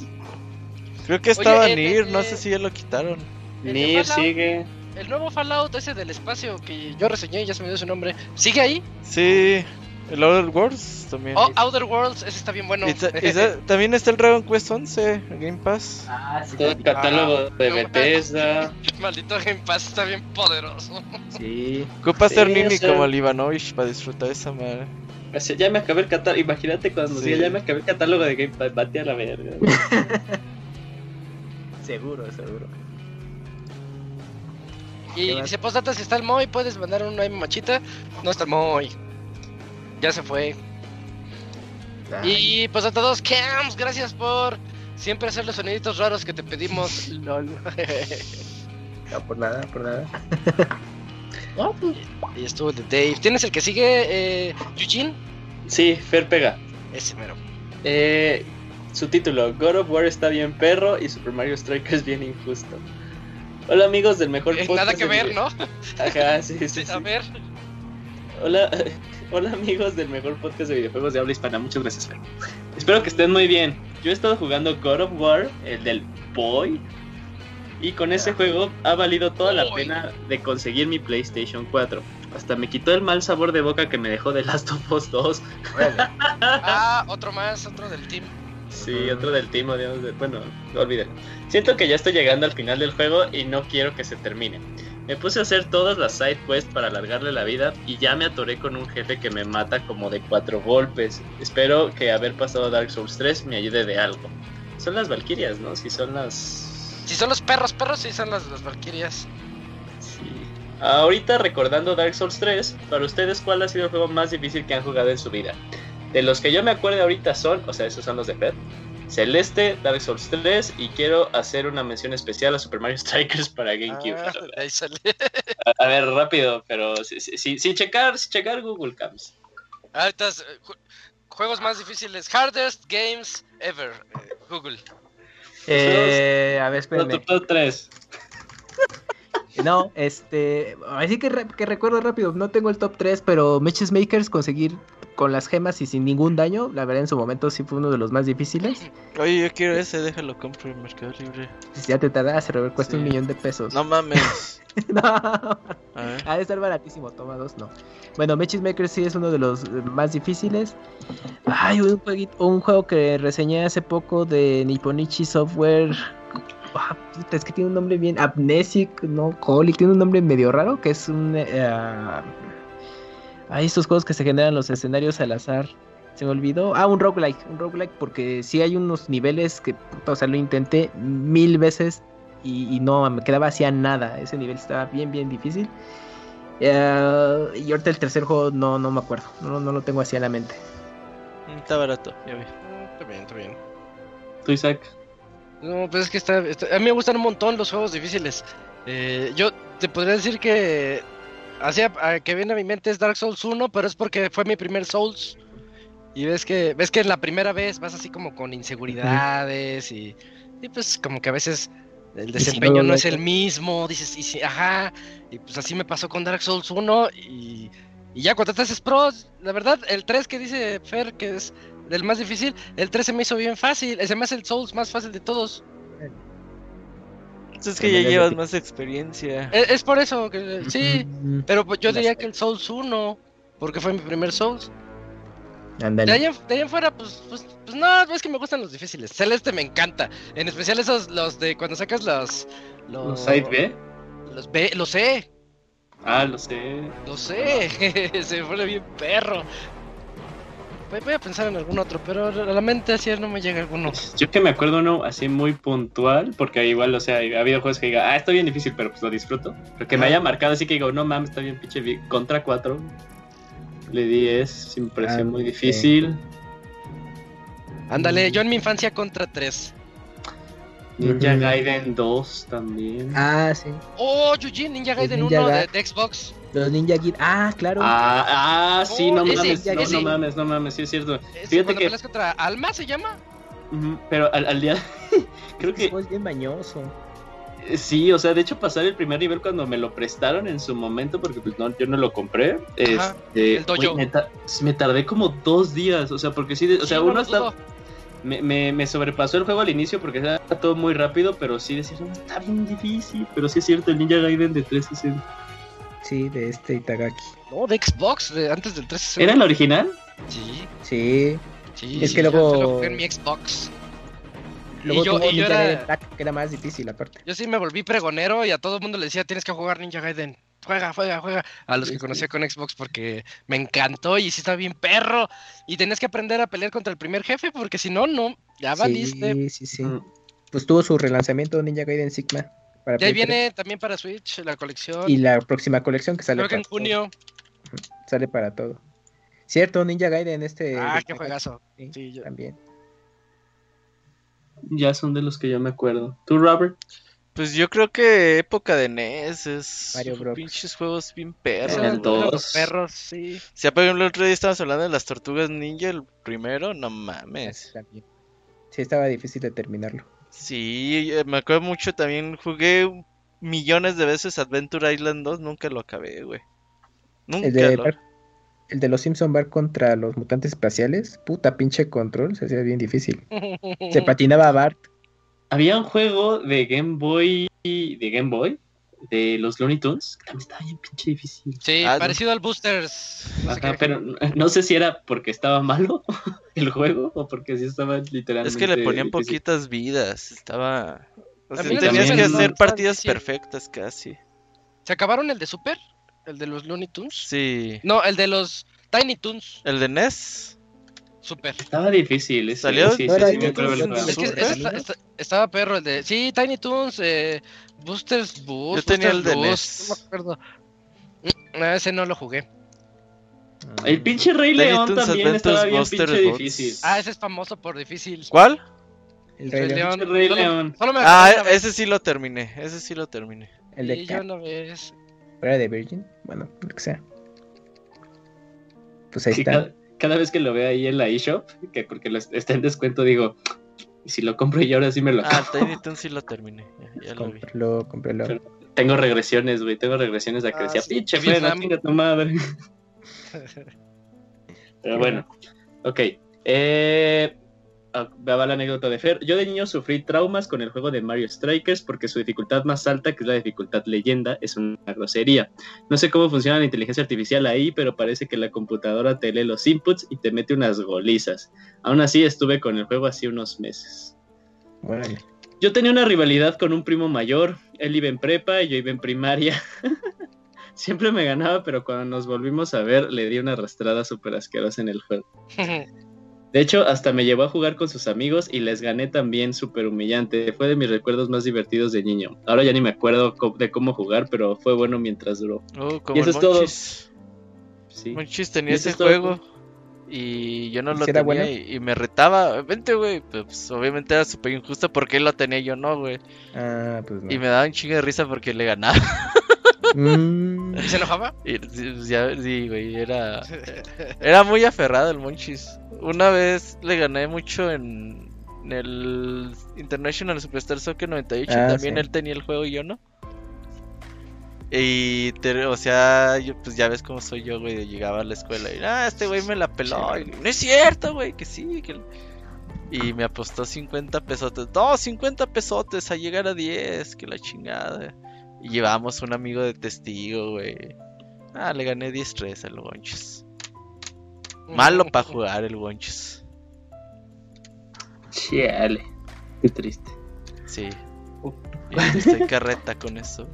Creo que estaba Oye, el- Nir, no sé si ya lo quitaron. Fallout. sigue. El nuevo Fallout ese del espacio que yo reseñé, ya se me dio su nombre. ¿Sigue ahí? Sí, el Outer Worlds también. Oh, Outer Worlds, ese está bien bueno. Y ta- y ta- también está el Dragon Quest 11 en Game Pass. Ah, sí. Todo el catálogo de no, Bethesda. Maldito Game Pass está bien poderoso. Sí. Ocupa Sí, ser o sea- como el Ivanovich para disfrutar esa madre. O sea, ya me acabé el catálogo. Imagínate cuando Sí. diga ya me acabé el catálogo de Game Pass. Bate a la verga. Seguro, seguro. Y dice postdata si está el Moy, puedes mandar un ay machita. No está el Moy. Ya se fue. Y postdata 2, Cams, gracias por siempre hacer los soniditos raros que te pedimos. LOL. No, por nada, por nada. y estuvo el de Dave. ¿Tienes el que sigue, eh, Eugene? Sí, Fer pega. Ese mero. Eh, su título, God of War está bien perro y Super Mario Strikers bien injusto. Hola amigos del mejor Eh, podcast nada que ver, ¿no? Ajá, sí, sí, Sí, sí. A ver. Hola, hola amigos del mejor podcast de videojuegos de habla hispana. Muchas gracias, Fer. Espero que estén muy bien. Yo he estado jugando God of War, el del Boy. Y con ese juego ha valido toda la pena de conseguir mi PlayStation 4. Hasta me quitó el mal sabor de boca que me dejó de Last of Us 2. Ah, otro más, otro del team. Sí, otro del team, odiamos de- bueno, no olviden. Siento que ya estoy llegando al final del juego y no quiero que se termine. Me puse a hacer todas las side quests para alargarle la vida y ya me atoré con un jefe que me mata como de cuatro golpes. Espero que haber pasado Dark Souls 3 me ayude de algo. Son las Valkyrias, ¿no? Si son las... Si son los perros, perros, sí son las, las Valkyrias. Sí. Ahorita recordando Dark Souls 3, para ustedes, ¿cuál ha sido el juego más difícil que han jugado en su vida? De los que yo me acuerdo ahorita son, o sea, esos son los de Fed, Celeste, Dark Souls 3 y quiero hacer una mención especial a Super Mario Strikers para GameCube. Ah, ahí sale. A, a ver, rápido, pero si- si- si- sin checar, sin checar Google Cams. Ahorita, es, eh, ju- juegos más difíciles. Hardest games ever. eh, Google. Eh, a ver, espérenme. 3. No, este. Así que, re- que recuerdo rápido. No tengo el top 3, pero Matches Makers conseguir con las gemas y sin ningún daño. La verdad, en su momento sí fue uno de los más difíciles. Oye, yo quiero ese, déjalo compro en Mercado Libre. Si ya te tardas, Robert, cuesta Sí. un millón de pesos. No mames. No. A ver. Ha de estar baratísimo, toma dos, no. Bueno, Matches Makers sí es uno de los más difíciles. Hay un, jueguito- un juego que reseñé hace poco de Nipponichi Software. Ah, puta, es que tiene un nombre bien. Amnesic, no, Colic, tiene un nombre medio raro que es un. ah, hay estos juegos que se generan los escenarios al azar. Se me olvidó. Ah, un roguelike. Un roguelike porque sí hay unos niveles que, puta, o sea, lo intenté mil veces y, y no me quedaba hacia nada. Ese nivel estaba bien, bien difícil. Eh, y ahorita el tercer juego no, no me acuerdo. No, no lo tengo así a la mente. Mm, Está barato, ya vi. Mm, Está bien, está bien. Tú, Isaac. No, pues es que está, está- A mí me gustan un montón los juegos difíciles. Eh, yo te podría decir que. Hacía que viene a mi mente es Dark Souls 1, pero es porque fue mi primer Souls. Y ves que ves que la primera vez vas así como con inseguridades y, y pues como que a veces el si desempeño no es el mismo, dices, y si, ajá, y pues así me pasó con Dark Souls 1 y, y ya cuando te haces pro, la verdad, el 3 que dice Fer que es el más difícil, el 3 se me hizo bien fácil, ese me hace el Souls más fácil de todos. Es que ya llevas más experiencia. Es, es por eso que sí, Mm, pero pues yo diría que el Souls 1, porque fue mi primer Souls. De en, de ahí en fuera, pues, pues, pues no, es que me gustan los difíciles. Celeste me encanta. En especial esos, los de cuando sacas los. Los, ¿Los Side B? Los B, lo sé, Ah, lo sé. lo sé. Se me pone bien perro. Voy, a pensar en algún otro, pero a la mente así no me llega alguno. Yo que me acuerdo uno así muy puntual, porque igual, o sea, ha habido juegos que diga, ah, está bien difícil, pero pues lo disfruto. Pero que me haya marcado así que digo, no mames, está bien pinche contra 4. Le di es, me pareció Ah, muy difícil. Ándale, yo en mi infancia contra 3. Ninja. Gaiden 2 también. Ah, sí. Oh, Yuji, Ninja Gaiden Ninja 1 de, Ga- de Xbox. Los Ninja Gear. Ah, claro. Ah, ah, sí, Oh, no ese, mames, no, no mames, no mames, sí es cierto. Ese, Fíjate que- peleas contra Alma se llama. Pero al, al día, creo que es bien mañoso. eh, sí, o sea, de hecho pasar el primer nivel cuando me lo prestaron en su momento, porque pues no, yo no lo compré. Ajá, este, el dojo. me, ta- me tardé como dos días, o sea, porque sí, de- o sea, Sí, no uno está, dudo. me, me, me sobrepasó el juego al inicio porque era todo muy rápido, pero sí decía, "No, está bien difícil, pero sí es cierto, el Ninja Gaiden de 360. Sí, de este Itagaki. No, de Xbox, de antes del 360. ¿Era el original? Sí, Sí. sí. Es sí, que yo luego- se lo jugué en mi Xbox. Luego yo- tuvo y yo Ninja era- Black, que era más difícil aparte. Yo sí me volví pregonero y a todo el mundo le decía, tienes que jugar Ninja Gaiden. Juega, juega, juega. A los que Sí, conocía con Xbox porque me encantó y sí está bien perro. Y tenías que aprender a pelear contra el primer jefe porque si no, no, ya valiste. Sí, sí, sí. Mm. Pues tuvo su relanzamiento Ninja Gaiden Sigma. Para Y ahí Play viene también para Switch la 3. colección. Y la próxima colección que sale Creo que en todo. junio. Sale para todo. Cierto, Ninja Gaiden este. Ah, qué juegazo. sí, Sí, yo- También. Ya son de los que yo me acuerdo. ¿Tú, Robert? Pues yo creo que época de NES es Mario Bros. pinches juegos bien perros. Eran los perros, sí. Si por ejemplo el otro día estábamos hablando de las tortugas ninja, el primero, no mames. También. Sí, estaba difícil de terminarlo. Sí, eh, me acuerdo mucho también, jugué millones de veces Adventure Island 2, nunca lo acabé, güey. Nunca El de, lo... Bar- el de los Simpson Bar contra los mutantes espaciales, puta pinche control, se hacía bien difícil. Se patinaba a Bart. Había un juego de Game Boy, de Game Boy, de los Looney Tunes, que también estaba bien pinche difícil. Sí, Ah, parecido al Boosters. No sé Ajá, qué. pero no sé si era porque estaba malo el juego o porque sí estaba literalmente. Es que le ponían difícil. poquitas vidas, estaba... o sea, También el de tenías que hacer no partidas difícil. perfectas casi. ¿Se acabaron el de Super? ¿El de los Looney Tunes? Sí. No, el de los Tiny Toons. ¿El de NES? Super. Estaba difícil. ese, ¿Salió? Sí, sí, ¿No era sí. Es que estaba perro el de. Sí, Tiny Toons, eh, Boosters Boost. Yo tenía Boosters el de Boost, NES. No me acuerdo. Mm, ese no lo jugué. El pinche Rey Tiny León Toons también estaba bien Adventures pinche difícil. Ah, ese es famoso por difícil. ¿Cuál? El Rey Rey León. León. Rey Solo- León. solo me Ah, ese sí lo terminé, ese sí lo terminé. El de Y yo Cat, una vez. ¿Era de Virgin? Bueno, lo que sea. Pues ahí Sí, está. Cada, vez que lo veo ahí en la eShop, que porque lo- está en descuento, digo, "¿Y si lo compro y ahora sí me lo Ah, acabo. Tiny Toons sí lo terminé, ya, ya lo vi. Cómpralo, cómpralo. Pero- Tengo regresiones, güey. Tengo regresiones a que Ah, decía, sí. pinche Fred, chinga tu madre. Pero bueno, ok. Eh, ah, va la anécdota de Fer. Yo de niño sufrí traumas con el juego de Mario Strikers porque su dificultad más alta, que es la dificultad leyenda, es una grosería. No sé cómo funciona la inteligencia artificial ahí, pero parece que la computadora te lee los inputs y te mete unas golizas. Aún así, estuve con el juego así unos meses. Órale. Yo tenía una rivalidad con un primo mayor. Él iba en prepa y yo iba en primaria. Siempre me ganaba, pero cuando nos volvimos a ver, le di una arrastrada súper asquerosa en el juego. De hecho, hasta me llevó a jugar con sus amigos y les gané también súper humillante. Fue de mis recuerdos más divertidos de niño. Ahora ya ni me acuerdo de cómo jugar, pero fue bueno mientras duró. Oh, como Y eso el es todo. Sí. Monchis tenía ese todo. juego y yo no lo ¿Sí era tenía bueno? y, y me retaba. Vente, güey. Pues obviamente era súper injusto porque él lo tenía y yo no, güey. Ah, pues no. Y me daba un chingo de risa porque le ganaba. Mm, ¿Y se enojaba? Y, sí, ya, sí, güey, era... Era muy aferrado el Monchis. Una vez le gané mucho en, en el International Superstar Soccer 98. Ah, también sí. él tenía el juego y yo no. Y, te- o sea, yo, pues ya ves cómo soy yo, güey. Llegaba a la escuela y, ah, este güey me la peló. Y, no es cierto, güey, que sí. Que... Y me apostó 50 pesotes. No, 50 pesotes a llegar a 10. Que la chingada. Y llevamos un amigo de testigo, güey. Ah, le gané 10-3 al Gonchis. Malo para jugar el Gonchis. Chale. Qué triste. Sí. Estoy carreta con eso.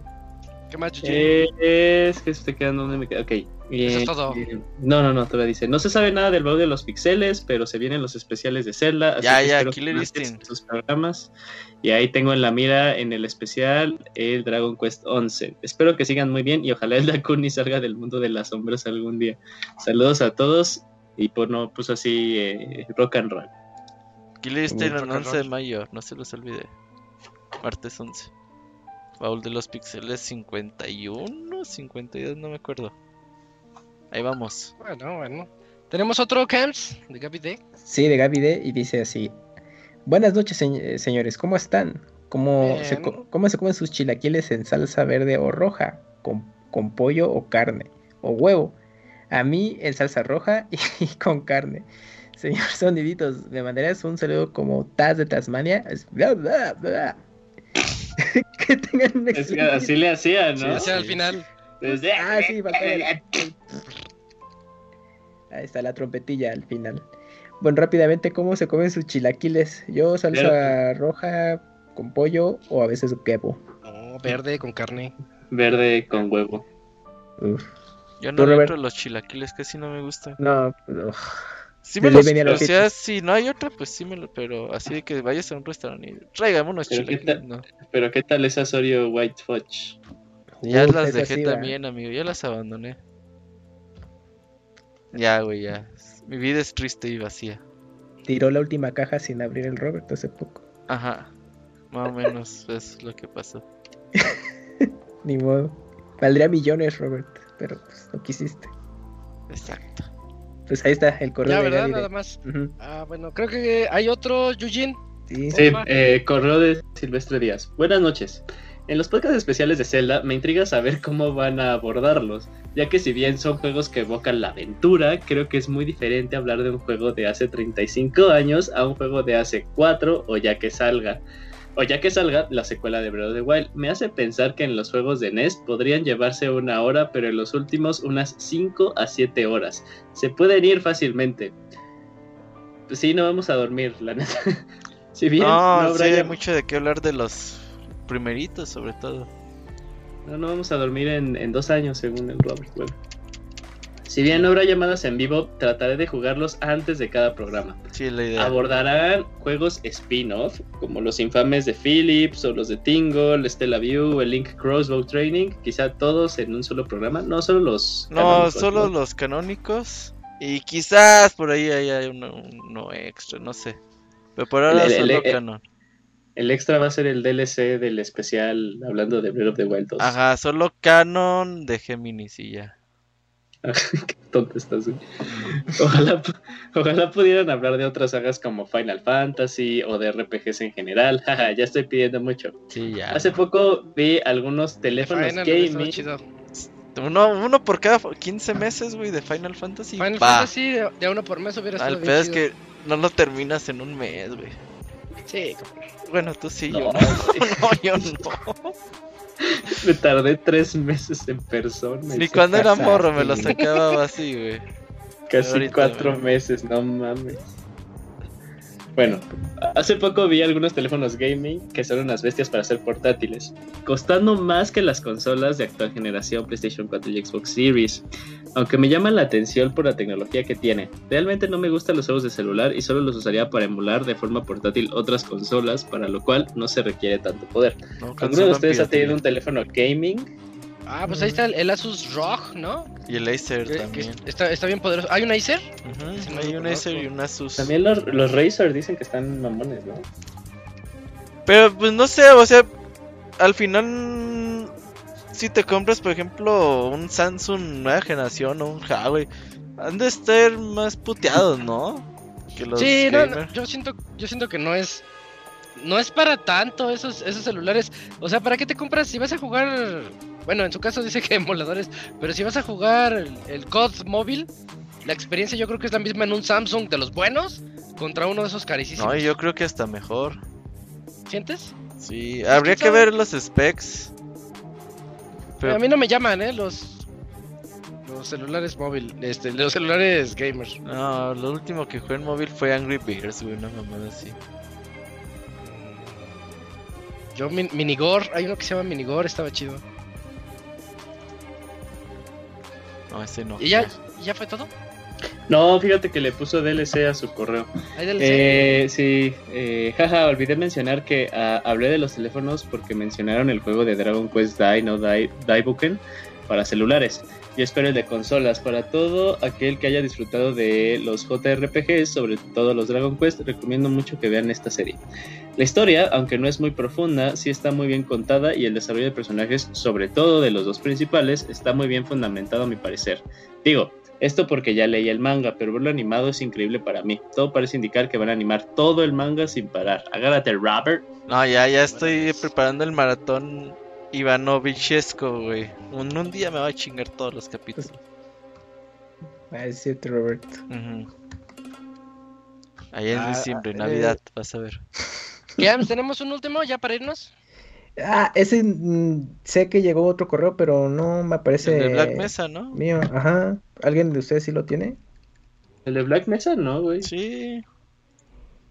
¿Qué más? Eh, es que estoy quedando donde me quedo. Ok. Eso es Eh, todo. eh, no, no, no, todavía dice. No se sabe nada del blog de los pixeles, pero se vienen los especiales de Zelda. así Ya, que ya, Killer Instinct. sus programas. Y ahí tengo en la mira en el especial el Dragon Quest 11. Espero que sigan muy bien y ojalá el Dakuni salga del mundo de las sombras algún día. Saludos a todos y por no, pues así, eh, rock and roll. Killer Instinct el 11 de mayo, no se los olvide. Martes 11. Baúl de los pixeles 51, 52, no me acuerdo. Ahí vamos. Bueno, bueno. Tenemos otro Camps de Gaby D. Sí, de Gaby D. Y dice así: Buenas noches, se- señores, ¿cómo están? ¿Cómo se, Bien. co- ¿Cómo se comen sus chilaquiles en salsa verde o roja? ¿Con, con pollo o carne? ¿O huevo? A mí, en salsa roja y, con carne. Señor Soniditos, ¿me mandarías un saludo como Taz de Tasmania? Es- bla, bla, bla. que tengan un Es que excelente- así le hacía, ¿no? Hacia al final. Desde- Ah, sí, el- Ahí está la trompetilla al final. Bueno, rápidamente, ¿cómo se comen sus chilaquiles? Yo salsa roja con pollo o a veces huevo. No, verde con carne. Verde con huevo. Uf. Yo no entro a los chilaquiles, casi no me gustan. No. Sí me los, o sea, si no hay otra, pues sí me lo, pero así de que vayas a un restaurante y tráigame unos Pero ¿qué chilaquiles, tal? no. Pero ¿qué tal esa Oreo White Fudge? Ya Uf, las dejé sí, va. también, amigo, ya las abandoné. Ya, güey, ya. Mi vida es triste y vacía. Tiró la última caja sin abrir el Robert hace poco. Ajá. Más o menos es lo que pasó. Ni modo. Valdría millones, Robert, pero pues no quisiste. Exacto. Pues ahí está el correo Ya, de ¿verdad? Gary de- Nada más. Ah, bueno, creo que hay otro, Yujin. Sí, Sí, eh, correo de Silvestre Díaz. Buenas noches. En los podcasts especiales de Zelda me intriga saber cómo van a abordarlos, ya que si bien son juegos que evocan la aventura, creo que es muy diferente hablar de un juego de hace 35 años a un juego de hace 4 o ya que salga. O ya que salga la secuela de Breath of the Wild, me hace pensar que en los juegos de NES podrían llevarse una hora, pero en los últimos unas 5 a 7 horas. Se pueden ir fácilmente. Pues sí, no vamos a dormir, la neta. si bien No, no habrá mucho de qué hablar de los primeritos, sobre todo. No, no vamos a dormir en, en dos años, según el Robert. Bueno. Si bien no habrá llamadas en vivo, trataré de jugarlos antes de cada programa. Sí, la idea. Abordarán juegos spin-off, como los infames de Philips, o los de Tingle, Stella View, el Link Crossbow Training, quizá todos en un solo programa, no solo los... No, canónicos, solo ¿no? los canónicos. Y quizás por ahí haya uno, uno extra, no sé. Pero por ahora El- el- solo el- canon. El extra va a ser el DLC del especial hablando de Breath of the Wild 2. Ajá, solo canon de Géminis y ya. Qué tonto estás, güey. Ojalá, pu- ojalá pudieran hablar de otras sagas como Final Fantasy o de RPGs en general. Ya estoy pidiendo mucho. Sí, ya. Hace poco vi algunos teléfonos Final, gaming. chido. Uno, uno por cada 15 meses, güey, de Final Fantasy. Final Va. Fantasy de, de uno por mes hubiera Ah, sido el bien pedo es que no lo terminas en un mes, güey. Sí, Bueno, tú sí, No, yo no. no, yo no. Me tardé tres meses en persona. Ni cuando era morro me lo sacaba así, güey. Casi ahorita, cuatro meses, no mames. Bueno, hace poco vi algunos teléfonos gaming que son unas bestias para ser portátiles, costando más que las consolas de actual generación PlayStation 4 y Xbox Series. Aunque me llama la atención por la tecnología que tiene, realmente no me gustan los juegos de celular y solo los usaría para emular de forma portátil otras consolas, para lo cual no se requiere tanto poder. No, ¿Alguno de ustedes ha tenido un teléfono gaming? Ah, pues ahí está el, el Asus ROG, ¿no? Y el Acer Que- que también. está, está bien poderoso. ¿Hay un Acer? No Hay un Acer y un Asus. También los, los Razer dicen que están mamones, ¿no? Pero pues no sé, o sea, al final si te compras por ejemplo un Samsung nueva generación o un Huawei, han de estar más puteados, ¿no? Que los sí, no, yo siento, yo siento que no es, no es para tanto esos, esos celulares. O sea, ¿para qué te compras si vas a jugar? Bueno, en su caso dice que emuladores, pero si vas a jugar el, el COD móvil, la experiencia yo creo que es la misma en un Samsung de los buenos contra uno de esos carísimos. No, yo creo que hasta mejor. ¿Sientes? Sí, habría que ver los specs. Pero A mí no me llaman, ¿eh? Los, los celulares móvil, este, los celulares gamers. no, lo último que jugué en móvil fue Angry Birds, güey, una mamada así. Yo, Min- Minigor, hay uno que se llama Minigor, estaba chido. No, ese no. ¿Y ya, ¿y ya fue todo? No, fíjate que le puso DLC a su correo. Eh, sí, eh, jaja, olvidé mencionar que ah, hablé de los teléfonos porque mencionaron el juego de Dragon Quest Dai no Dai, Daibuken para celulares. Espero el de consolas. Para todo aquel que haya disfrutado de los JRPGs, sobre todo los Dragon Quest, recomiendo mucho que vean esta serie. La historia, aunque no es muy profunda, sí está muy bien contada y el desarrollo de personajes, sobre todo de los dos principales, está muy bien fundamentado a mi parecer. Digo, esto porque ya leí el manga, pero verlo animado es increíble para mí. Todo parece indicar que van a animar todo el manga sin parar. Agárrate, Robert. No, ya, ya estoy preparando el maratón Ivanovichesco, güey. Un, un día me va a chingar todos los capítulos. Ah, es cierto, Robert. Ujú. Allá en Ah, diciembre, eh. Navidad, vas a ver. Ya, tenemos un último ya para irnos. Ah, ese mm, sé que llegó otro correo, pero no me aparece El de Black Mesa, ¿no? mío. Ajá. ¿Alguien de ustedes sí lo tiene? El de Black Mesa, no, güey. Sí.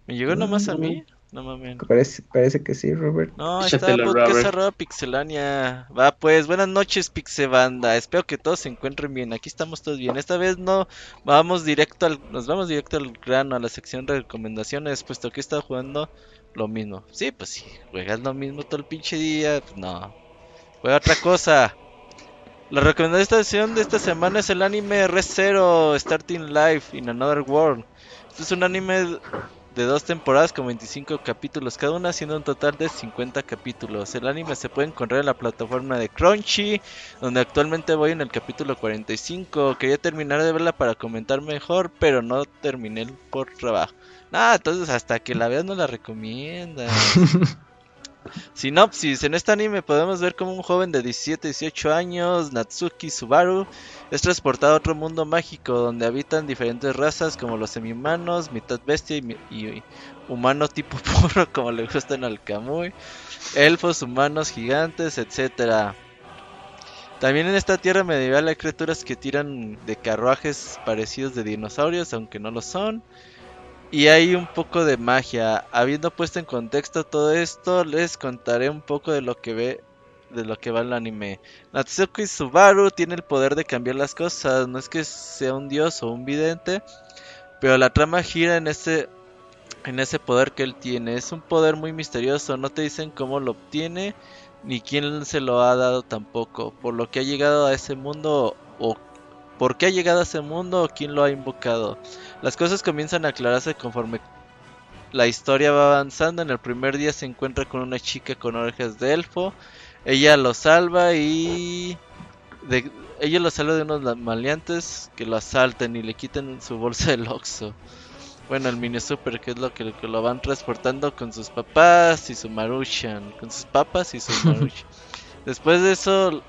¿Me llegó nomás a mí? No mames. Parece, parece que sí, Robert. No, está podcast Robert. arroba pixelania. Va pues, buenas noches Pixebanda. Espero que todos se encuentren bien. Aquí estamos todos bien. Esta vez no vamos directo al, nos vamos directo al grano, a la sección de recomendaciones, puesto que he estado jugando lo mismo. Sí, pues sí, juegas lo mismo todo el pinche día, pues no. Juega otra cosa. La recomendación de esta semana es el anime Re Zero Starting Life in Another World. Este es un anime de dos temporadas con 25 capítulos cada una, siendo un total de 50 capítulos. El anime se puede encontrar en la plataforma de Crunchy, donde actualmente voy en el capítulo 45. Quería terminar de verla para comentar mejor, pero no terminé por trabajo. Nada, entonces hasta que la veas no la recomiendas. Sinopsis, en este anime podemos ver como un joven de 17-18 años, Natsuki Subaru, es transportado a otro mundo mágico donde habitan diferentes razas como los semi-humanos, mitad bestia y, humano tipo puro como le gustan al Kamui, elfos, humanos, gigantes, etcétera. También en esta tierra medieval hay criaturas que tiran de carruajes parecidos de dinosaurios, aunque no lo son. Y hay un poco de magia. Habiendo puesto en contexto todo esto, les contaré un poco de lo que ve de lo que va el anime. Natsuki Subaru tiene el poder de cambiar las cosas, no es que sea un dios o un vidente, pero la trama gira en ese en ese poder que él tiene. Es un poder muy misterioso, no te dicen cómo lo obtiene ni quién se lo ha dado tampoco, por lo que ha llegado a ese mundo por qué ha llegado a ese mundo o quién lo ha invocado. Las cosas comienzan a aclararse conforme la historia va avanzando. En el primer día se encuentra con una chica con orejas de elfo. Ella lo salva y de- ella lo salva de unos maleantes que lo asaltan y le quitan su bolsa del Oxxo. Bueno, el mini super que es lo que, que lo van transportando con sus papás y su Maruchan, con sus papas y su Maruchan. Después de eso,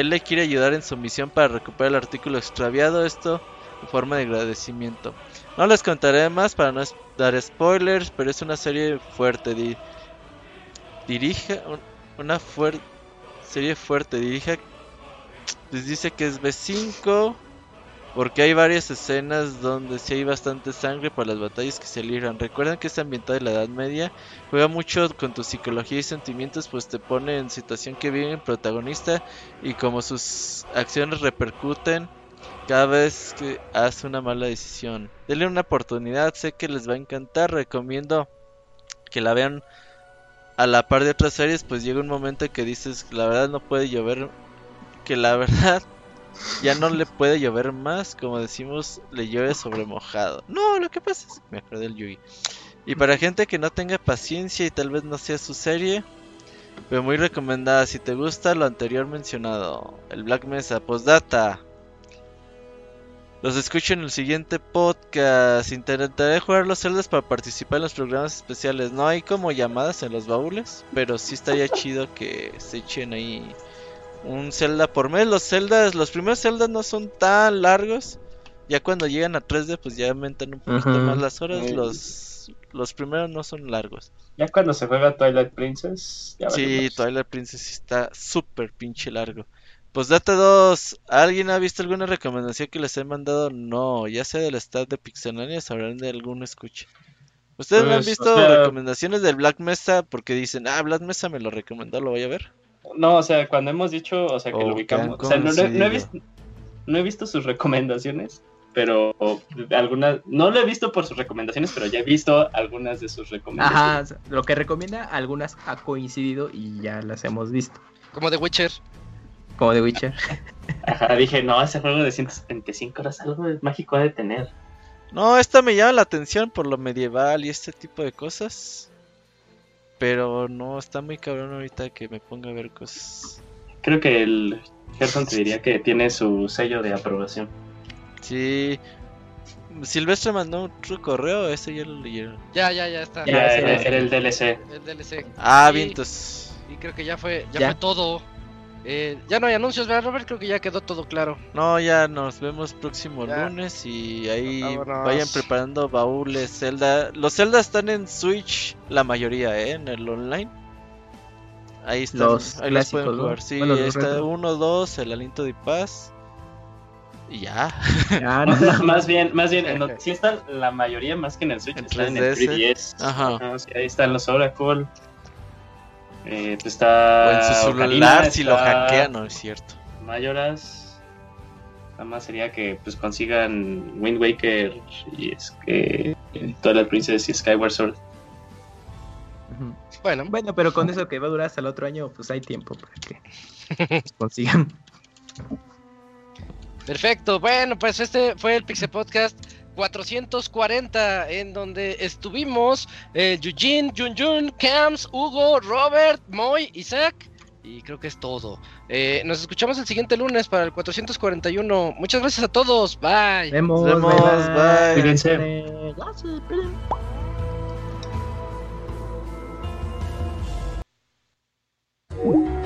él le quiere ayudar en su misión para recuperar el artículo extraviado, esto en forma de agradecimiento. No les contaré más para no dar spoilers, pero es una serie fuerte. di- dirige un- una fuerte serie fuerte. Dirige, les dice que es B5 porque hay varias escenas donde sí hay bastante sangre por las batallas que se libran. Recuerden que es ambientada en la Edad Media. Juega mucho con tu psicología y sentimientos, pues te pone en situación que vive el protagonista y como sus acciones repercuten cada vez que hace una mala decisión. Denle una oportunidad, sé que les va a encantar. Recomiendo que la vean a la par de otras series, pues llega un momento que dices, la verdad no puede llover, que la verdad ya no le puede llover más, como decimos, le llueve sobre mojado. No, lo que pasa es que me acordé del Yugi. Y para gente que no tenga paciencia y tal vez no sea su serie, pero muy recomendada si te gusta lo anterior mencionado, el Black Mesa Postdata. Los escucho en el siguiente podcast. Intentaré jugar los celdas para participar en los programas especiales. No hay como llamadas en los baúles, pero sí estaría chido que se echen ahí un Zelda por mes. Los Zeldas, los primeros Zeldas no son tan largos. Ya cuando llegan a 3D, pues ya aumentan un poquito más las horas. Los, los primeros no son largos. Ya cuando se juega Twilight Princess, ya Sí. Twilight Princess está súper pinche largo. Pues Data 2, ¿alguien ha visto alguna recomendación que les he mandado? No, ya sea del staff de Pixelania, sabrán de alguno escucha. ¿Ustedes no han Pues, visto o sea- recomendaciones del Black Mesa porque dicen, ah, Black Mesa me lo recomendó, lo voy a ver? No, o sea, cuando hemos dicho, o sea, que lo ubicamos. O sea, no, no- no he visto, no he visto sus recomendaciones, pero algunas. No lo he visto por sus recomendaciones, pero ya he visto algunas de sus Ajá, recomendaciones. sea, lo que recomienda, algunas ha coincidido y ya las hemos visto. Como The Witcher. Como The Witcher. Ajá, dije, no, ese juego de 175 horas, algo mágico ha de tener. No, esta me llama la atención por lo medieval y este tipo de cosas. Pero no, está muy cabrón ahorita que me ponga a ver cosas. Creo que el Gerson te diría que tiene su sello de aprobación. Sí. Silvestre mandó otro correo, ese ya lo leyeron. Ya, ya, ya está. Ya, Ya, era, sí. el DLC. El DLC. Ah, bien, entonces. Y creo que ya fue, ya, Ya. fue todo. Eh, ya no hay anuncios, ¿verdad, Robert? Creo que ya quedó todo claro. No, ya nos vemos próximo Ya. lunes y ahí Vámonos. vayan preparando baúles, Zelda. Los Zelda están en Switch, la mayoría, ¿eh? En el online. Ahí están, Los ahí los pueden clásicos, ¿no? jugar. Sí, Bueno, los está retro. 1, 2, el aliento de paz. Y ya. Ah, no. más bien, más bien, en sí están la mayoría más que en el Switch, En están en el 3DS. 3DS. Ajá. sí, ahí están los Oracle. Eh, pues o está. en su Ocarina, celular si lo hackean, no es cierto. Mayoras. Nada más sería que pues consigan Wind Waker y es que Twilight Princess y Skyward Sword. Bueno, Bueno, pero con eso que va a durar hasta el otro año, pues hay tiempo para que consigan. perfecto. Bueno, pues este fue el Pixel Podcast 440, en donde estuvimos eh, Eugene, Jun Jun, Cams, Hugo, Robert, Moy, Isaac. Y creo que es todo. Eh, nos escuchamos el siguiente lunes para el 441. Muchas gracias a todos. Bye. Vemos, Nos vemos, bye. Cuídense. El